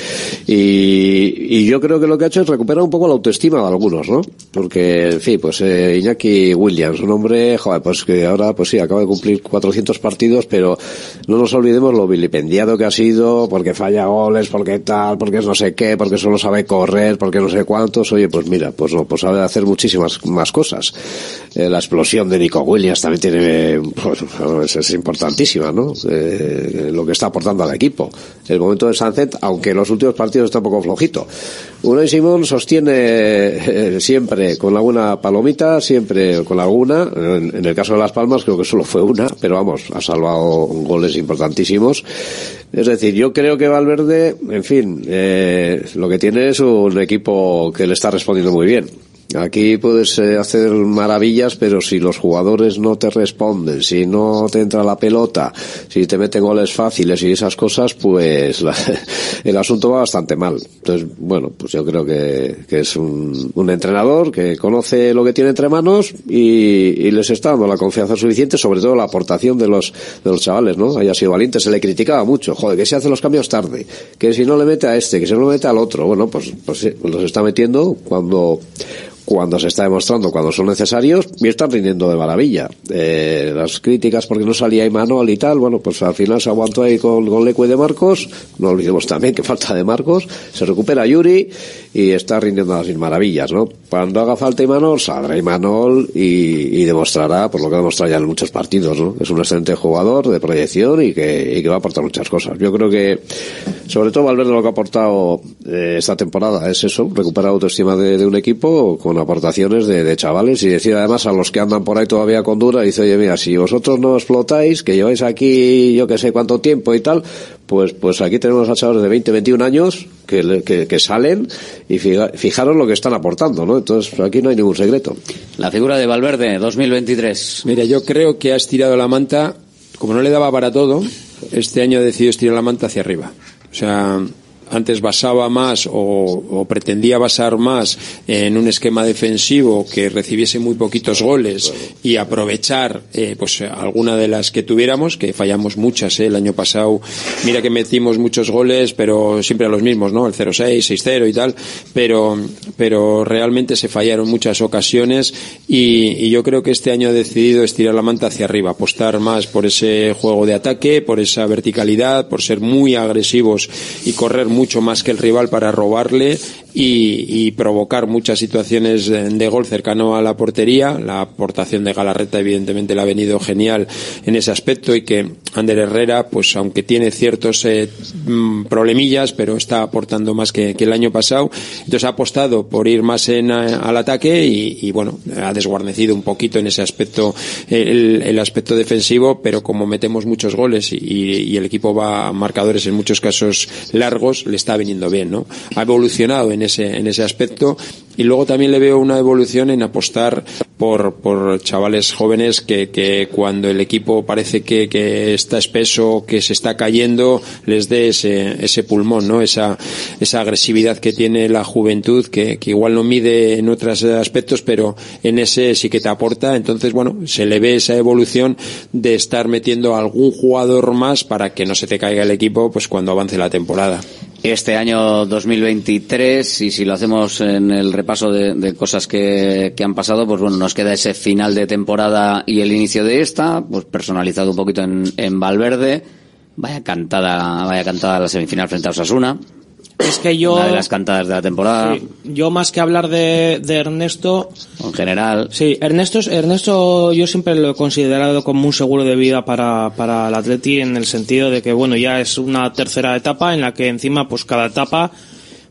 Y, y yo creo que lo que ha hecho es recuperar un poco la autoestima de algunos, ¿no? Porque, en fin, pues eh, Iñaki Williams, un hombre, joder, pues que ahora, pues sí, acaba de cumplir 400 partidos, pero no nos olvidemos lo vilipendiado que ha sido, porque falla goles, porque tal, porque es no sé qué, porque solo sabe correr, porque no sé cuántos. Oye, pues mira, pues no, pues sabe hacer muchísimas más cosas. Eh, la explosión de Nico Williams también tiene, pues, es, importantísima, ¿no? Eh, lo que está aportando al equipo. El momento de Sunset, aunque en los últimos partidos está un poco flojito. Unai Simón sostiene eh, siempre con alguna palomita, siempre con alguna. En, en, el caso de Las Palmas creo que solo fue una, pero vamos, ha salvado goles importantísimos. Es decir, yo creo que Valverde, en fin, eh, lo que tiene es un equipo que le está respondiendo muy bien. Aquí puedes eh, hacer maravillas, pero si los jugadores no te responden, si no te entra la pelota, si te meten goles fáciles y esas cosas, pues la, el asunto va bastante mal. Entonces, bueno, pues yo creo que, que es un, un, entrenador que conoce lo que tiene entre manos y, les está dando la confianza suficiente, sobre todo la aportación de los, de los chavales, ¿no? Haya sido valiente, se le criticaba mucho, joder, que se hacen los cambios tarde, que si no le mete a este, que si no le mete al otro, bueno, pues, pues, pues los está metiendo cuando cuando se está demostrando, cuando son necesarios, y están rindiendo de maravilla. Eh, las críticas porque no salía Imanol y tal, bueno, pues al final se aguantó ahí con, con Lecue de Marcos, no olvidemos también que falta de Marcos, se recupera Yuri y está rindiendo las mil maravillas, ¿no? Cuando haga falta Imanol, saldrá Imanol y, y demostrará, por lo que ha demostrado ya en muchos partidos, ¿no? Es un excelente jugador de proyección y que, va a aportar muchas cosas. Yo creo que, sobre todo Valverde lo que ha aportado eh, esta temporada es eso, recuperar autoestima de, de un equipo con aportaciones de, de, chavales y decir además a los que andan por ahí todavía con dura, dice, oye, mira, si vosotros no explotáis, que lleváis aquí yo que sé cuánto tiempo y tal, pues, pues aquí tenemos a chavales de 20, 21 años que, que, que salen y fija, fijaros lo que están aportando, ¿no? Entonces aquí no hay ningún secreto. La figura de Valverde, 2023. Mira, yo creo que ha estirado la manta, como no le daba para todo, este año ha decidido estirar la manta hacia arriba. O sea, antes basaba más o, pretendía basar más en un esquema defensivo que recibiese muy poquitos goles y aprovechar eh, pues alguna de las que tuviéramos que fallamos muchas eh, el año pasado. Mira que metimos muchos goles pero siempre a los mismos no el 0-6 6-0 y tal pero pero realmente se fallaron muchas ocasiones y, y yo creo que este año ha decidido estirar la manta hacia arriba apostar más por ese juego de ataque por esa verticalidad por ser muy agresivos y correr mucho más que el rival para robarle y, provocar muchas situaciones de gol cercano a la portería. La aportación de Galarreta evidentemente le ha venido genial en ese aspecto y que Ander Herrera, pues aunque tiene ciertos eh, problemillas, pero está aportando más que, el año pasado. Entonces ha apostado por ir más en, a, al ataque y, bueno, ha desguarnecido un poquito en ese aspecto el, el aspecto defensivo, pero como metemos muchos goles y, y, el equipo va a marcadores en muchos casos largos, le está viniendo bien, ¿no? Ha evolucionado en ese, en ese aspecto y luego también le veo una evolución en apostar por, por chavales jóvenes que, que cuando el equipo parece que, que está espeso, que se está cayendo, les dé ese, ese pulmón, ¿no? Esa, esa agresividad que tiene la juventud, que, que igual no mide en otros aspectos, pero en ese sí que te aporta. Entonces, bueno, se le ve esa evolución de estar metiendo algún jugador más para que no se te caiga el equipo, pues cuando avance la temporada este año 2023 y si lo hacemos en el repaso de, cosas que, que, han pasado, pues bueno, nos queda ese final de temporada y el inicio de esta, pues personalizado un poquito en, en Valverde. Vaya cantada, vaya cantada la semifinal frente a Osasuna. Es que yo. Una de las cantadas de la temporada. Sí, yo más que hablar de, de, Ernesto. En general. Sí, Ernesto, Ernesto yo siempre lo he considerado como un seguro de vida para, para el Atleti en el sentido de que, bueno, ya es una tercera etapa en la que encima, pues cada etapa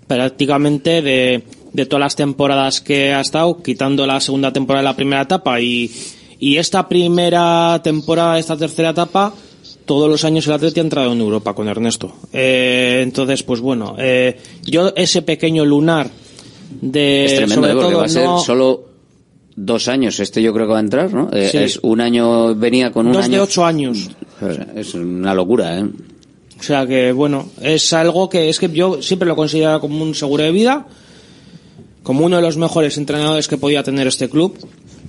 prácticamente de, de todas las temporadas que ha estado, quitando la segunda temporada de la primera etapa y, y esta primera temporada, esta tercera etapa, todos los años el Atleti ha entrado en Europa con Ernesto. Eh, entonces, pues bueno, eh, yo ese pequeño lunar de... Es tremendo, sobre ¿eh? porque todo, va a ser no- solo dos años. Este yo creo que va a entrar, ¿no? Eh, Sí. Es un año, venía con un Dos de año... ocho años. Es una locura, ¿eh? O sea que, bueno, es algo que es que yo siempre lo considero como un seguro de vida, como uno de los mejores entrenadores que podía tener este club.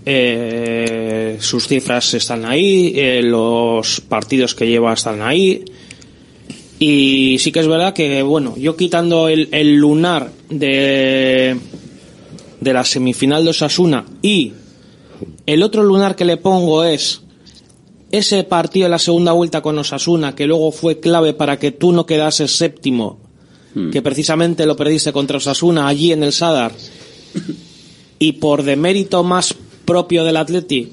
Eh, sus cifras están ahí, eh, los partidos que lleva están ahí. Y sí que es verdad que, bueno, yo quitando el, el lunar de, de la semifinal de Osasuna y el otro lunar que le pongo es ese partido en la segunda vuelta con Osasuna, que luego fue clave para que tú no quedases séptimo, que precisamente lo perdiste contra Osasuna allí en el Sadar, y por demérito más propio del Athletic,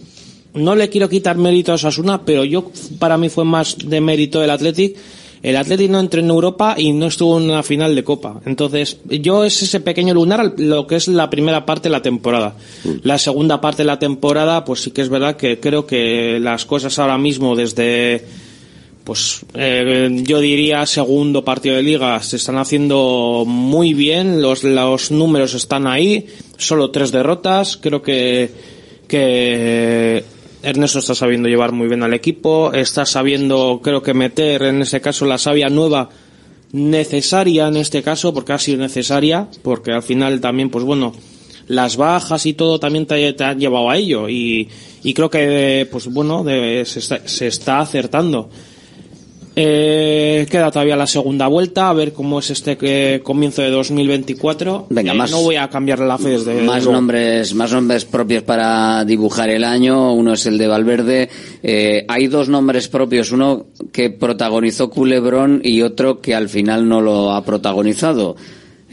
no le quiero quitar mérito a Osasuna, pero yo para mí fue más de mérito del Athletic. El Athletic no entró en Europa y no estuvo en una final de Copa. Entonces, yo es ese pequeño lunar lo que es la primera parte de la temporada. La segunda parte de la temporada, pues sí que es verdad que creo que las cosas ahora mismo desde pues eh, yo diría segundo partido de liga se están haciendo muy bien los los números están ahí solo tres derrotas creo que que Ernesto está sabiendo llevar muy bien al equipo está sabiendo creo que meter en ese caso la savia nueva necesaria en este caso porque ha sido necesaria porque al final también pues bueno las bajas y todo también te, te han llevado a ello y, y creo que pues bueno de- se, está, se está acertando eh, queda todavía la segunda vuelta, a ver cómo es este eh, comienzo de 2024. Venga, Eh, más- No voy a cambiar la fe desde más luego. nombres más nombres propios para dibujar el año uno es el de Valverde Eh, hay dos nombres propios uno que protagonizó Culebrón y otro que al final no lo ha protagonizado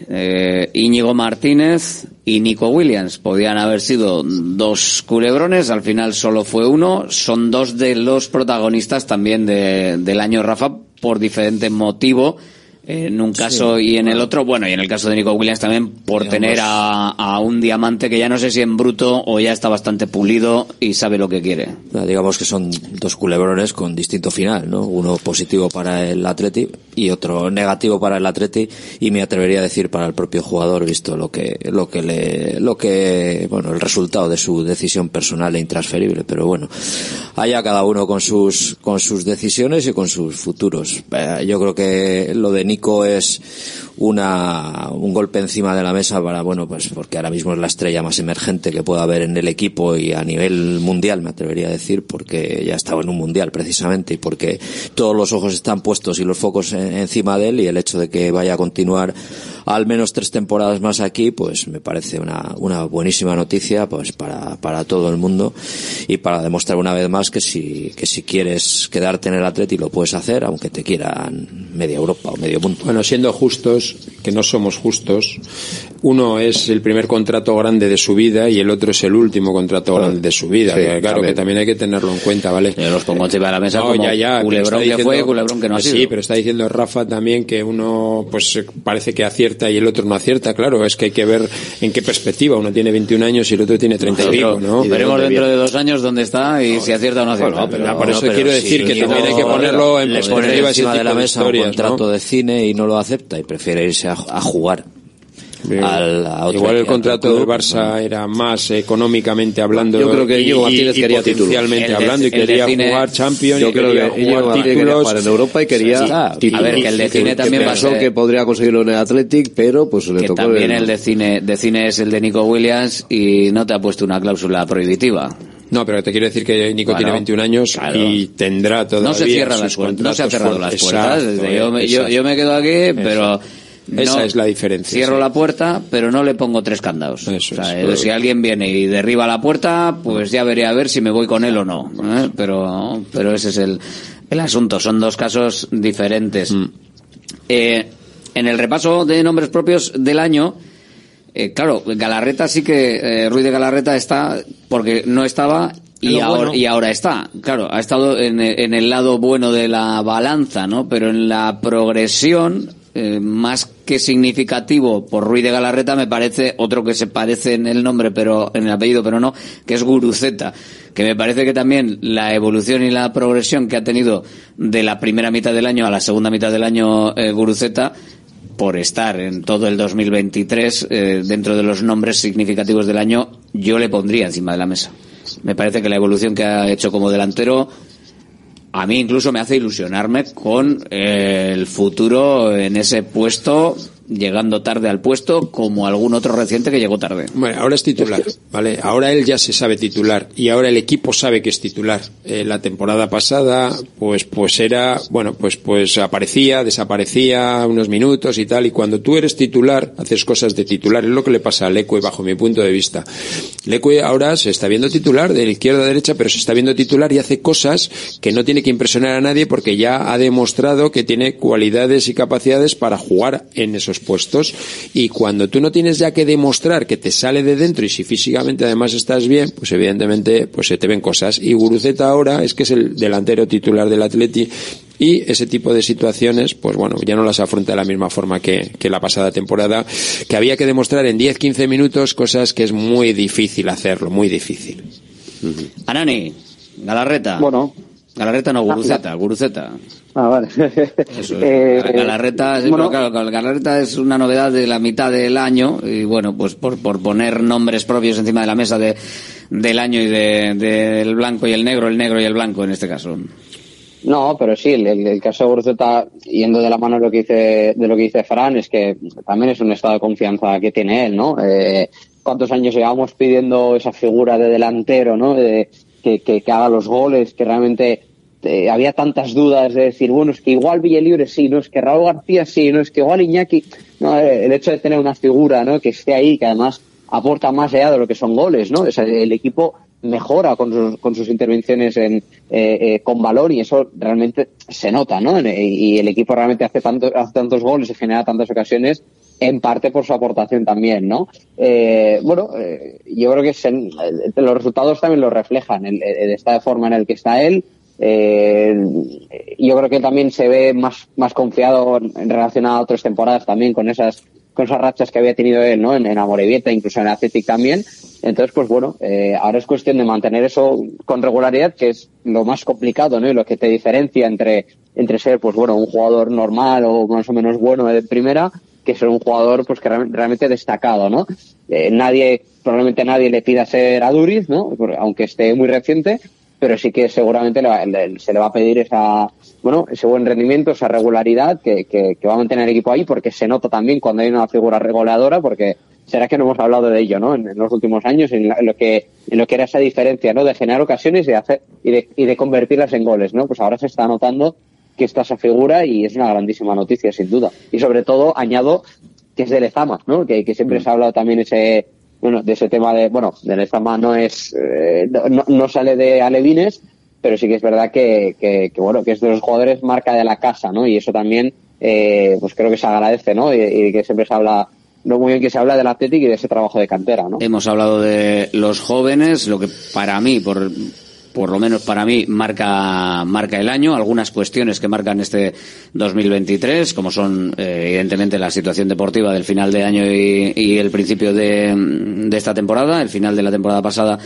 Eh, Íñigo Martínez y Nico Williams. Podían haber sido dos culebrones al final solo fue uno. Son dos de los protagonistas también de- del año Rafa por diferente motivo en un caso y en el otro, bueno, y en el caso de Nico Williams también por tener a, a un diamante que ya no sé si en bruto o ya está bastante pulido y sabe lo que quiere. Digamos que son dos culebrones con distinto final, ¿no? Uno positivo para el Atleti y otro negativo para el Atleti y me atrevería a decir para el propio jugador visto lo que lo que le lo que bueno, el resultado de su decisión personal e intransferible, pero bueno, allá cada uno con sus con sus decisiones y con sus futuros. Eh, yo creo que lo de Nico es una un golpe encima de la mesa para bueno, pues porque ahora mismo es la estrella más emergente que pueda haber en el equipo y a nivel mundial me atrevería a decir porque ya estaba en un mundial precisamente y porque todos los ojos están puestos y los focos en- encima de él y el hecho de que vaya a continuar al menos tres temporadas más aquí pues me parece una, una buenísima noticia pues para, para todo el mundo y para demostrar una vez más que si, que si quieres quedarte en el Atleti lo puedes hacer aunque te quieran media Europa o medio mundo Bueno, siendo justos, que no somos justos, uno es el primer contrato grande de su vida y el otro es el último contrato grande de su vida. Sí, que claro, también. que también hay que tenerlo en cuenta, ¿vale? Yo los pongo encima de la mesa No, como ya, ya, culebrón está que fue, culebrón que no ha Sí, sido. pero está diciendo Rafa también que uno, pues eh, parece que acierta y el otro no acierta. Claro, es que hay que ver en qué perspectiva. Uno tiene 21 años y el otro tiene 30 y pico, ¿no? Y veremos dentro de dos años dónde está y si acierta o no acierta. Bueno, pero por eso quiero decir que también hay que ponerlo en perspectiva encima de la mesa un contrato ¿no? de cine y no lo acepta y prefiere irse a, a jugar al, a otro- Igual el contrato club. del Barça era más económicamente hablando Yo creo que y- Íñigo Martínez y quería títulos. hablando y quería cine- jugar Champions Yo creo que jugar títulos jugar en Europa y quería Sí, títulos. a ver, que el de cine también ser- que podría conseguirlo en el Athletic, pero pues le que tocó también el- el de cine, de cine es el de Nico Williams y no te ha puesto una cláusula prohibitiva. No, pero te quiero decir que Nico Bueno, tiene 21 años claro. y tendrá todavía No se cierran las puertas, no se contratos cerrado las puertas. Exacto, yo, me, yo, me quedo aquí, pero Esa no- es la diferencia. Cierro sí. la puerta, pero no le pongo tres candados. O sea, es, si alguien viene y derriba la puerta, pues ya veré a ver si me voy con él o no. ¿eh? Pero, pero ese es el, el asunto. Son dos casos diferentes. Mm. Eh, en el repaso de nombres propios del año, eh, claro, Galarreta sí que, eh, Ruiz de Galarreta está, porque no estaba y ahora, bueno. y ahora está. Claro, ha estado en, en el lado bueno de la balanza, ¿no? Pero en la progresión, eh, más que significativo por Ruiz de Galarreta, me parece otro que se parece en el nombre, pero en el apellido, pero no, que es Guruceta. Que me parece que también la evolución y la progresión que ha tenido de la primera mitad del año a la segunda mitad del año eh, Guruceta, por estar en todo el 2023 eh, dentro de los nombres significativos del año, yo le pondría encima de la mesa. Me parece que la evolución que ha hecho como delantero a mí incluso me hace ilusionarme con eh, el futuro en ese puesto llegando tarde al puesto como algún otro reciente que llegó tarde. Bueno, ahora es titular, ¿vale? Ahora él ya se sabe titular y ahora el equipo sabe que es titular. Eh, la temporada pasada, pues, pues era, bueno, pues, pues aparecía, desaparecía unos minutos y tal. Y cuando tú eres titular, haces cosas de titular. Es lo que le pasa a Leque bajo mi punto de vista. Leque ahora se está viendo titular de la izquierda a derecha, pero se está viendo titular y hace cosas que no tiene que impresionar a nadie porque ya ha demostrado que tiene cualidades y capacidades para jugar en esos puestos. Y cuando tú no tienes ya que demostrar que te sale de dentro y si físicamente además estás bien, pues evidentemente pues se te ven cosas. Y Guruceta ahora es que es el delantero titular del Atleti y ese tipo de situaciones, pues bueno, ya no las afronta de la misma forma que, que la pasada temporada, que había que demostrar en 10-15 minutos cosas que es muy difícil hacerlo, muy difícil. Anani, Galarreta. Bueno. Galarreta no, Guruceta, Guruceta. Ah, vale. Eso es. Eh, Galarreta, sí, bueno. pero claro, Galarreta es una novedad de la mitad del año y bueno, pues por, por poner nombres propios encima de la mesa de, del año y de- del blanco y el negro, el negro y el blanco en este caso. No, pero sí, el caso de Guruceta, yendo de la mano de lo que dice, de lo que dice Fran, es que también es un estado de confianza que tiene él, ¿no? Eh, ¿Cuántos años llevamos pidiendo esa figura de delantero, ¿no? De, que, que, que haga los goles, que realmente eh, había tantas dudas de decir, bueno, es que igual Villelibre sí, no es que Raúl García sí, no es que igual Iñaki, no, eh, el hecho de tener una figura, ¿no? Que esté ahí, que además aporta más allá de lo que son goles, ¿no? El equipo mejora con sus, con sus intervenciones en, eh, eh, con balón y eso realmente se nota, ¿no? Y el equipo realmente hace, tanto, hace tantos goles y genera tantas ocasiones en parte por su aportación también, ¿no? Eh, bueno, eh, yo creo que eh, los resultados también lo reflejan, el, el estado de forma en el que está él. Eh, yo creo que también se ve más, más confiado en, en relación a otras temporadas también con esas con esas rachas que había tenido él, ¿no? En, en Amorebieta, incluso en Athletic también. Entonces, pues bueno, eh, ahora es cuestión de mantener eso con regularidad, que es lo más complicado, ¿no? Y lo que te diferencia entre, entre ser, pues bueno, un jugador normal o más o menos bueno de primera, que ser un jugador, pues que real- realmente destacado, ¿no? Eh, nadie, probablemente nadie le pida ser a Duriz, ¿no? Aunque esté muy reciente, pero sí que seguramente le le- se le va a pedir esa, bueno, ese buen rendimiento, esa regularidad que, que, que va a mantener el equipo ahí, porque se nota también cuando hay una figura reguladora, porque será que no hemos hablado de ello, ¿no? En, en los últimos años, en, la- en lo que, en lo que era esa diferencia, ¿no? De generar ocasiones y de hacer, y de, y de convertirlas en goles, ¿no? Pues ahora se está notando que está esa figura y es una grandísima noticia, sin duda. Y sobre todo, añado que es de Lezama, ¿no? Que, que siempre se ha hablado también ese, bueno, de ese tema de, bueno, de Lezama no es, eh, no, no sale de Alevines, pero sí que es verdad que, que, que, bueno, que es de los jugadores marca de la casa, ¿no? Y eso también, eh, pues creo que se agradece, ¿no? Y, y que siempre se habla, no muy bien que se habla del Athletic y de ese trabajo de cantera, ¿no? Hemos hablado de los jóvenes, lo que para mí, por, por lo menos para mí, marca, marca el año. Algunas cuestiones que marcan este 2023, como son, eh, evidentemente, la situación deportiva del final de año y, el principio de, de esta temporada, el final de la temporada pasada,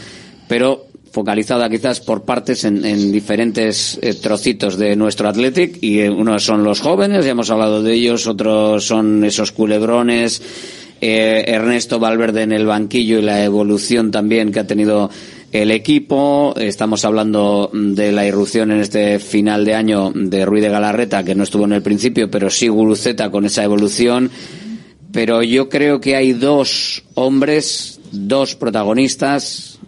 pero focalizada quizás por partes en, en diferentes eh, trocitos de nuestro Athletic y eh, unos son los jóvenes, ya hemos hablado de ellos, otros son esos culebrones, Ernesto Valverde en el banquillo y la evolución también que ha tenido el equipo. Estamos hablando de la irrupción en este final de año de Ruiz de Galarreta, que no estuvo en el principio, pero sí Guruceta con esa evolución. Pero yo creo que hay dos hombres, dos protagonistas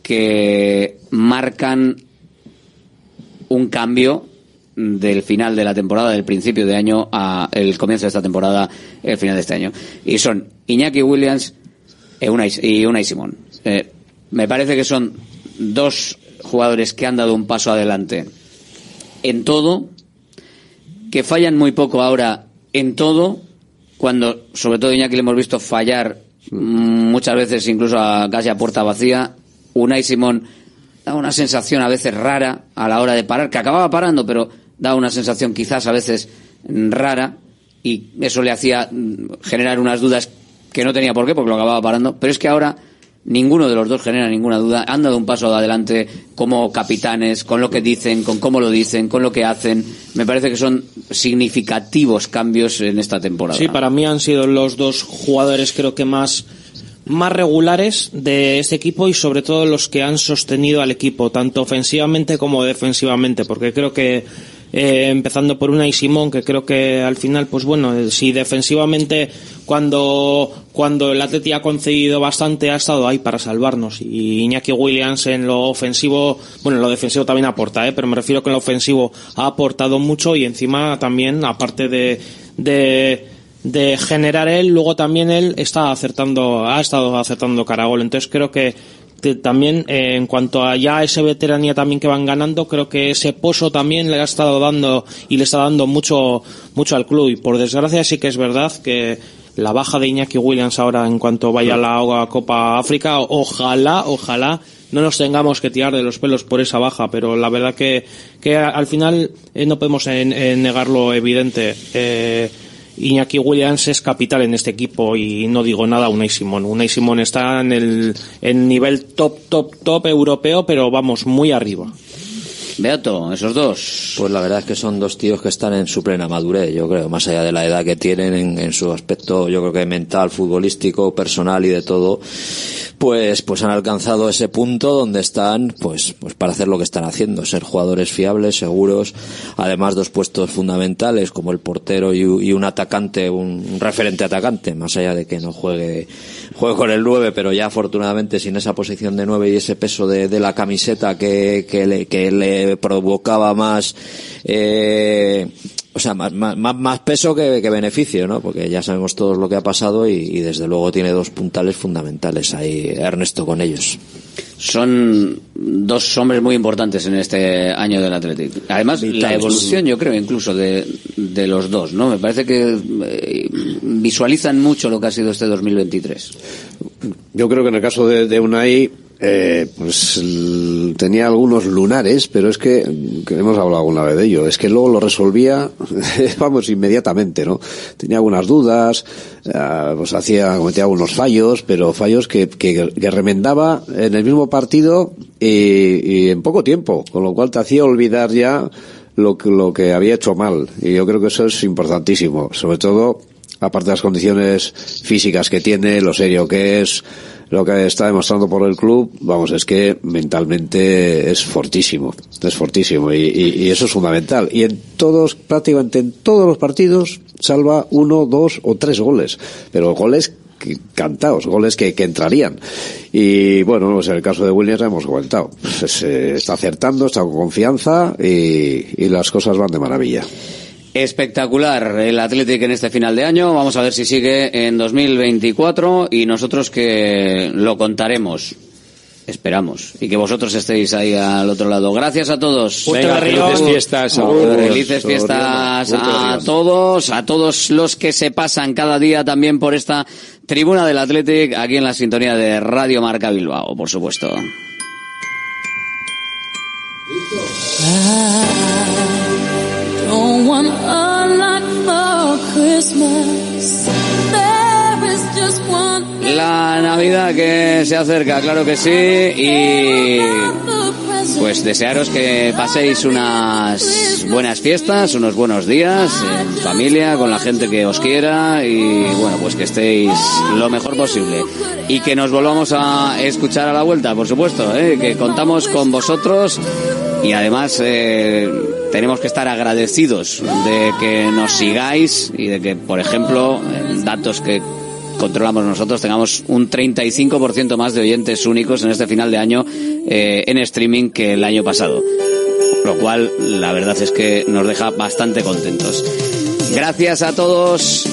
que marcan un cambio del final de la temporada, del principio de año a el comienzo de esta temporada, el final de este año. Y son Iñaki Williams e Unai- y Simón. Eh, me parece que son dos jugadores que han dado un paso adelante en todo, que fallan muy poco ahora en todo, cuando sobre todo Iñaki le hemos visto fallar mm, muchas veces incluso a, casi a puerta vacía. Unai Simón da una sensación a veces rara a la hora de parar, que acababa parando, pero da una sensación quizás a veces rara y eso le hacía mm, generar unas dudas que no tenía por qué, porque lo acababa parando. Pero es que ahora ninguno de los dos genera ninguna duda. Han dado un paso adelante como capitanes, con lo que dicen, con cómo lo dicen, con lo que hacen. Me parece que son significativos cambios en esta temporada. Sí, para mí han sido los dos jugadores creo que más más regulares de este equipo y sobre todo los que han sostenido al equipo tanto ofensivamente como defensivamente porque creo que eh, empezando por una y Simón, que creo que al final, pues bueno, eh, si defensivamente cuando, cuando el Atleti ha concedido bastante ha estado ahí para salvarnos y Iñaki Williams en lo ofensivo, bueno, en lo defensivo también aporta, ¿eh? pero me refiero que en lo ofensivo ha aportado mucho y encima también, aparte de, de de generar él, luego también él está acertando, ha estado acertando Caragol. Entonces creo que también eh, en cuanto a ya esa veteranía también que van ganando, creo que ese pozo también le ha estado dando y le está dando mucho, mucho al club. Y por desgracia sí que es verdad que la baja de Iñaki Williams ahora en cuanto vaya a la Copa África, ojalá, ojalá no nos tengamos que tirar de los pelos por esa baja, pero la verdad que, que al final eh, no podemos negar lo evidente. Eh, Iñaki Williams es capital en este equipo y no digo nada Unai Simón. Unai Simón está en el en nivel top, top, top europeo, pero vamos, muy arriba. Beato, esos dos. Pues la verdad es que son dos tíos que están en su plena madurez, yo creo, más allá de la edad que tienen en, en su aspecto, yo creo que mental, futbolístico, personal y de todo pues, pues han alcanzado ese punto donde están, pues, pues para hacer lo que están haciendo, ser jugadores fiables, seguros, además dos puestos fundamentales como el portero y, un atacante, un, referente atacante, más allá de que no juegue, juegue con el 9, pero ya afortunadamente sin esa posición de 9 y ese peso de, de la camiseta que, que, le, que le provocaba más, eh, o sea, más, más, más peso que, que, beneficio, ¿no? Porque ya sabemos todos lo que ha pasado y, desde luego tiene dos puntales fundamentales ahí Ernesto con ellos. Son dos hombres muy importantes en este año del Atlético. Además, la evolución, yo creo, incluso de, de los dos, ¿no? Me parece que eh, visualizan mucho lo que ha sido este 2023. Yo creo que en el caso de, de Unai, eh, pues tenía algunos lunares, pero es que, hemos hablado alguna vez de ello, es que luego lo resolvía, vamos, inmediatamente, ¿no? Tenía algunas dudas, eh, pues hacía, cometía algunos fallos, pero fallos que, que, remendaba en el mismo partido y, en poco tiempo, con lo cual te hacía olvidar ya lo que había hecho mal. Y yo creo que eso es importantísimo, sobre todo aparte de las condiciones físicas que tiene, lo serio que es, lo que está demostrando por el club, vamos, es que mentalmente es fortísimo, es fortísimo y, eso es fundamental. Y en todos, prácticamente en todos los partidos, salva uno, dos o tres goles, pero goles cantados, goles que, entrarían. Y bueno, pues en el caso de Williams hemos comentado, pues, está acertando, está con confianza y, y las cosas van de maravilla. Espectacular el Athletic en este final de año. Vamos a ver si sigue en 2024 y nosotros que lo contaremos. Esperamos. Y que vosotros estéis ahí al otro lado. Gracias a todos. felices fiestas a todos. Felices fiestas a todos, a todos los que se pasan cada día también por esta tribuna del Athletic aquí en la sintonía de Radio Marca Bilbao, por supuesto. La Navidad que se acerca, claro que sí, y pues desearos que paséis unas buenas fiestas, unos buenos días en familia, con la gente que os quiera y bueno, pues que estéis lo mejor posible y que nos volvamos a escuchar a la vuelta, por supuesto, ¿eh? que contamos con vosotros y además eh, tenemos que estar agradecidos de que nos sigáis y de que, por ejemplo, datos que controlamos nosotros, tengamos un 35% más de oyentes únicos en este final de año eh, en streaming que el año pasado. Lo cual, la verdad es que nos deja bastante contentos. Gracias a todos.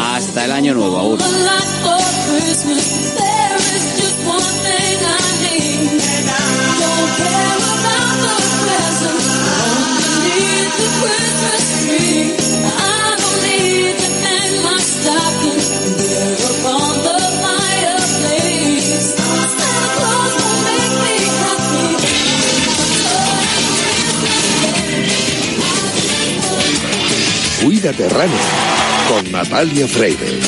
Hasta el año nuevo. Aún. Vida Terránea con Natalia Freire.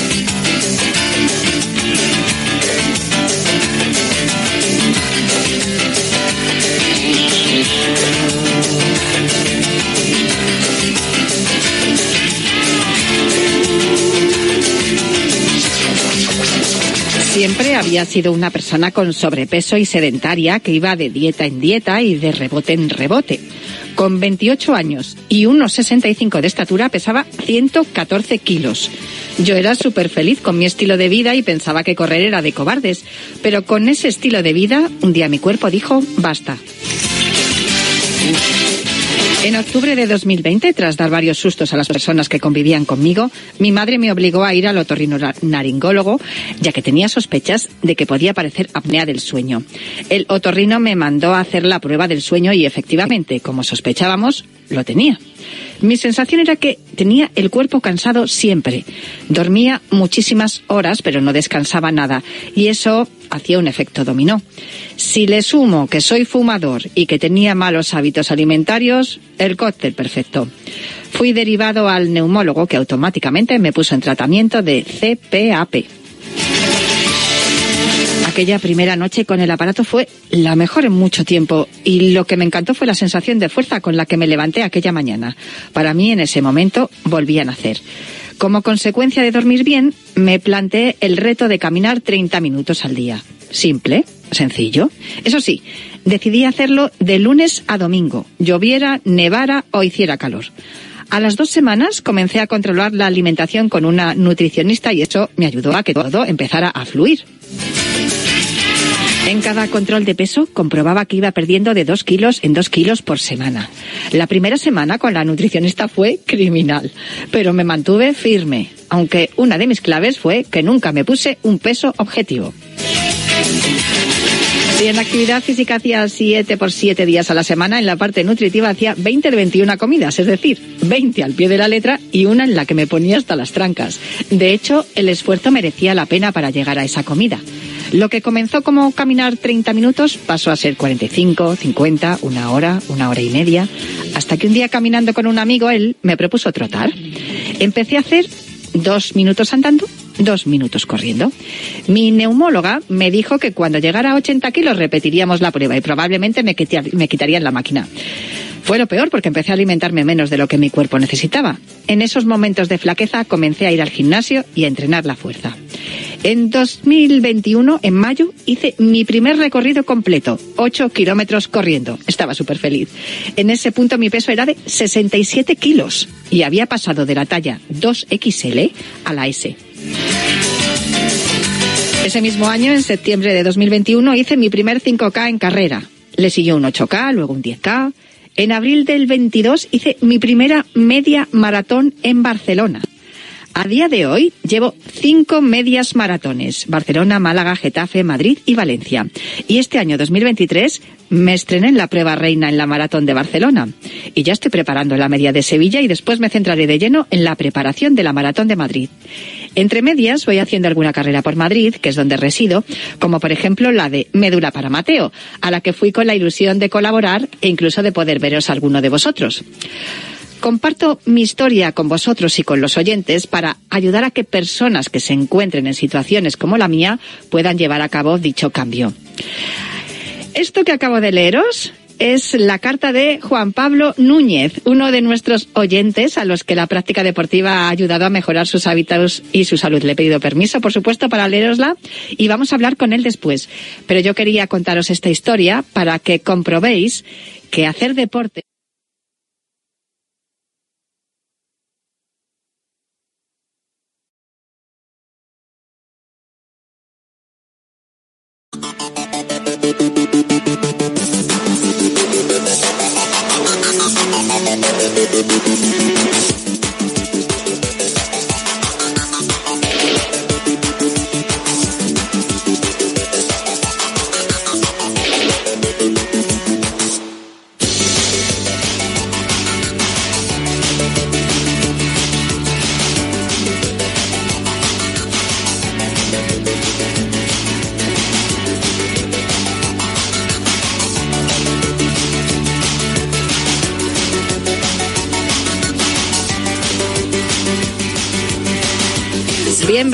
Siempre había sido una persona con sobrepeso y sedentaria que iba de dieta en dieta y de rebote en rebote Con 28 años y unos 65 de estatura pesaba 114 kilos. Yo era súper feliz con mi estilo de vida y pensaba que correr era de cobardes, pero con ese estilo de vida un día mi cuerpo dijo basta. En octubre de 2020, tras dar varios sustos a las personas que convivían conmigo, mi madre me obligó a ir al otorrinolaringólogo, ya que tenía sospechas de que podía parecer apnea del sueño. El otorrino me mandó a hacer la prueba del sueño y efectivamente, como sospechábamos, lo tenía. Mi sensación era que tenía el cuerpo cansado siempre. Dormía muchísimas horas, pero no descansaba nada. Y eso hacía un efecto dominó. Si le sumo que soy fumador y que tenía malos hábitos alimentarios, el cóctel perfecto. Fui derivado al neumólogo que automáticamente me puso en tratamiento de CPAP. Aquella primera noche con el aparato fue la mejor en mucho tiempo y lo que me encantó fue la sensación de fuerza con la que me levanté aquella mañana. Para mí en ese momento volví a nacer. Como consecuencia de dormir bien, me planteé el reto de caminar 30 minutos al día. Simple, sencillo. Eso sí, decidí hacerlo de lunes a domingo, lloviera, nevara o hiciera calor. A las dos semanas comencé a controlar la alimentación con una nutricionista y eso me ayudó a que todo empezara a fluir. En cada control de peso comprobaba que iba perdiendo de dos kilos en dos kilos por semana. La primera semana con la nutricionista fue criminal, pero me mantuve firme, aunque una de mis claves fue que nunca me puse un peso objetivo. Si en actividad física hacía 7 por 7 días a la semana, en la parte nutritiva hacía 20 de 21 comidas, es decir, 20 al pie de la letra y una en la que me ponía hasta las trancas. De hecho, el esfuerzo merecía la pena para llegar a esa comida. Lo que comenzó como caminar 30 minutos pasó a ser 45, 50, una hora, una hora y media, hasta que un día caminando con un amigo él me propuso trotar. Empecé a hacer dos minutos andando, dos minutos corriendo. Mi neumóloga me dijo que cuando llegara a 80 kilos repetiríamos la prueba y probablemente me, me quitarían la máquina. Fue lo peor porque empecé a alimentarme menos de lo que mi cuerpo necesitaba. En esos momentos de flaqueza comencé a ir al gimnasio y a entrenar la fuerza. En 2021, en mayo, hice mi primer recorrido completo, 8 kilómetros corriendo. Estaba súper feliz. En ese punto mi peso era de 67 kilos y había pasado de la talla 2XL a la S. Ese mismo año, en septiembre de 2021, hice mi primer 5K en carrera. Le siguió un 8K, luego un 10K. En abril del 22 hice mi primera media maratón en Barcelona. A día de hoy llevo cinco medias maratones, Barcelona, Málaga, Getafe, Madrid y Valencia. Y este año 2023 me estrené en la prueba reina en la maratón de Barcelona. Y ya estoy preparando la media de Sevilla y después me centraré de lleno en la preparación de la maratón de Madrid. Entre medias voy haciendo alguna carrera por Madrid, que es donde resido, como por ejemplo la de Médula para Mateo, a la que fui con la ilusión de colaborar e incluso de poder veros alguno de vosotros. Comparto mi historia con vosotros y con los oyentes para ayudar a que personas que se encuentren en situaciones como la mía puedan llevar a cabo dicho cambio. Esto que acabo de leeros es la carta de Juan Pablo Núñez, uno de nuestros oyentes a los que la práctica deportiva ha ayudado a mejorar sus hábitos y su salud. Le he pedido permiso, por supuesto, para leerosla y vamos a hablar con él después. Pero yo quería contaros esta historia para que comprobéis que hacer deporte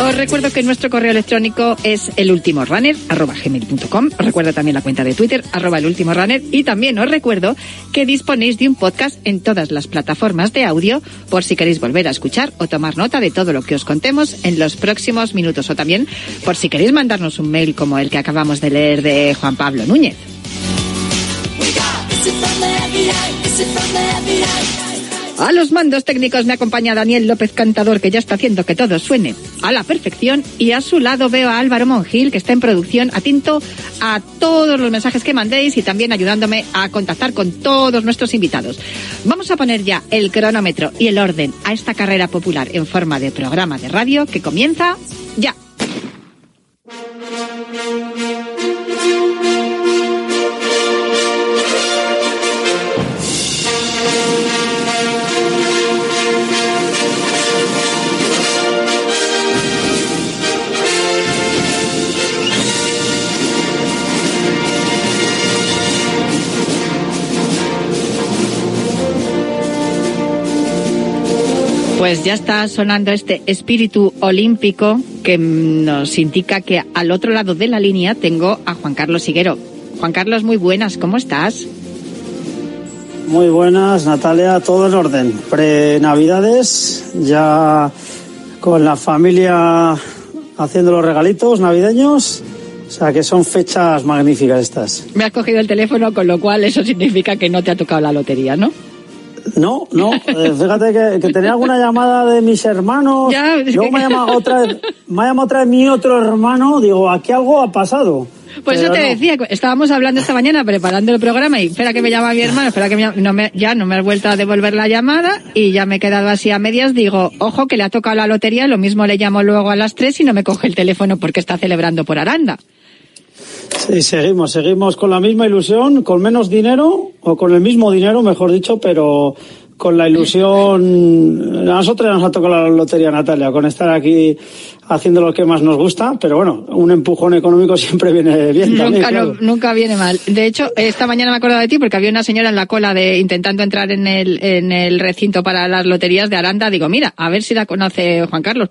Os recuerdo que nuestro correo electrónico es elultimorunner.com. Os recuerdo también la cuenta de Twitter, arroba elultimorunner. Y también os recuerdo que disponéis de un podcast en todas las plataformas de audio por si queréis volver a escuchar o tomar nota de todo lo que os contemos en los próximos minutos. O también por si queréis mandarnos un mail como el que acabamos de leer de Juan Pablo Núñez. A los mandos técnicos me acompaña Daniel López Cantador, que ya está haciendo que todo suene a la perfección. Y a su lado veo a Álvaro Mongil, que está en producción, atento a todos los mensajes que mandéis y también ayudándome a contactar con todos nuestros invitados. Vamos a poner ya el cronómetro y el orden a esta carrera popular en forma de programa de radio que comienza ya. Pues ya está sonando este espíritu olímpico que nos indica que al otro lado de la línea tengo a Juan Carlos Higuero. Juan Carlos, muy buenas, ¿cómo estás? Muy buenas, Natalia, todo en orden. Pre-Navidades, ya con la familia haciendo los regalitos navideños. O sea que son fechas magníficas estas. Me has cogido el teléfono, con lo cual eso significa que no te ha tocado la lotería, ¿no? No, no, eh, fíjate que, tenía alguna llamada de mis hermanos. Ya. Luego me llama otra vez, me llama otra vez mi otro hermano, digo, aquí algo ha pasado. Pues eso te decía, estábamos hablando esta mañana preparando el programa y espera que me llama mi hermano, espera que me, no me, ya no me has vuelto a devolver la llamada y ya me he quedado así a medias, digo, ojo que le ha tocado la lotería, lo mismo le llamo luego a las tres y no me coge el teléfono porque está celebrando por Aranda. Sí, seguimos, seguimos con la misma ilusión, con menos dinero, o con el mismo dinero, mejor dicho, pero con la ilusión. A nosotros nos ha tocado la lotería, Natalia, con estar aquí haciendo lo que más nos gusta, pero bueno, un empujón económico siempre viene bien. Nunca, nunca viene mal. De hecho, esta mañana me he acordado de ti porque había una señora en la cola de intentando entrar en el, en el recinto para las loterías de Aranda. Digo, mira, a ver si la conoce Juan Carlos.